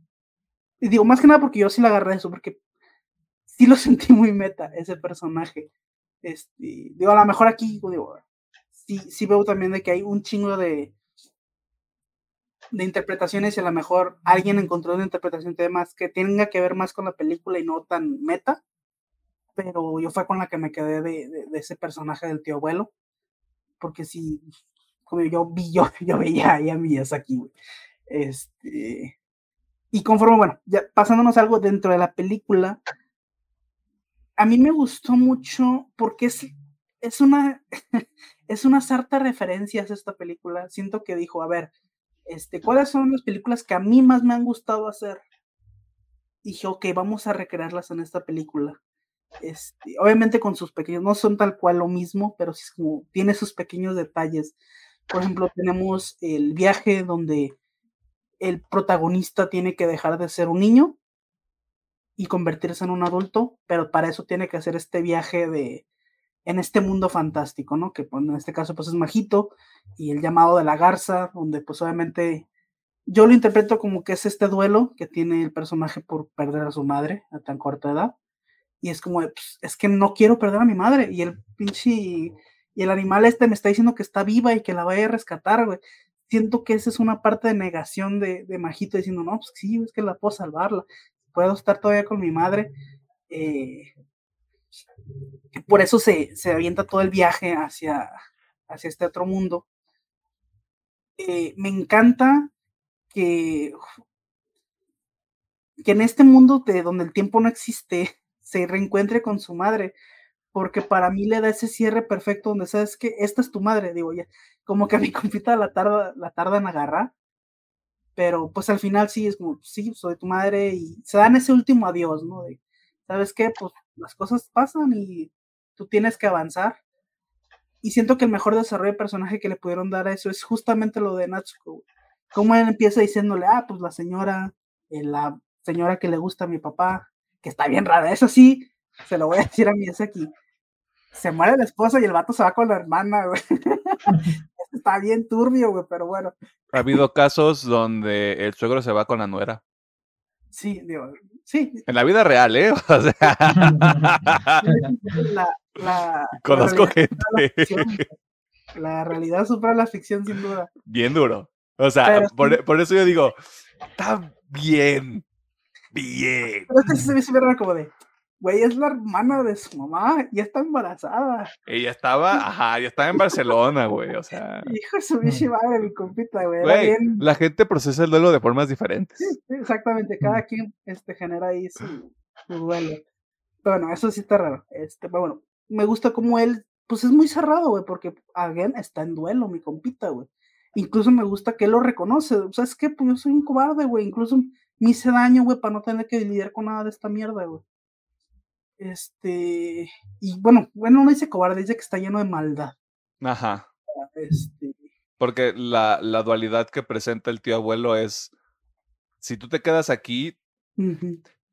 Y digo, más que nada porque yo sí la agarré eso, porque sí lo <laughs> sentí muy meta, ese personaje. Este, digo, a lo mejor aquí, digo, sí, sí veo también de que hay un chingo de, de interpretaciones y a lo mejor alguien encontró una interpretación de temas que tenga que ver más con la película y no tan meta, pero yo fue con la que me quedé de, de, ese personaje del tío abuelo, porque si, como yo vi, yo, <laughs> yo veía ahí a Miyazaki, güey. Este, y conforme, bueno, ya pasándonos algo dentro de la película, a mí me gustó mucho porque es, es una, <laughs> es una sarta referencias esta película. Siento que dijo, a ver, este, ¿cuáles son las películas que a mí más me han gustado hacer? Y dije, ok, vamos a recrearlas en esta película. Este, obviamente con sus pequeños, no son tal cual lo mismo, pero sí es como, tiene sus pequeños detalles. Por ejemplo, tenemos el viaje donde el protagonista tiene que dejar de ser un niño y convertirse en un adulto, pero para eso tiene que hacer este viaje de en este mundo fantástico, ¿no? Que pues, en este caso pues es Majito y el llamado de la garza, donde pues obviamente yo lo interpreto como que es este duelo que tiene el personaje por perder a su madre a tan corta edad y es como, pues, es que no quiero perder a mi madre y el pinche y el animal este me está diciendo que está viva y que la vaya a rescatar, güey. Siento que esa es una parte de negación de, de Majito diciendo, no, pues sí, es que la puedo salvarla puedo estar todavía con mi madre. Eh, por eso se, se, avienta todo el viaje hacia, hacia este otro mundo. Eh, me encanta que, que en este mundo de donde el tiempo no existe, se reencuentre con su madre, porque para mí le da ese cierre perfecto donde sabes que esta es tu madre, digo ya, como que a mi <laughs> compita la tarda, la tarda en agarrar, pero pues al final sí es como, sí, soy tu madre y se dan ese último adiós, ¿no? De, ¿sabes qué? Pues las cosas pasan y tú tienes que avanzar. Y siento que el mejor desarrollo de personaje que le pudieron dar a eso es justamente lo de Natsuko. Como él empieza diciéndole, ah, pues la señora, eh, la señora que le gusta a mi papá, que está bien rara, eso sí, se lo voy a decir a es aquí. Se muere la esposa y el vato se va con la hermana, güey. <laughs> está bien turbio, güey, pero bueno. Ha habido casos donde el suegro se va con la nuera. Sí, digo, sí. En la vida real, ¿eh? <laughs> O sea... la, Conozco gente. La, realidad supera la ficción, sin duda. Bien duro. O sea, por, por, eso yo digo, está bien, bien. Pero es que se me ve como de, güey, es la hermana de su mamá, ya está embarazada. Ella estaba, ajá, ya estaba en Barcelona, güey, o sea. Hijo de su bichi madre, mi compita, güey. güey La gente procesa el duelo de formas diferentes. Sí, exactamente, cada quien este, genera ahí su, duelo. Pero bueno, eso sí está raro. Este, pero bueno, me gusta como él, pues es muy cerrado, güey, porque again está en duelo, mi compita, güey. Incluso me gusta que él lo reconoce. O sea, es que pues yo soy un cobarde, güey. Incluso me hice daño, güey, para no tener que lidiar con nada de esta mierda, güey. Este, y bueno, bueno, no dice cobarde, dice que está lleno de maldad. Ajá. Este... Porque la, la dualidad que presenta el tío abuelo es, si tú te quedas aquí,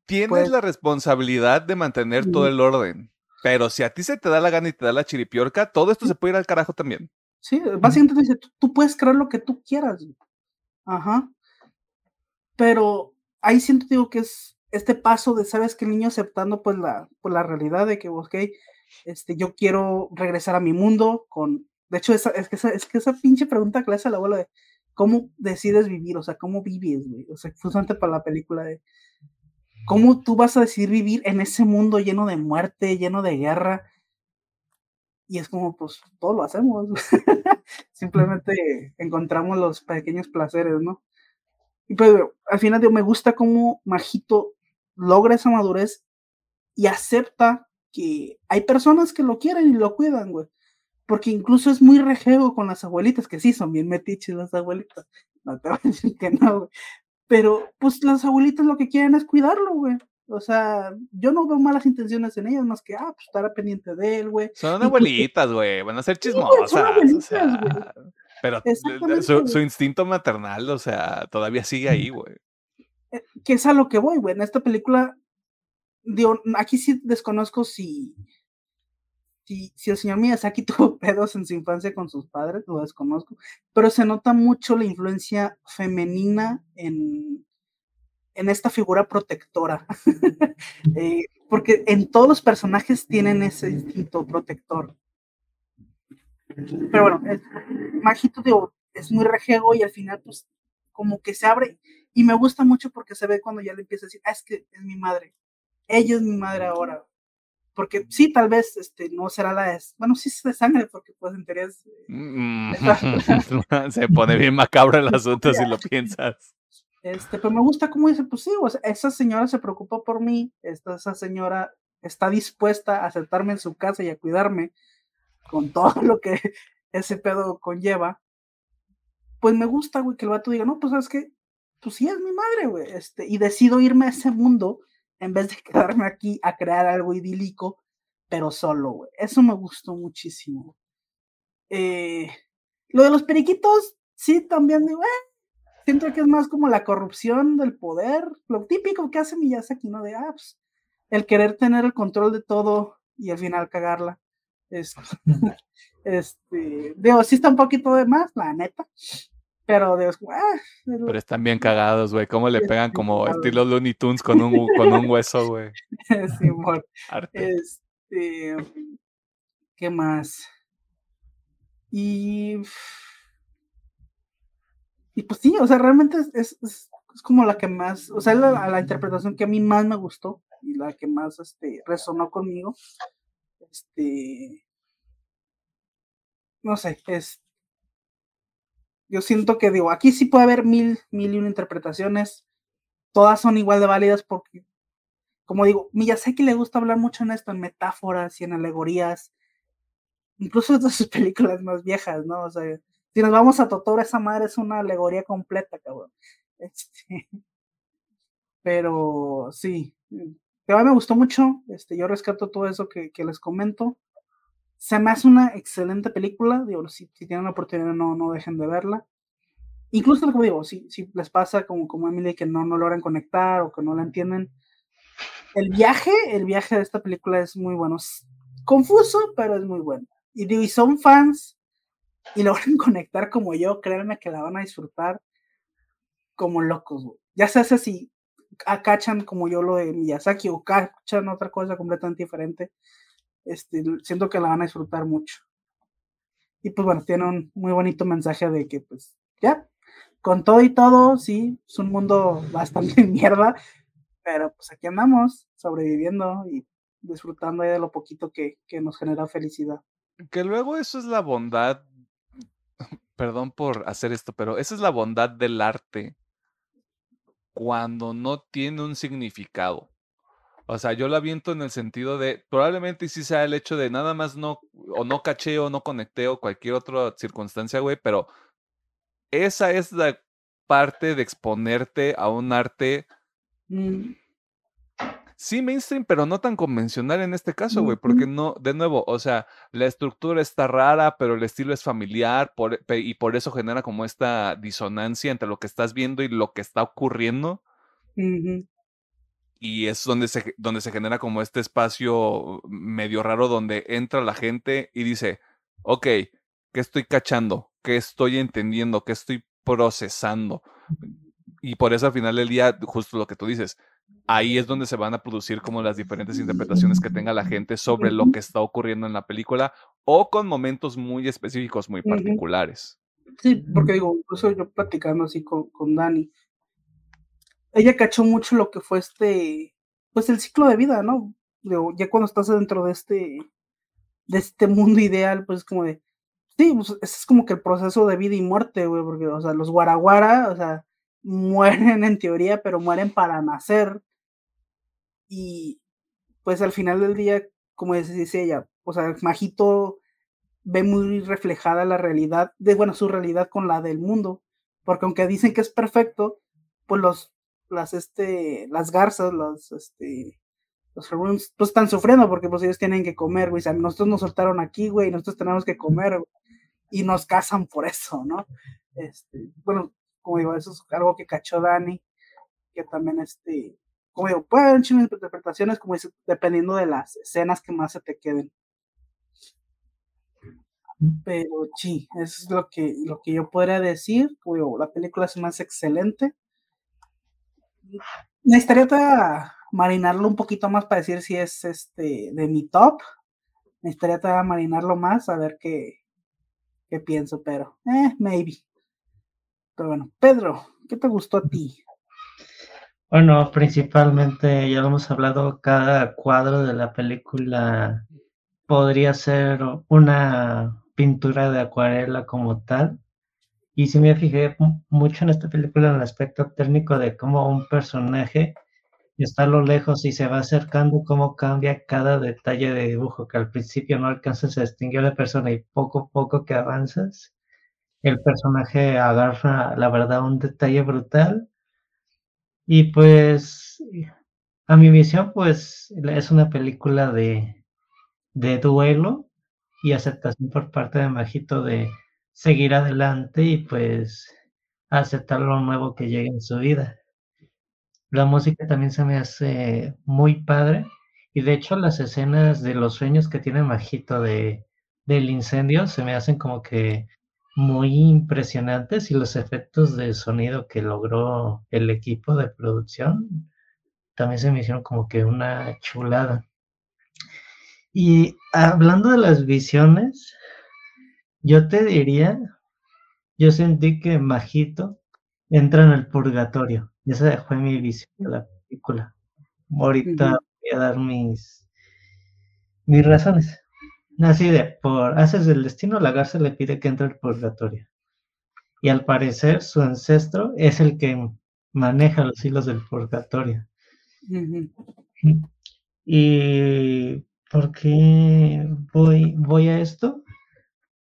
tienes pues la responsabilidad de mantener todo el orden. Pero si a ti se te da la gana y te da la chiripiorca, todo esto se puede ir al carajo también. Sí, básicamente dice, tú, puedes creer lo que tú quieras. Ajá. Pero ahí siento digo que es este paso de, sabes que el niño aceptando pues la, pues, la realidad de que, ok, este, yo quiero regresar a mi mundo con, de hecho, esa, es, que esa, es que esa pinche pregunta que le hace al abuelo de, ¿cómo decides vivir? O sea, ¿cómo vives, güey? O sea, justamente para la película de, ¿cómo tú vas a decidir vivir en ese mundo lleno de muerte, lleno de guerra? Y es como, pues, todo lo hacemos. <laughs> Simplemente encontramos los pequeños placeres, ¿no? Y pues, al final, digo, me gusta cómo Majito logra esa madurez y acepta que hay personas que lo quieren y lo cuidan, güey. Porque incluso es muy rejego con las abuelitas, que sí, son bien metiches las abuelitas. No te <laughs> voy a decir que no, güey. Pero, pues, las abuelitas lo que quieren es cuidarlo, güey. O sea, yo no veo malas intenciones en ellas, más que, ah, pues estar pendiente de él, güey. Son abuelitas, güey, van a ser chismosas. o sea, pero su, su, instinto maternal, o sea, todavía sigue ahí, güey. Eh, que es a lo que voy, güey. En esta película, digo, aquí sí desconozco si, si, si el señor Miyazaki <laughs> tuvo pedos en su infancia con sus padres, lo desconozco, pero se nota mucho la influencia femenina en, en esta figura protectora. <laughs> Eh, porque en todos los personajes tienen ese instinto protector. Pero bueno, Majito digo, es muy rejego y al final, pues, como que se abre y me gusta mucho porque se ve cuando ya le empieza a decir, ah, es que es mi madre, ella es mi madre ahora. Porque sí, tal vez este, no será la de, bueno, sí es de sangre, porque pues en teoría es, Mm, <laughs> <laughs> Se pone bien macabro el asunto si lo <laughs> piensas. Este, pero me gusta cómo dice, pues sí, o sea, esa señora se preocupa por mí, esta, esa señora está dispuesta a aceptarme en su casa y a cuidarme con todo lo que ese pedo conlleva. Pues me gusta, güey, que el vato diga, no, pues sabes que, pues sí es mi madre, güey, este, y decido irme a ese mundo en vez de <laughs> quedarme aquí a crear algo idílico, pero solo, güey. Eso me gustó muchísimo. Eh, lo de los periquitos, sí, también digo, eh, siento que es más como la corrupción del poder, lo típico que hace Miyazaki, ¿no? De, ah, pues, el querer tener el control de todo y al final cagarla. Es, <laughs> este, digo, sí está un poquito de más, la neta, pero digo, ah, Pero están bien cagados, güey. ¿Cómo le pegan como estilo Looney Tunes con un, con un hueso, güey? <laughs> Arte. Este, ¿qué más? Y, y pues sí, o sea, realmente es, es, es- es como la que más, o sea, la, la interpretación que a mí más me gustó y la que más este, resonó conmigo. Este, no sé, es, yo siento que digo, aquí sí puede haber mil, mil y una interpretaciones, todas son igual de válidas porque, como digo, Miyazaki le gusta hablar mucho en esto, en metáforas y en alegorías, incluso de sus <laughs> películas más viejas, ¿no? O sea, si nos vamos a Totoro, esa madre es una alegoría completa, cabrón. <laughs> Este, pero sí, me gustó mucho, este, yo rescato todo eso que, les comento. Se me hace una excelente película, digo, si, tienen la oportunidad no, no dejen de verla. Incluso, como digo, si, si les pasa como, como Emily que no, no logran conectar o que no la entienden, el viaje, el viaje de esta película es muy bueno. Confuso, pero es muy bueno. Y digo, y son fans y <laughs> logran conectar como yo, créanme que la van a disfrutar como locos, güey. Ya se hace si acachan como yo lo de Miyazaki o cachan otra cosa completamente diferente. Este, siento que la van a disfrutar mucho. Y pues bueno, tiene un muy bonito mensaje de que pues ya, con todo y todo, sí, es un mundo <laughs> bastante <laughs> mierda, pero pues aquí andamos, sobreviviendo y disfrutando de lo poquito que, que nos genera felicidad. Que luego eso es la bondad. Perdón por hacer esto, pero esa es la bondad del arte cuando no tiene un significado. O sea, yo lo aviento en el sentido de, probablemente sí sea el hecho de nada más no, o no caché o no conecté o cualquier otra circunstancia, güey, pero esa es la parte de exponerte a un arte, Mm, sí mainstream, pero no tan convencional en este caso, güey, porque no, de nuevo, o sea, la estructura está rara, pero el estilo es familiar por- y por eso genera como esta disonancia entre lo que estás viendo y lo que está ocurriendo. Y es donde se, donde se genera como este espacio medio raro donde entra la gente y dice, ok, ¿qué estoy cachando? ¿Qué estoy entendiendo? ¿Qué estoy procesando? Y por eso al final del día, justo lo que tú dices, ahí es donde se van a producir como las diferentes interpretaciones que tenga la gente sobre lo que está ocurriendo en la película o con momentos muy específicos, muy particulares. Sí, porque digo, incluso yo platicando así con, con Dani, ella cachó mucho lo que fue este, pues el ciclo de vida, ¿no? Digo, ya cuando estás dentro de este, de este mundo ideal, pues es como de, sí, pues ese es como que el proceso de vida y muerte, güey, porque, o sea, los guaraguara, o sea, mueren en teoría, pero mueren para nacer. Y pues al final del día, como dice ella, o sea, Majito ve muy reflejada la realidad, de bueno, su realidad con la del mundo, porque aunque dicen que es perfecto, pues los, las, este, las garzas, los, este, los pues están sufriendo porque pues ellos tienen que comer, güey, o sea, nosotros nos soltaron aquí, güey, nosotros tenemos que comer, y nos casan por eso, ¿no? Este, bueno, como digo, eso es algo que cachó Dani, que también, este, como digo, puede haber un chingo de interpretaciones, como dependiendo de las escenas que más se te queden. Pero sí, eso es lo que, lo que yo podría decir. Como la película es más excelente. Necesitaría marinarlo un poquito más para decir si es este de mi top. Necesitaría marinarlo más a ver qué, qué pienso, pero eh, maybe. Pero bueno, Pedro, ¿qué te gustó a ti? Bueno, principalmente ya hemos hablado, cada cuadro de la película podría ser una pintura de acuarela como tal. Y sí me fijé mucho en esta película en el aspecto técnico de cómo un personaje está a lo lejos y se va acercando, cómo cambia cada detalle de dibujo, que al principio no alcanzas a distinguir a la persona y poco a poco que avanzas, el personaje agarra, la verdad, un detalle brutal. Y pues, a mi visión, pues es una película de, de duelo y aceptación por parte de Majito de seguir adelante y pues aceptar lo nuevo que llegue en su vida. La música también se me hace muy padre y de hecho las escenas de los sueños que tiene Majito de, del incendio se me hacen como que muy impresionantes y los efectos de sonido que logró el equipo de producción también se me hicieron como que una chulada. Y hablando de las visiones, yo te diría, yo sentí que Majito entra en el purgatorio. Y esa fue mi visión de la película. Ahorita voy a dar mis, mis razones. De, por haces del destino, la garza le pide que entre al purgatorio. Y al parecer su ancestro es el que maneja los hilos del purgatorio. Y ¿por qué voy, voy a esto?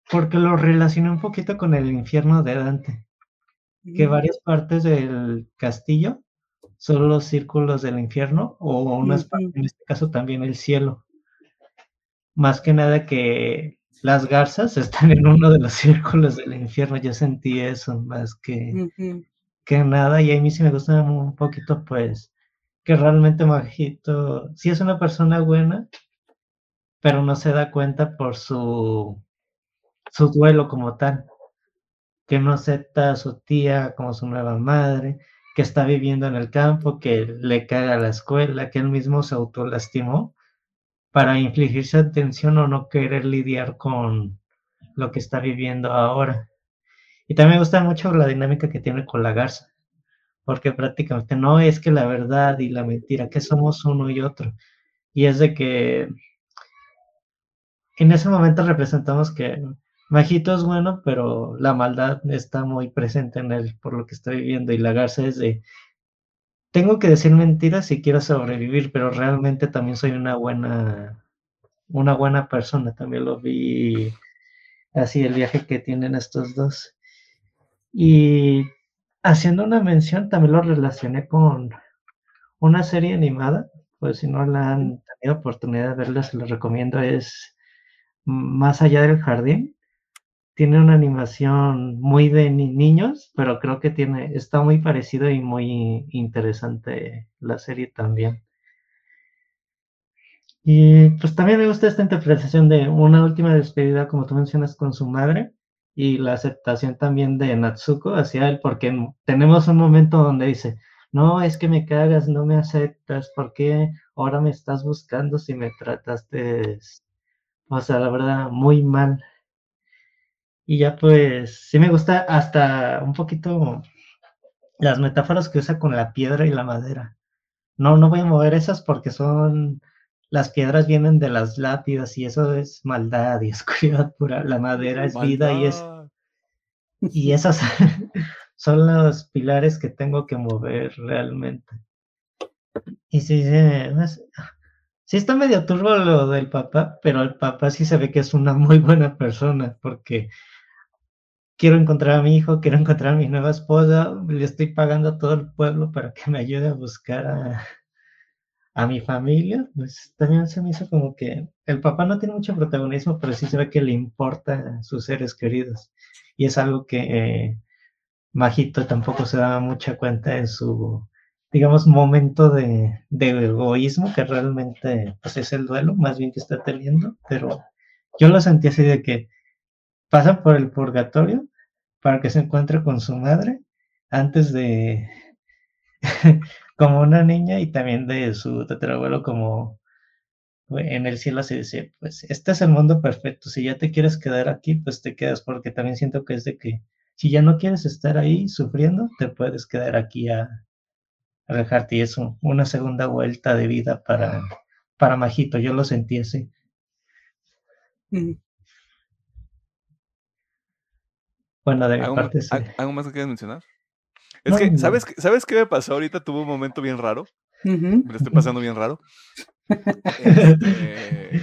Porque lo relacioné un poquito con el infierno de Dante. Que varias partes del castillo son los círculos del infierno, o unas partes, en este caso también el cielo. Más que nada que las garzas están en uno de los <laughs> círculos del infierno. Yo sentí eso más que, que nada. Y a mí sí me gusta un poquito, pues, que realmente Majito sí es una persona buena, pero no se da cuenta por su, su duelo como tal, que no acepta a su tía como su nueva madre, que está viviendo en el campo, que le caga la escuela, que él mismo se autolastimó para infligirse atención o no querer lidiar con lo que está viviendo ahora. Y también me gusta mucho la dinámica que tiene con la garza, porque prácticamente no es que la verdad y la mentira, que somos uno y otro. Y es de que en ese momento representamos que Majito es bueno, pero la maldad está muy presente en él por lo que está viviendo. Y la garza es de, tengo que decir mentiras si quiero sobrevivir, pero realmente también soy una buena, una buena persona. También lo vi así el viaje que tienen estos dos. Y haciendo una mención, también lo relacioné con una serie animada, pues si no la han tenido oportunidad de verla, se lo recomiendo, es Más allá del jardín. Tiene una animación muy de niños, pero creo que tiene, está muy parecido y muy interesante la serie también. Y pues también me gusta esta interpretación de una última despedida, como tú mencionas, con su madre y la aceptación también de Natsuko hacia él, porque tenemos un momento donde dice, no, es que me cagas, no me aceptas, ¿por qué ahora me estás buscando si me trataste, o sea, la verdad, muy mal? Y ya pues, sí me gusta hasta un poquito las metáforas que usa con la piedra y la madera. No, no voy a mover esas porque son, las piedras vienen de las lápidas y eso es maldad y <laughs> oscuridad pura. La madera es vida y es, y esas <laughs> son los pilares que tengo que mover realmente. Y sí, sí, está medio turbo lo del papá, pero el papá sí se ve que es una muy buena persona porque quiero encontrar a mi hijo, quiero encontrar a mi nueva esposa, le estoy pagando a todo el pueblo para que me ayude a buscar a, a mi familia, pues también se me hizo como que el papá no tiene mucho protagonismo, pero sí se ve que le importa a sus seres queridos. Y es algo que eh, Majito tampoco se daba mucha cuenta en su, digamos, momento de, de, egoísmo, que realmente pues, es el duelo, más bien que está teniendo, pero yo lo sentí así de que pasa por el purgatorio para que se encuentre con su madre antes de <laughs> como una niña y también de su tetarabuelo como en el cielo se dice, pues este es el mundo perfecto, si ya te quieres quedar aquí, pues te quedas, porque también siento que es de que si ya no quieres estar ahí sufriendo, te puedes quedar aquí a, a. Y es una segunda vuelta de vida para, para Majito. Yo lo sentí así. Bueno, de mi ¿Algo, parte sí. al- ¿Algo más que quieras mencionar? Es No, que, no. ¿sabes, qué- ¿sabes qué me pasó ahorita? Tuve un momento bien raro. Me lo estoy pasando bien raro. <laughs> Este,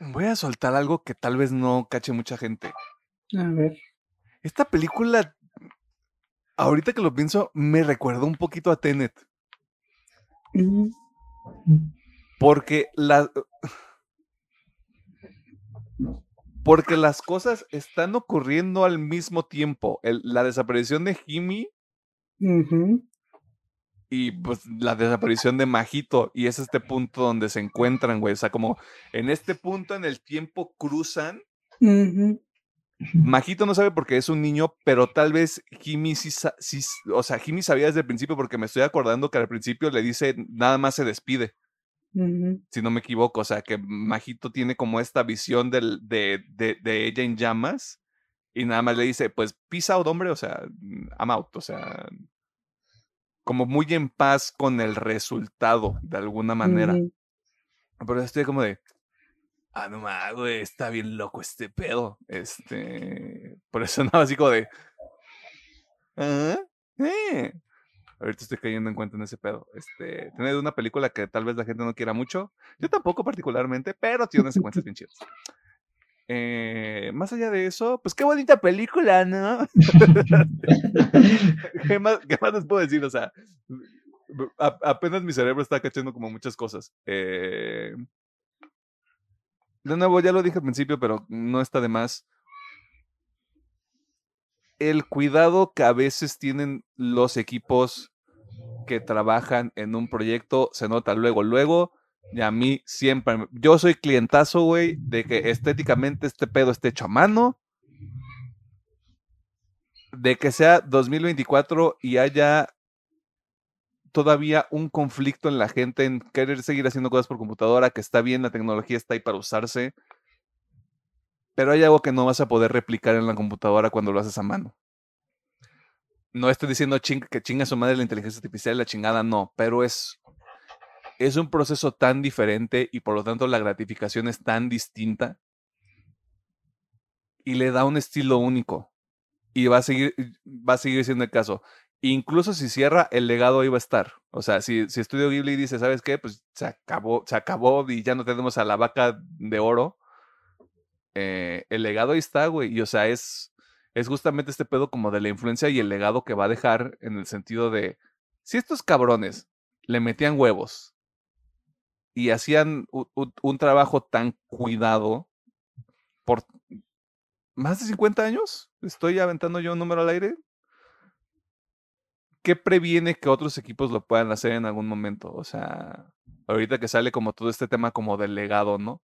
Voy a soltar algo que tal vez no cache mucha gente. A ver. Esta película, ahorita que lo pienso, me recuerda un poquito a Tenet. Mm, Porque la. Porque las cosas están ocurriendo al mismo tiempo. El- la desaparición de Jimmy y pues la desaparición de Majito. Y es este punto donde se encuentran, güey. O sea, como en este punto en el tiempo cruzan. Majito no sabe porque es un niño, pero tal vez Jimmy sí, o sea, Jimmy sabía desde el principio porque me estoy acordando que al principio le dice nada más se despide. Si no me equivoco. O sea, que Majito tiene como esta visión del, de, de, de ella en llamas y nada más le dice, pues, peace out, hombre, o sea, mm, I'm out, o sea, como muy en paz con el resultado, de alguna manera. ujú. Pero estoy como de, ah, no mames, güey, está bien loco este pedo. Este, por eso <laughs> nada, así como de, ah, eh. Ahorita estoy cayendo en cuenta en ese pedo. Este, tener una película que tal vez la gente no quiera mucho. Yo tampoco particularmente, pero tiene unas secuencias <laughs> bien chidas. Eh, más allá de eso, pues qué bonita película, ¿no? <laughs> ¿Qué más, qué más les puedo decir? O sea, a- apenas mi cerebro está cachando como muchas cosas. Eh, de nuevo, ya lo dije al principio, pero no está de más. El cuidado que a veces tienen los equipos que trabajan en un proyecto se nota luego, luego. Y a mí siempre, yo soy clientazo, güey, de que estéticamente este pedo esté hecho a mano. De que sea 2024 y haya todavía un conflicto en la gente en querer seguir haciendo cosas por computadora, que está bien, la tecnología está ahí para usarse, pero hay algo que no vas a poder replicar en la computadora cuando lo haces a mano. No estoy diciendo ching- que chinga su madre la inteligencia artificial, la chingada no, pero es, es un proceso tan diferente y por lo tanto la gratificación es tan distinta y le da un estilo único y va a seguir, va a seguir siendo el caso. Incluso si cierra, el legado ahí va a estar. O sea, si, si Estudio Ghibli dice, ¿sabes qué? Pues se acabó, se acabó y ya no tenemos a la vaca de oro. Eh, el legado ahí está, güey. Y o sea, es, es justamente este pedo como de la influencia y el legado que va a dejar en el sentido de, si estos cabrones le metían huevos y hacían u- u- un trabajo tan cuidado por más de 50 años, estoy aventando yo un número al aire, ¿qué previene que otros equipos lo puedan hacer en algún momento? O sea, ahorita que sale como todo este tema como del legado, ¿no?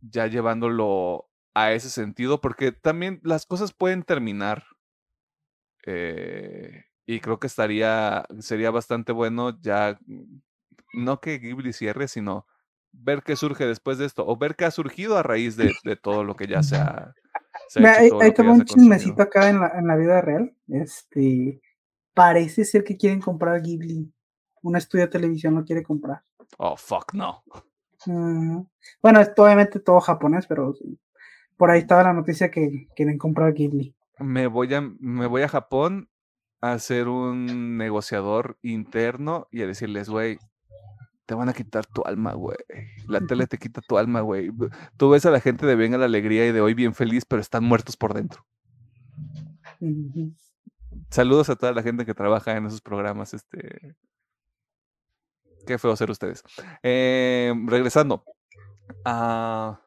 Ya llevándolo a ese sentido, porque también las cosas pueden terminar. eh, y creo que estaría, sería bastante bueno ya, no que Ghibli cierre, sino ver qué surge después de esto, o ver qué ha surgido a raíz de, de todo lo que ya se <laughs> ha, se ha Mira, hecho, te ya va se un ha chismecito acá en la, en la vida real. Este, parece ser que quieren comprar Ghibli. Un estudio de televisión lo quiere comprar. Oh, fuck, no. Bueno, es obviamente todo japonés, pero sí. por ahí estaba la noticia que quieren comprar Ghibli. Me voy a, me voy a Japón a ser un negociador interno y a decirles, güey, te van a quitar tu alma, güey. La tele te quita tu alma, güey. Tú ves a la gente de Venga la Alegría y de hoy bien feliz, pero están muertos por dentro. Saludos a toda la gente que trabaja en esos programas. Este. Qué feo ser ustedes. Eh, regresando. Ah,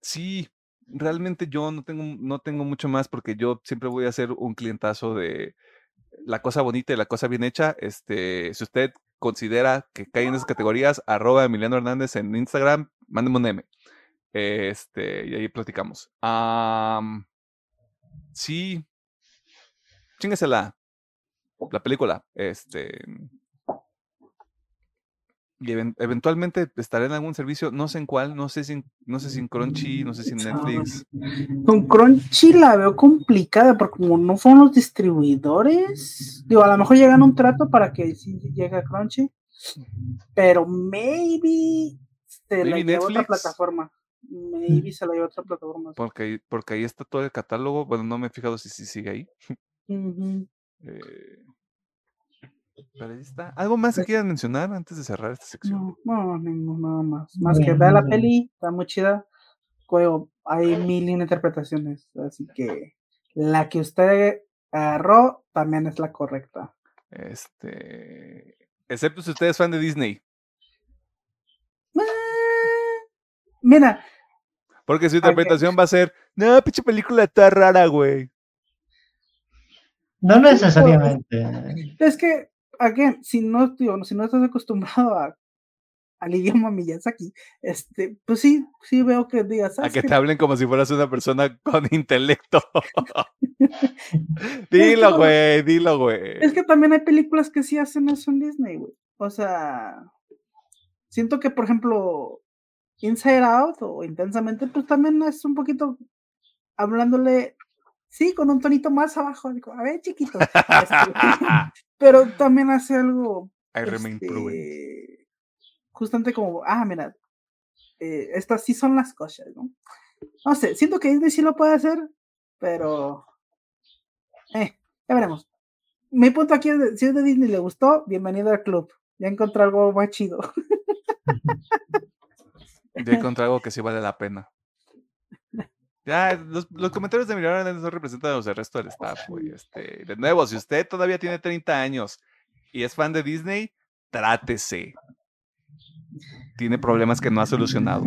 sí, realmente yo no tengo, no tengo mucho más porque yo siempre voy a ser un clientazo de la cosa bonita y la cosa bien hecha. Este, si usted considera que cae en esas categorías, arroba Emiliano Hernández en Instagram, mándeme un M. Este, y ahí platicamos. Am, sí, chinguesela. La película. Este. Y eventualmente estaré en algún servicio, no sé en cuál, no sé si en, no sé si en Crunchy, no sé si en Netflix. Con Crunchy la veo complicada porque como no son los distribuidores, digo, a lo mejor llegan a un trato para que sí llegue a Crunchy, pero maybe se la lleva otra plataforma. Maybe se la lleva otra plataforma. Porque, porque ahí está todo el catálogo, bueno, no me he fijado si, si sigue ahí. <laughs> Pero ahí está. ¿Algo más que quieran mencionar antes de cerrar esta sección? No, no, nada más. Más que vea la peli, está muy chida. Juego, hay mil interpretaciones, así que la que usted agarró también es la correcta. Este. Excepto si usted es fan de Disney. Ah, mira. Porque su interpretación va a ser, no, pinche película está rara, güey. No necesariamente. Es que again, si no, si no estás acostumbrado a, al idioma Miyazaki, este, pues sí, sí veo que digas. A que te hablen como si fueras una persona con <laughs> intelecto. <laughs> dilo, güey, dilo, güey. Es que también hay películas que sí hacen eso en Disney, güey. O sea, siento que, por ejemplo, Inside Out o Intensamente, pues también es un poquito hablándole Sí, con un tonito más abajo. a ver, chiquito. Este, <laughs> pero también hace algo. Este, justamente como, ah, mira, eh, estas sí son las cosas, ¿no? No sé, siento que Disney sí lo puede hacer, pero. Eh, ya veremos. Mi punto aquí es: si es de Disney le gustó, bienvenido al club. Ya encontré algo más chido. Ya encontré algo que sí vale la pena. Ya, los, los comentarios de Miriam no representan los del resto del staff, güey. Este, de nuevo, si usted todavía tiene 30 años y es fan de Disney, trátese. Tiene problemas que no ha solucionado.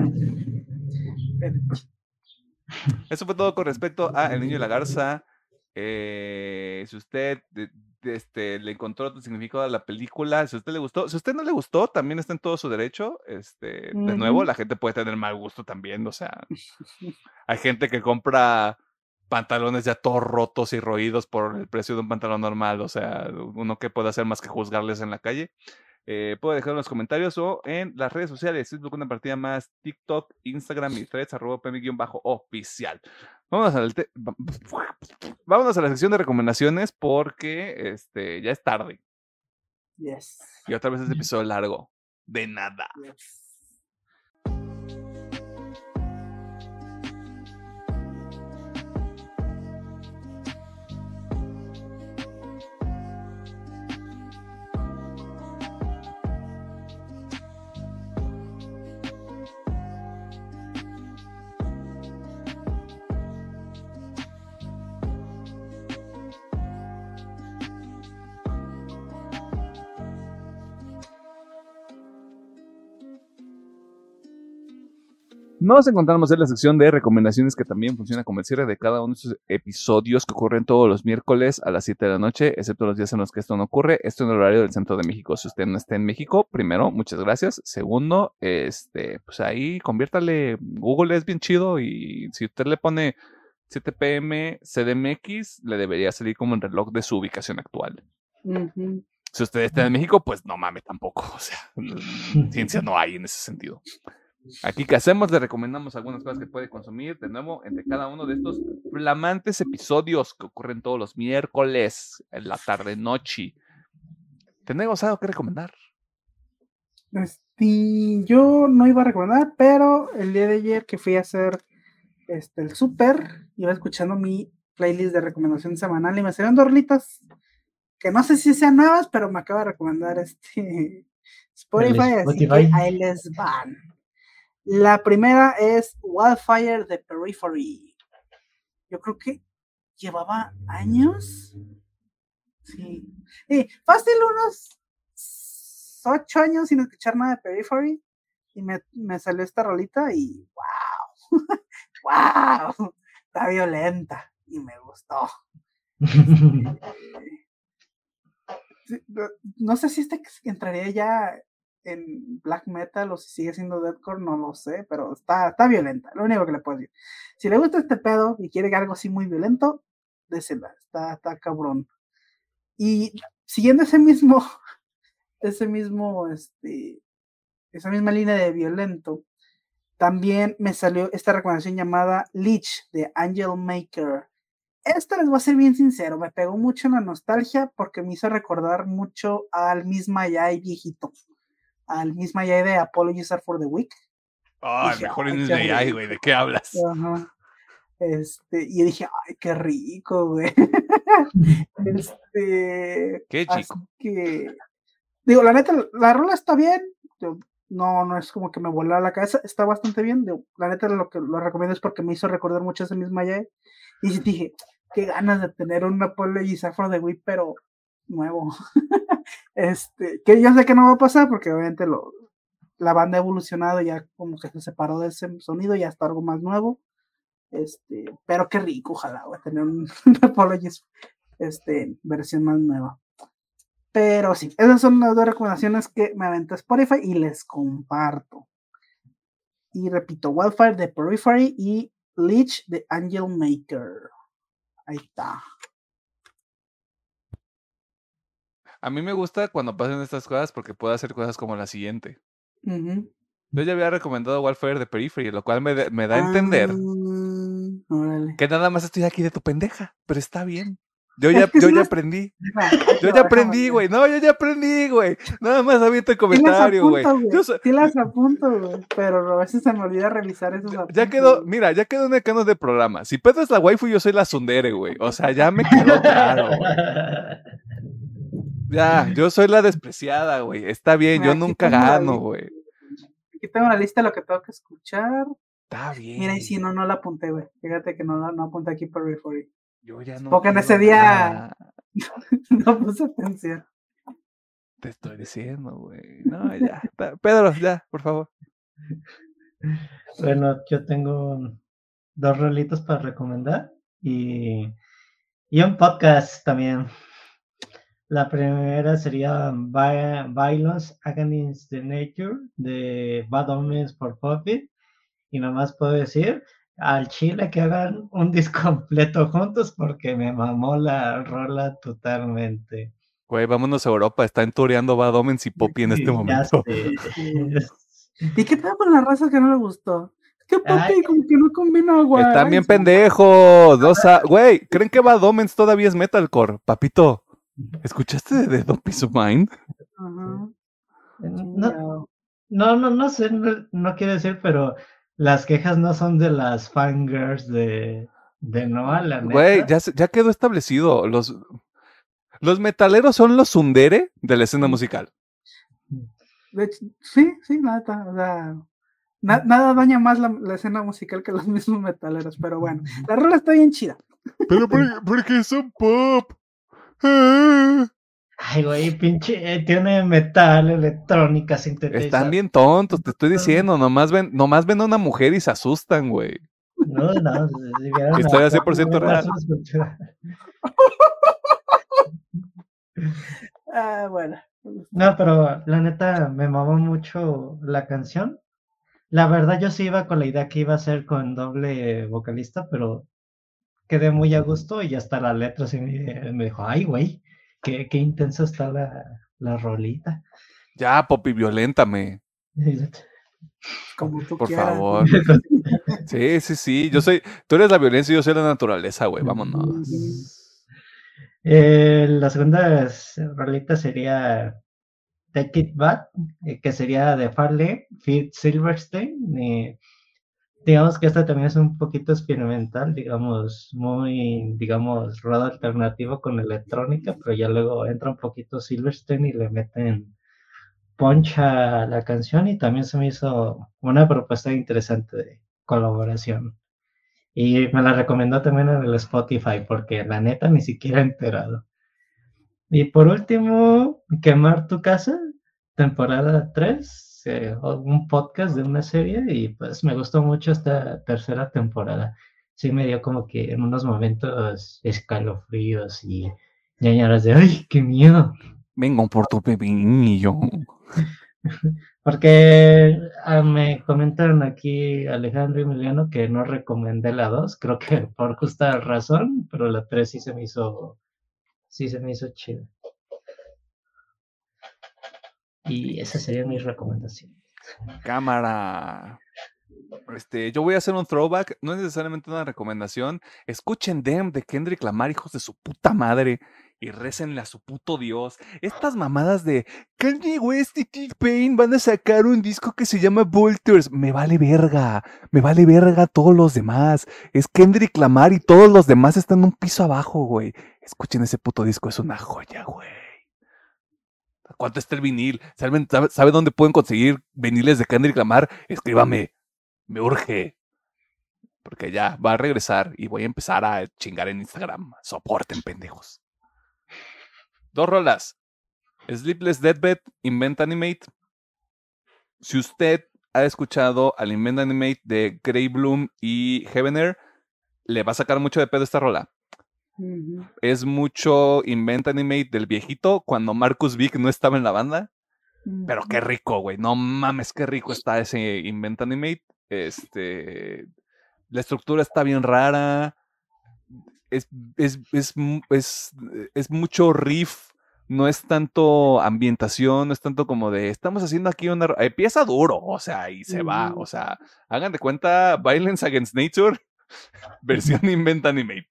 Eso fue todo con respecto a El Niño y la Garza. Eh, si usted este, le encontró otro significado a la película, si a usted le gustó, si a usted no le gustó, también está en todo su derecho. Este, de nuevo, la gente puede tener mal gusto también, o sea, hay gente que compra pantalones ya todos rotos y roídos por el precio de un pantalón normal, o sea, uno que puede hacer más que juzgarles en la calle. Eh, puede dejar en los comentarios o en las redes sociales, Facebook una partida más, TikTok, Instagram y threads, arroba bajo oficial Vámonos, al <laughs> Vámonos a la sección de recomendaciones porque este, ya es tarde. Yes. Y otra vez este <laughs> episodio largo. De nada. Nos encontramos en la sección de recomendaciones que también funciona como el cierre de cada uno de estos episodios que ocurren todos los miércoles a las 7 de la noche, excepto los días en los que esto no ocurre. Esto en el horario del centro de México. Si usted no está en México, primero, muchas gracias. Segundo, este, pues ahí conviértale. Google es bien chido y si usted le pone 7 pm CDMX, le debería salir como el reloj de su ubicación actual. Si usted está en México, pues no mames tampoco. O sea, ciencia no hay en ese sentido. Aquí que hacemos, le recomendamos algunas cosas que puede consumir, de nuevo, entre cada uno de estos flamantes episodios que ocurren todos los miércoles, en la tarde-noche. ¿Tenemos algo que recomendar? Este, yo no iba a recomendar, pero el día de ayer que fui a hacer este, el súper, iba escuchando mi playlist de recomendación semanal y me salieron dos rolitas que no sé si sean nuevas, pero me acaba de recomendar este <laughs> Spotify, así que ahí les van. La primera es Wildfire de Periphery. Yo creo que llevaba años. Sí. fácil unos ocho años sin escuchar nada de Periphery. Y me, salió esta rolita y wow. wow. <laughs> Está violenta y me gustó. <laughs> no sé si este entraría ya en black metal o si sigue siendo deathcore, no lo sé, pero está, está violenta, lo único que le puedo decir. Si le gusta este pedo y quiere algo así muy violento, désela, está, está cabrón. Y siguiendo ese mismo, <laughs> ese mismo, este, esa misma línea de violento, también me salió esta recomendación llamada Leech de Angel Maker. Esta les voy a ser bien sincero, me pegó mucho en la nostalgia porque me hizo recordar mucho al misma Yai viejito, al misma Yai de Apologies Are for the Week. Ah, mejor "Ay, en el AI, rico". güey, ¿de qué hablas? Ajá. Este, y dije, ay, qué rico, güey. <laughs> Este, Qué así chico. que, digo, la neta, la rola está bien. no, no es como que me voló la cabeza, está bastante bien. digo, la neta, lo que lo recomiendo es porque me hizo recordar mucho ese mismo Yae. Y dije, qué ganas de tener un Apologies Afro de Wii, pero nuevo. <laughs> este, que yo sé que no va a pasar porque obviamente lo, la banda ha evolucionado, ya como que se separó de ese sonido, ya está algo más nuevo. Este, pero qué rico, ojalá, voy a tener un, <laughs> un Apologies este, versión más nueva. Pero sí, esas son las dos recomendaciones que me aventé Spotify y les comparto. Y repito, Wildfire de Periphery y Leech de Angel Maker. Ahí está. A mí me gusta cuando pasan estas cosas porque puedo hacer cosas como la siguiente. Yo ya había recomendado Warfare de Periphery, lo cual me, me da a entender Ah, que nada más estoy aquí de tu pendeja, pero está bien. Yo ya, yo ya aprendí. Yo ya aprendí, güey. No, yo ya aprendí, güey. Nada más Sí las comentario, güey. Sí las apunto, güey. Pero a veces se me olvida revisar esos Ya quedó, mira, ya quedó en el canon del programa. Si Pedro es la waifu, yo soy la sundere, güey. O sea, ya me quedó claro, güey. Ya, yo soy la despreciada, güey. Está bien, yo Mira, nunca gano, güey. Aquí tengo la lista de lo que tengo que escuchar. Está bien. Mira, y si no, no la apunté, güey. Fíjate que no, la- no apunté aquí Periphery. Yo ya no. Porque en ese día- <laughs> no puse atención. Te estoy diciendo, güey. No, ya. Pedro, ya, por favor. Bueno, yo tengo dos rolitos para recomendar y, y un podcast también. La primera sería Vi- Violence Against the Nature de Bad Omens for Puppet. Y nomás puedo decir al Chile que hagan un <laughs> disco completo juntos porque me mamó la rola totalmente. Güey, vámonos a Europa. Están tureando Bad Omens y Poppy en este momento. <laughs> ¿Y qué tal con la raza que no le gustó? Es que papi, Ay. como que no combina, güey. Están bien pendejos. No sa- Güey, ¿creen que Bad Omens todavía es metalcore? Papito, ¿escuchaste de The Don't Peace of Mind? No, no, no, no sé, no, no quiero decir, pero las quejas no son de las fangirls de, de Noah, la Güey, neta. ya, se- ya quedó establecido. Los, los metaleros son los sundere de la escena musical. De hecho, sí, sí, la neta. O sea, na- nada daña más la, la escena musical que los mismos metaleros. Pero bueno, la rola está bien chida. Pero <laughs> porque son pop. Ah. <laughs> Ay, güey, pinche, eh, tiene metal, electrónica, sintetizador. Están bien tontos, te estoy diciendo. Nomás ven, nomás ven a una mujer y se asustan, güey. No, no, si vieran Historia a- 100% real. <laughs> Ah, bueno. No, pero la neta me mamó mucho la canción. La verdad yo sí iba con la idea que iba a ser con doble vocalista, pero quedé muy a gusto y hasta la letra sí me, me dijo, ay, güey, qué, qué intensa está la, la rolita. Ya, Poppy, violéntame. <laughs> Como tú Por quieras. favor. <laughs> Sí, sí, sí. Yo soy. Tú eres la violencia y yo soy la naturaleza, güey. Vámonos. Eh, la segunda rolita sería Take It Back, eh, que sería de Farley, Fit Silverstein. y digamos que esta también es un poquito experimental, digamos, muy, digamos, rock alternativo con electrónica, pero ya luego entra un poquito Silverstein y le meten poncha la canción y también se me hizo una propuesta interesante de colaboración. Y me la recomendó también en el Spotify porque la neta ni siquiera he enterado. Y por último, Quemar tu casa, temporada 3, eh, un podcast de una serie y pues me gustó mucho esta tercera temporada. Sí me dio como que en unos momentos escalofríos y ñañaras de ¡ay, qué miedo! Vengo por tu pepinillo. <laughs> Porque ah, me comentaron aquí Alejandro y Emiliano que no recomendé la 2, creo que por justa razón, pero la 3 sí se me hizo, sí se me hizo chida. Y esa sería mi recomendación. Cámara. Este, yo voy a hacer un throwback, no es necesariamente una recomendación. Escuchen Dem de Kendrick Lamar, hijos de su puta madre, y récenle a su puto Dios. Estas mamadas de Kanye West y T-Pain van a sacar un disco que se llama Vultures. Me vale verga, me vale verga todos los demás. Es Kendrick Lamar y todos los demás están un piso abajo, güey. Escuchen ese puto disco, es una joya, güey. ¿Cuánto está el vinil? ¿Saben, sabe, sabe dónde pueden conseguir viniles de Kendrick Lamar? Escríbame me urge. Porque ya va a regresar y voy a empezar a chingar en Instagram. Soporten, pendejos. Dos rolas. Sleepless Deathbed, Invent Animate. Si usted ha escuchado al Invent Animate de Grey Bloom y Heavener, le va a sacar mucho de pedo esta rola. Es mucho Invent Animate del viejito cuando Marcus Vick no estaba en la banda. Pero qué rico, güey. No mames, qué rico está ese Invent Animate. Este, la estructura está bien rara. Es, es, es, es, mucho riff. No es tanto ambientación, no es tanto como de estamos haciendo aquí una. Empieza duro, o sea, y se va. O sea, hagan de cuenta Violence Against Nature, <laughs> versión Invent Animate.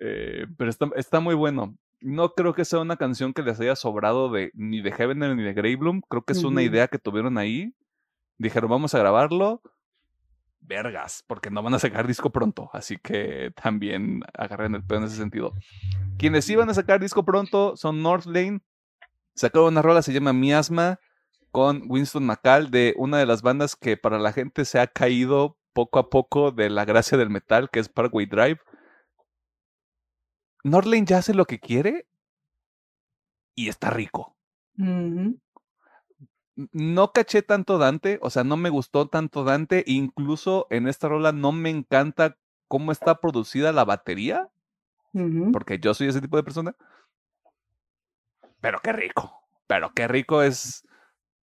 Eh, pero está, está, muy bueno. No creo que sea una canción que les haya sobrado de ni de Heaven ni de Grey Bloom. Creo que es una idea que tuvieron ahí. Dijeron, vamos a grabarlo vergas, porque no van a sacar disco pronto, así que también agarren el pedo en ese sentido. Quienes iban a sacar disco pronto son North Lane, sacaron una rola, se llama Miasma, con Winston McCall, de una de las bandas que para la gente se ha caído poco a poco de la gracia del metal, que es Parkway Drive. North ya hace lo que quiere y está rico no caché tanto Dante, o sea, no me gustó tanto Dante, incluso en esta rola no me encanta cómo está producida la batería, porque yo soy ese tipo de persona. Pero qué rico, pero qué rico es.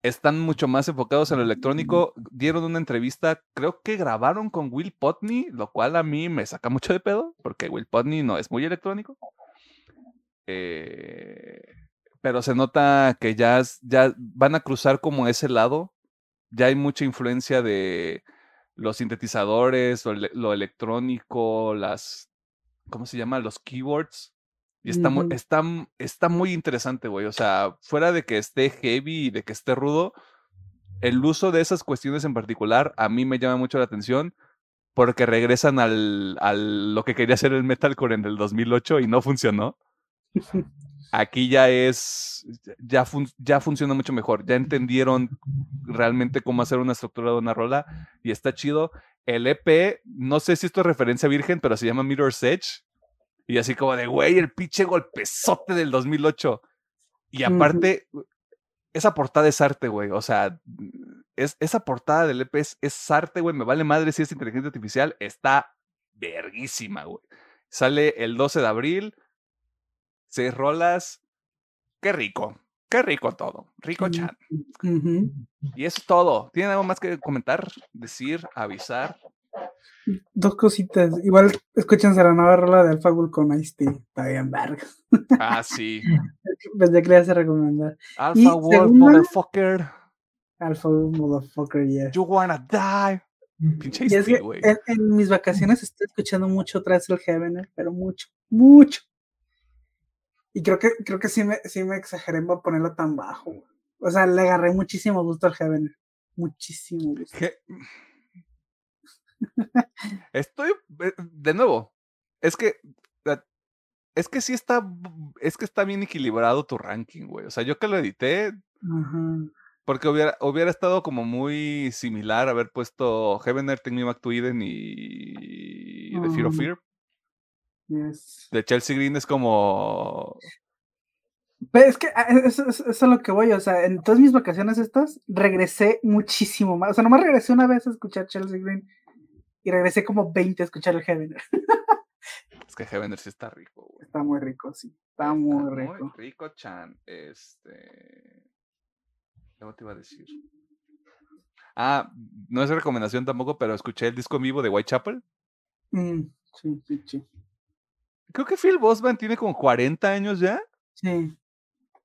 Están mucho más enfocados en lo electrónico. Dieron una entrevista, creo que grabaron con Will Potney, lo cual a mí me saca mucho de pedo, porque Will Potney no es muy electrónico. Eh, pero se nota que ya, ya van a cruzar como ese lado. Ya hay mucha influencia de los sintetizadores, lo, electrónico, las, ¿cómo se llama? Los keyboards. Y está, muy, está, está muy interesante, güey. O sea, fuera de que esté heavy y de que esté rudo, el uso de esas cuestiones en particular a mí me llama mucho la atención porque regresan al, al lo que quería hacer el metalcore en el 2008 y no funcionó. <laughs> Aquí ya es, ya, ya funciona mucho mejor. Ya entendieron realmente cómo hacer una estructura de una rola y está chido. El EP, no sé si esto es referencia virgen, pero se llama Mirror's Edge. Y así como de, güey, el pinche golpezote del 2008. Y aparte, esa portada es arte, güey. O sea, es, esa portada del EP es, es arte, güey. Me vale madre si es inteligencia artificial. Está verguísima, güey. Sale el 12 de abril seis rolas. Qué rico, qué rico todo. Rico chat. Y eso es todo. ¿Tienen algo más que comentar, decir, avisar? Dos cositas. Igual escúchense la nueva rola de Alpha Bull con Ice Está bien, verga. Ah, sí. <laughs> Pensé que le hace recomendar. Alpha World, motherfucker. Alpha World, motherfucker, yeah. You wanna die. Pinche güey. En, en, mis vacaciones estoy escuchando mucho otra vez el Heaven, pero mucho, mucho. Y creo que, creo que sí me, sí me exageré para ponerlo tan bajo. O sea, le agarré muchísimo gusto al Heaven. Muchísimo gusto. Estoy, eh, de nuevo, es que, es que sí está, es que está bien equilibrado tu ranking, güey. O sea, yo que lo edité, porque hubiera, hubiera estado como muy similar haber puesto Heaven Earth, Me Back to Eden y The Fear of Fear. De Chelsea Green es como. es que ah, eso, es a lo que voy, o sea, en todas mis vacaciones estas, regresé muchísimo más. O sea, nomás regresé una vez a escuchar Chelsea Green y regresé como 20 a escuchar el Heavener. <laughs> es que Heavener sí está rico, Está muy rico, sí. Está, muy rico. Muy rico, Chan. Este. ¿Qué te iba a decir? Ah, no es recomendación tampoco, pero escuché el disco en vivo de Whitechapel. Mm, sí, sí, sí. Creo que Phil Bosman tiene como 40 años ya. Sí.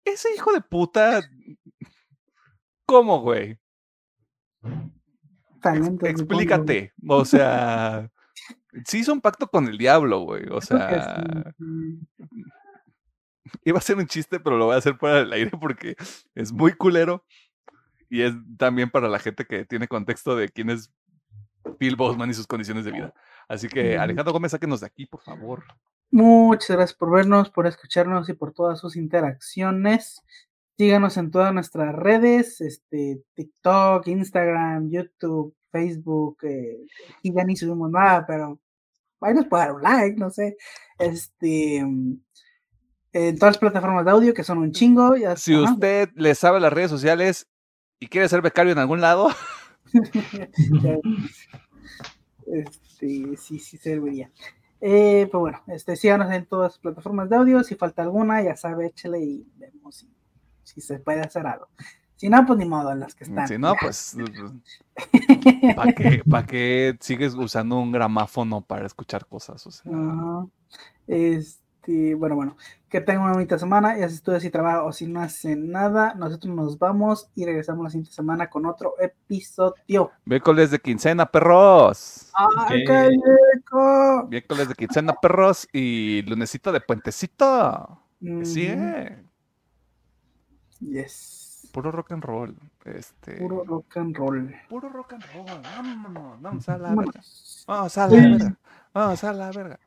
Ese hijo de puta. ¿Cómo, güey? Supongo. Explícate. O sea, sí hizo un pacto con el diablo, güey. O sea, iba a ser un chiste, pero lo voy a hacer para el aire porque es muy culero. Y es también para la gente que tiene contexto de quién es Bill Bosman y sus condiciones de vida. Así que. Alejandro Gómez, sáquenos de aquí, por favor. Muchas gracias por vernos, por escucharnos y por todas sus interacciones. Síganos en todas nuestras redes, este, TikTok, Instagram, YouTube, Facebook. Eh, aquí ya ni subimos nada, pero ahí nos puede dar un like, no sé. Este, mm, en todas las plataformas de audio, que son un chingo. Ya, Si usted le sabe las redes sociales y quiere ser becario en algún lado, <laughs> este, sí, sí serviría. Eh, pues bueno, este, síganos en todas las plataformas de audio. Si falta alguna, ya sabe, échale y vemos si, se puede hacer algo. Si no, pues ni modo, en las que están. si no, pues, <laughs> ¿para qué, pa' qué sigues usando un gramáfono para escuchar cosas? O sea, Ajá. Este, bueno, bueno, que tengan una bonita semana. Ya si estudia, si trabaja o si no hacen nada, nosotros nos vamos y regresamos la siguiente semana con otro episodio. miércoles de quincena, perros. ¡Ay, qué rico! Miércoles de quincena, perros. Y lunesito de puentecito. Sí, eh. Yes. Puro rock and roll. Este. Puro rock and roll. puro rock and roll. Vámonos. Vamos a la verga. Vamos a la verga. Vamos a la verga.